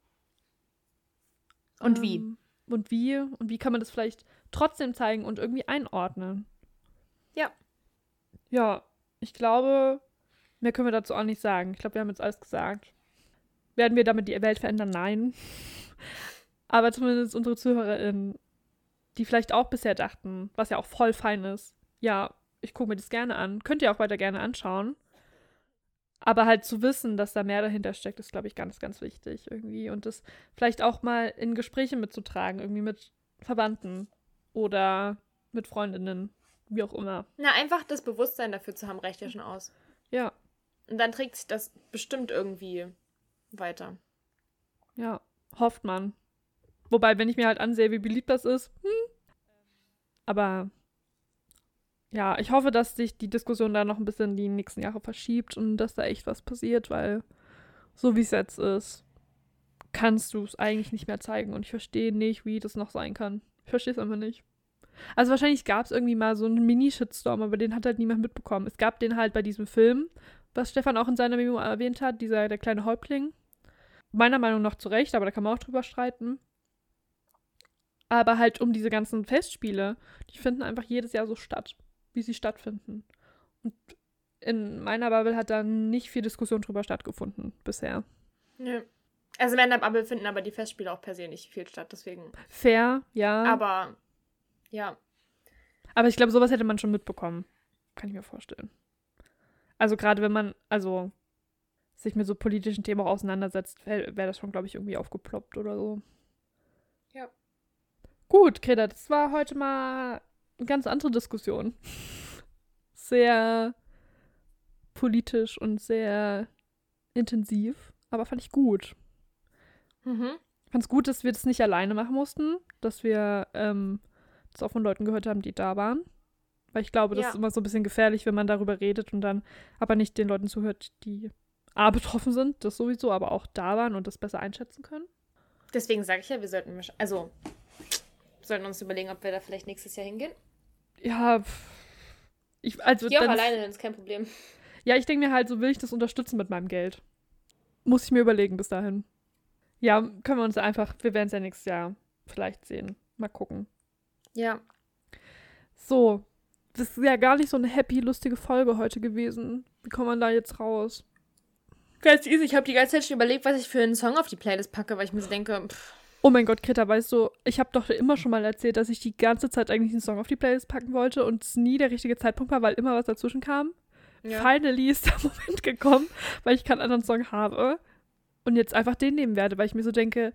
Und wie? Ähm, Und wie? Und wie kann man das vielleicht trotzdem zeigen und irgendwie einordnen? Ja. Ja, ich glaube, mehr können wir dazu auch nicht sagen. Ich glaube, wir haben jetzt alles gesagt. Werden wir damit die Welt verändern? Nein. <laughs> Aber zumindest unsere ZuhörerInnen, die vielleicht auch bisher dachten, was ja auch voll fein ist, ja, ich gucke mir das gerne an. Könnt ihr auch weiter gerne anschauen. Aber halt zu wissen, dass da mehr dahinter steckt, ist, glaube ich, ganz, ganz wichtig irgendwie. Und das vielleicht auch mal in Gespräche mitzutragen, irgendwie mit Verwandten oder mit Freundinnen, wie auch immer. Na, einfach das Bewusstsein dafür zu haben, reicht ja schon aus. Ja, Und dann trägt sich das bestimmt irgendwie weiter. ja, hofft man. Wobei, wenn ich mir halt ansehe, wie beliebt das ist, hm. Aber ja, ich hoffe, dass sich die Diskussion da noch ein bisschen die nächsten Jahre verschiebt und dass da echt was passiert, weil so wie es jetzt ist, kannst du es eigentlich nicht mehr zeigen und ich verstehe nicht, wie das noch sein kann. Ich verstehe es einfach nicht. Also wahrscheinlich gab es irgendwie mal so einen Mini-Shitstorm, aber den hat halt niemand mitbekommen. Es gab den halt bei diesem Film, was Stefan auch in seiner Memo erwähnt hat, dieser der kleine Häuptling. Meiner Meinung nach zu Recht, aber da kann man auch drüber streiten. Aber halt um diese ganzen Festspiele, die finden einfach jedes Jahr so statt, wie sie stattfinden. Und in meiner Bubble hat da nicht viel Diskussion drüber stattgefunden bisher. Nö. Also in meiner Bubble finden aber die Festspiele auch per se nicht viel statt, deswegen. Fair, ja. Aber ja, Aber ich glaube, sowas hätte man schon mitbekommen. Kann ich mir vorstellen. Also gerade wenn man, also sich mit so politischen Themen auch auseinandersetzt, wäre wär das schon, glaube ich, irgendwie aufgeploppt oder so. Ja. Gut, Greta, das war heute mal eine ganz andere Diskussion. <laughs> Sehr politisch und sehr intensiv, aber fand ich gut. Mhm. Es gut, dass wir das nicht alleine machen mussten, dass wir ähm, das auch von Leuten gehört haben, die da waren. Weil ich glaube, das Ja. ist immer so ein bisschen gefährlich, wenn man darüber redet und dann aber nicht den Leuten zuhört, die A betroffen sind, das sowieso, aber auch da waren und das besser einschätzen können. Deswegen sage ich ja, wir sollten, also, sollten uns überlegen, ob wir da vielleicht nächstes Jahr hingehen. Ja, ich, also Geh auch alleine, dann ist kein Problem. Ja, ich denke mir halt, so will ich das unterstützen mit meinem Geld. Muss ich mir überlegen bis dahin. Ja, können wir uns einfach, wir werden es ja nächstes Jahr vielleicht sehen. Mal gucken. Ja. So, das ist ja gar nicht so eine happy, lustige Folge heute gewesen. Wie kommt man da jetzt raus? Ganz easy. Ich habe die ganze Zeit schon überlegt, was ich für einen Song auf die Playlist packe, weil ich mir so denke, pff, Oh mein Gott, Greta, weißt du, ich habe doch immer schon mal erzählt, dass ich die ganze Zeit eigentlich einen Song auf die Playlist packen wollte und es nie der richtige Zeitpunkt war, weil immer was dazwischen kam. ja. Finally ist der <laughs> Moment gekommen, weil ich keinen anderen Song habe und jetzt einfach den nehmen werde, weil ich mir so denke,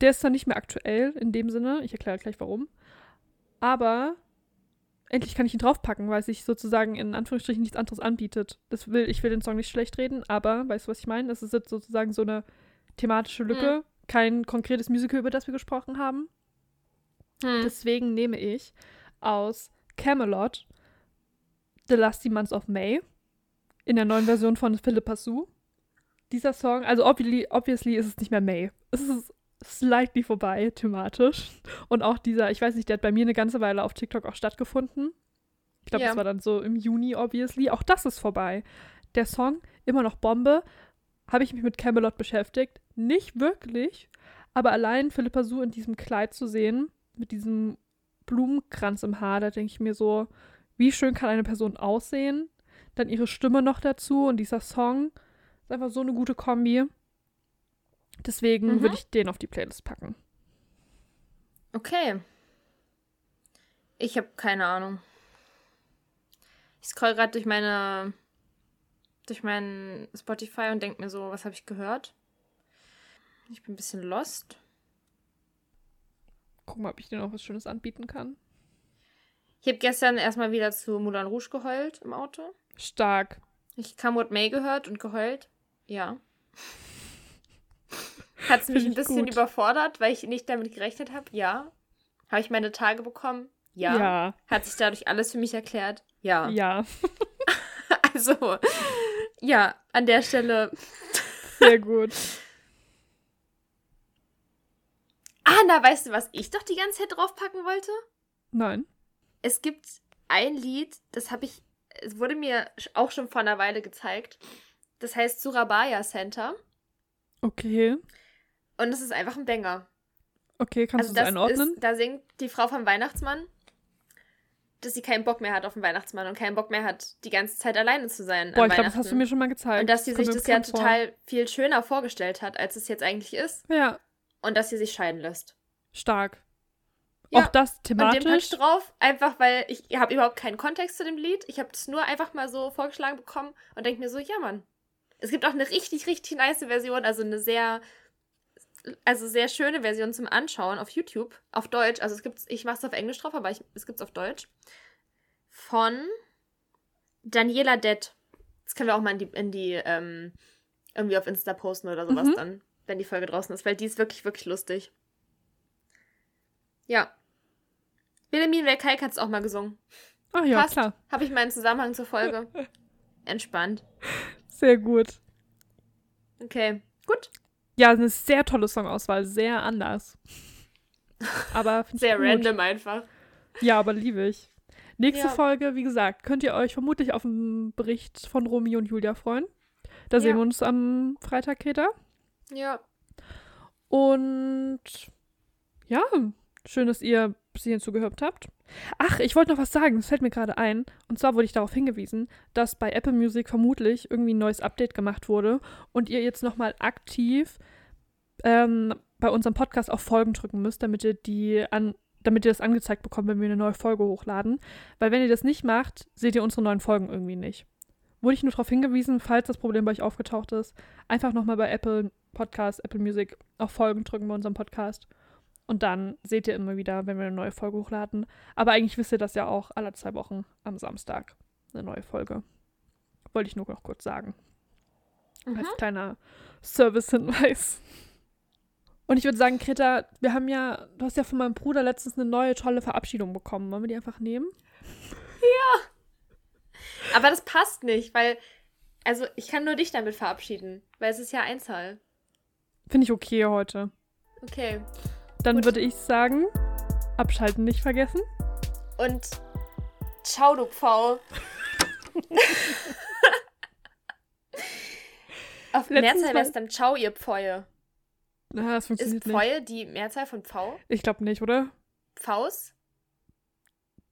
der ist zwar nicht mehr aktuell in dem Sinne, ich erkläre gleich warum, aber endlich kann ich ihn draufpacken, weil sich sozusagen in Anführungsstrichen nichts anderes anbietet. Das will, ich will den Song nicht schlecht reden, aber weißt du, was ich meine? Es ist jetzt sozusagen so eine thematische Lücke, Hm. kein konkretes Musical, über das wir gesprochen haben. Hm. Deswegen nehme ich aus Camelot The Last Months of May in der neuen Version von Philippa Sue. Dieser Song, also obviously, obviously ist es nicht mehr May. Es ist slightly vorbei thematisch. Und auch dieser, ich weiß nicht, der hat bei mir eine ganze Weile auf TikTok auch stattgefunden. Ich glaube, Ja. das war dann so im Juni, obviously. Auch das ist vorbei. Der Song, immer noch Bombe. Habe ich mich mit Camelot beschäftigt? Nicht wirklich. Aber allein Philippa Sue in diesem Kleid zu sehen, mit diesem Blumenkranz im Haar, da denke ich mir so, wie schön kann eine Person aussehen? Dann ihre Stimme noch dazu und dieser Song. Ist einfach so eine gute Kombi. Deswegen Mhm. würde ich den auf die Playlist packen. Okay. Ich habe keine Ahnung. Ich scroll gerade durch meine durch meinen Spotify und denke mir so, was habe ich gehört? Ich bin ein bisschen lost. Guck mal, ob ich dir noch was Schönes anbieten kann. Ich habe gestern erstmal wieder zu Moulin Rouge geheult im Auto. Stark. Ich Come What May gehört und geheult. Ja. Hat es mich ein bisschen gut. überfordert, weil ich nicht damit gerechnet habe? Ja. Habe ich meine Tage bekommen? Ja. Ja. Hat sich dadurch alles für mich erklärt? Ja. Ja. <laughs> <laughs> Also, ja, an der Stelle. Sehr gut. <laughs> Ah, na, weißt du, was ich doch die ganze Zeit draufpacken wollte? Nein. Es gibt ein Lied, das habe ich, es wurde mir auch schon vor einer Weile gezeigt. Das heißt Surabaya Center. Okay. Und es ist einfach ein Banger. Okay, kannst also du es das einordnen? Ist, da singt die Frau vom Weihnachtsmann, dass sie keinen Bock mehr hat auf den Weihnachtsmann und keinen Bock mehr hat, die ganze Zeit alleine zu sein. Boah, ich glaube, das hast du mir schon mal gezeigt. Und dass sie sich das ja vor. total viel schöner vorgestellt hat, als es jetzt eigentlich ist. Ja, Und dass sie sich scheiden lässt. stark. Ja, Auch das Und den thematisch. drauf, einfach weil ich habe überhaupt keinen Kontext zu dem Lied. Ich habe es nur einfach mal so vorgeschlagen bekommen und denke mir so, ja Mann. Es gibt auch eine richtig, richtig nice Version, also eine sehr, also sehr schöne Version zum Anschauen auf YouTube, auf Deutsch. Also es gibt's, ich mache es auf Englisch drauf, aber ich, es gibt's auf Deutsch. Von Daniela Dett. Das können wir auch mal in die, in die ähm, irgendwie auf Insta posten oder sowas Mhm. dann, wenn die Folge draußen ist, weil die ist wirklich, wirklich lustig. Ja. Wilhelmine Welkalk hat es auch mal gesungen. Ach ja, Passt. klar. Habe ich meinen Zusammenhang zur Folge. <laughs> Entspannt. Sehr gut. Okay, gut. Ja, eine sehr tolle Songauswahl. Sehr anders. Aber Sehr random einfach. Ja, aber liebe ich. Nächste Ja. Folge, wie gesagt, könnt ihr euch vermutlich auf einen Bericht von Romeo und Julia freuen. Da sehen Ja. wir uns am Freitag, Greta. Ja. Und ja, schön, dass ihr bis hierhin zugehört habt. Ach, ich wollte noch was sagen, das fällt mir gerade ein. Und zwar wurde ich darauf hingewiesen, dass bei Apple Music vermutlich irgendwie ein neues Update gemacht wurde und ihr jetzt nochmal aktiv ähm, bei unserem Podcast auf Folgen drücken müsst, damit ihr die an, damit ihr das angezeigt bekommt, wenn wir eine neue Folge hochladen. Weil wenn ihr das nicht macht, seht ihr unsere neuen Folgen irgendwie nicht. Wurde ich nur darauf hingewiesen, falls das Problem bei euch aufgetaucht ist, einfach nochmal bei Apple Podcast, Apple Music auf Folgen drücken bei unserem Podcast. Und dann seht ihr immer wieder, wenn wir eine neue Folge hochladen. Aber eigentlich wisst ihr das ja auch alle zwei Wochen am Samstag. Eine neue Folge. Wollte ich nur noch kurz sagen. Mhm. Als kleiner Service-Hinweis. Und ich würde sagen, Greta, wir haben ja, du hast ja von meinem Bruder letztens eine neue tolle Verabschiedung bekommen. Wollen wir die einfach nehmen? Aber das passt nicht, weil, also ich kann nur dich damit verabschieden, weil es ist ja Einzahl. Finde ich okay heute. Okay. Dann Gut. würde ich sagen, abschalten nicht vergessen. Und ciao, du Pfau. <laughs> Auf Letztens Mehrzahl wäre es dann ciao, ihr Pfeue. Na, das Ist funktioniert nicht. Pfeue die Mehrzahl von Pfau? Ich glaube nicht, oder? Pfaus?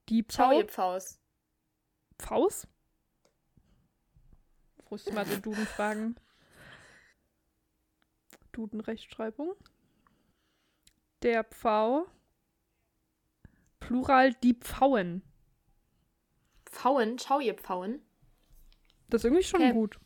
Die Ciao, Pfau? ihr Pfaus. Pfaus? Muss ich mal den Duden fragen. Duden-Rechtschreibung. Der Pfau. Plural die Pfauen. Pfauen? Ciao, ihr Pfauen. Das ist irgendwie schon Okay. gut.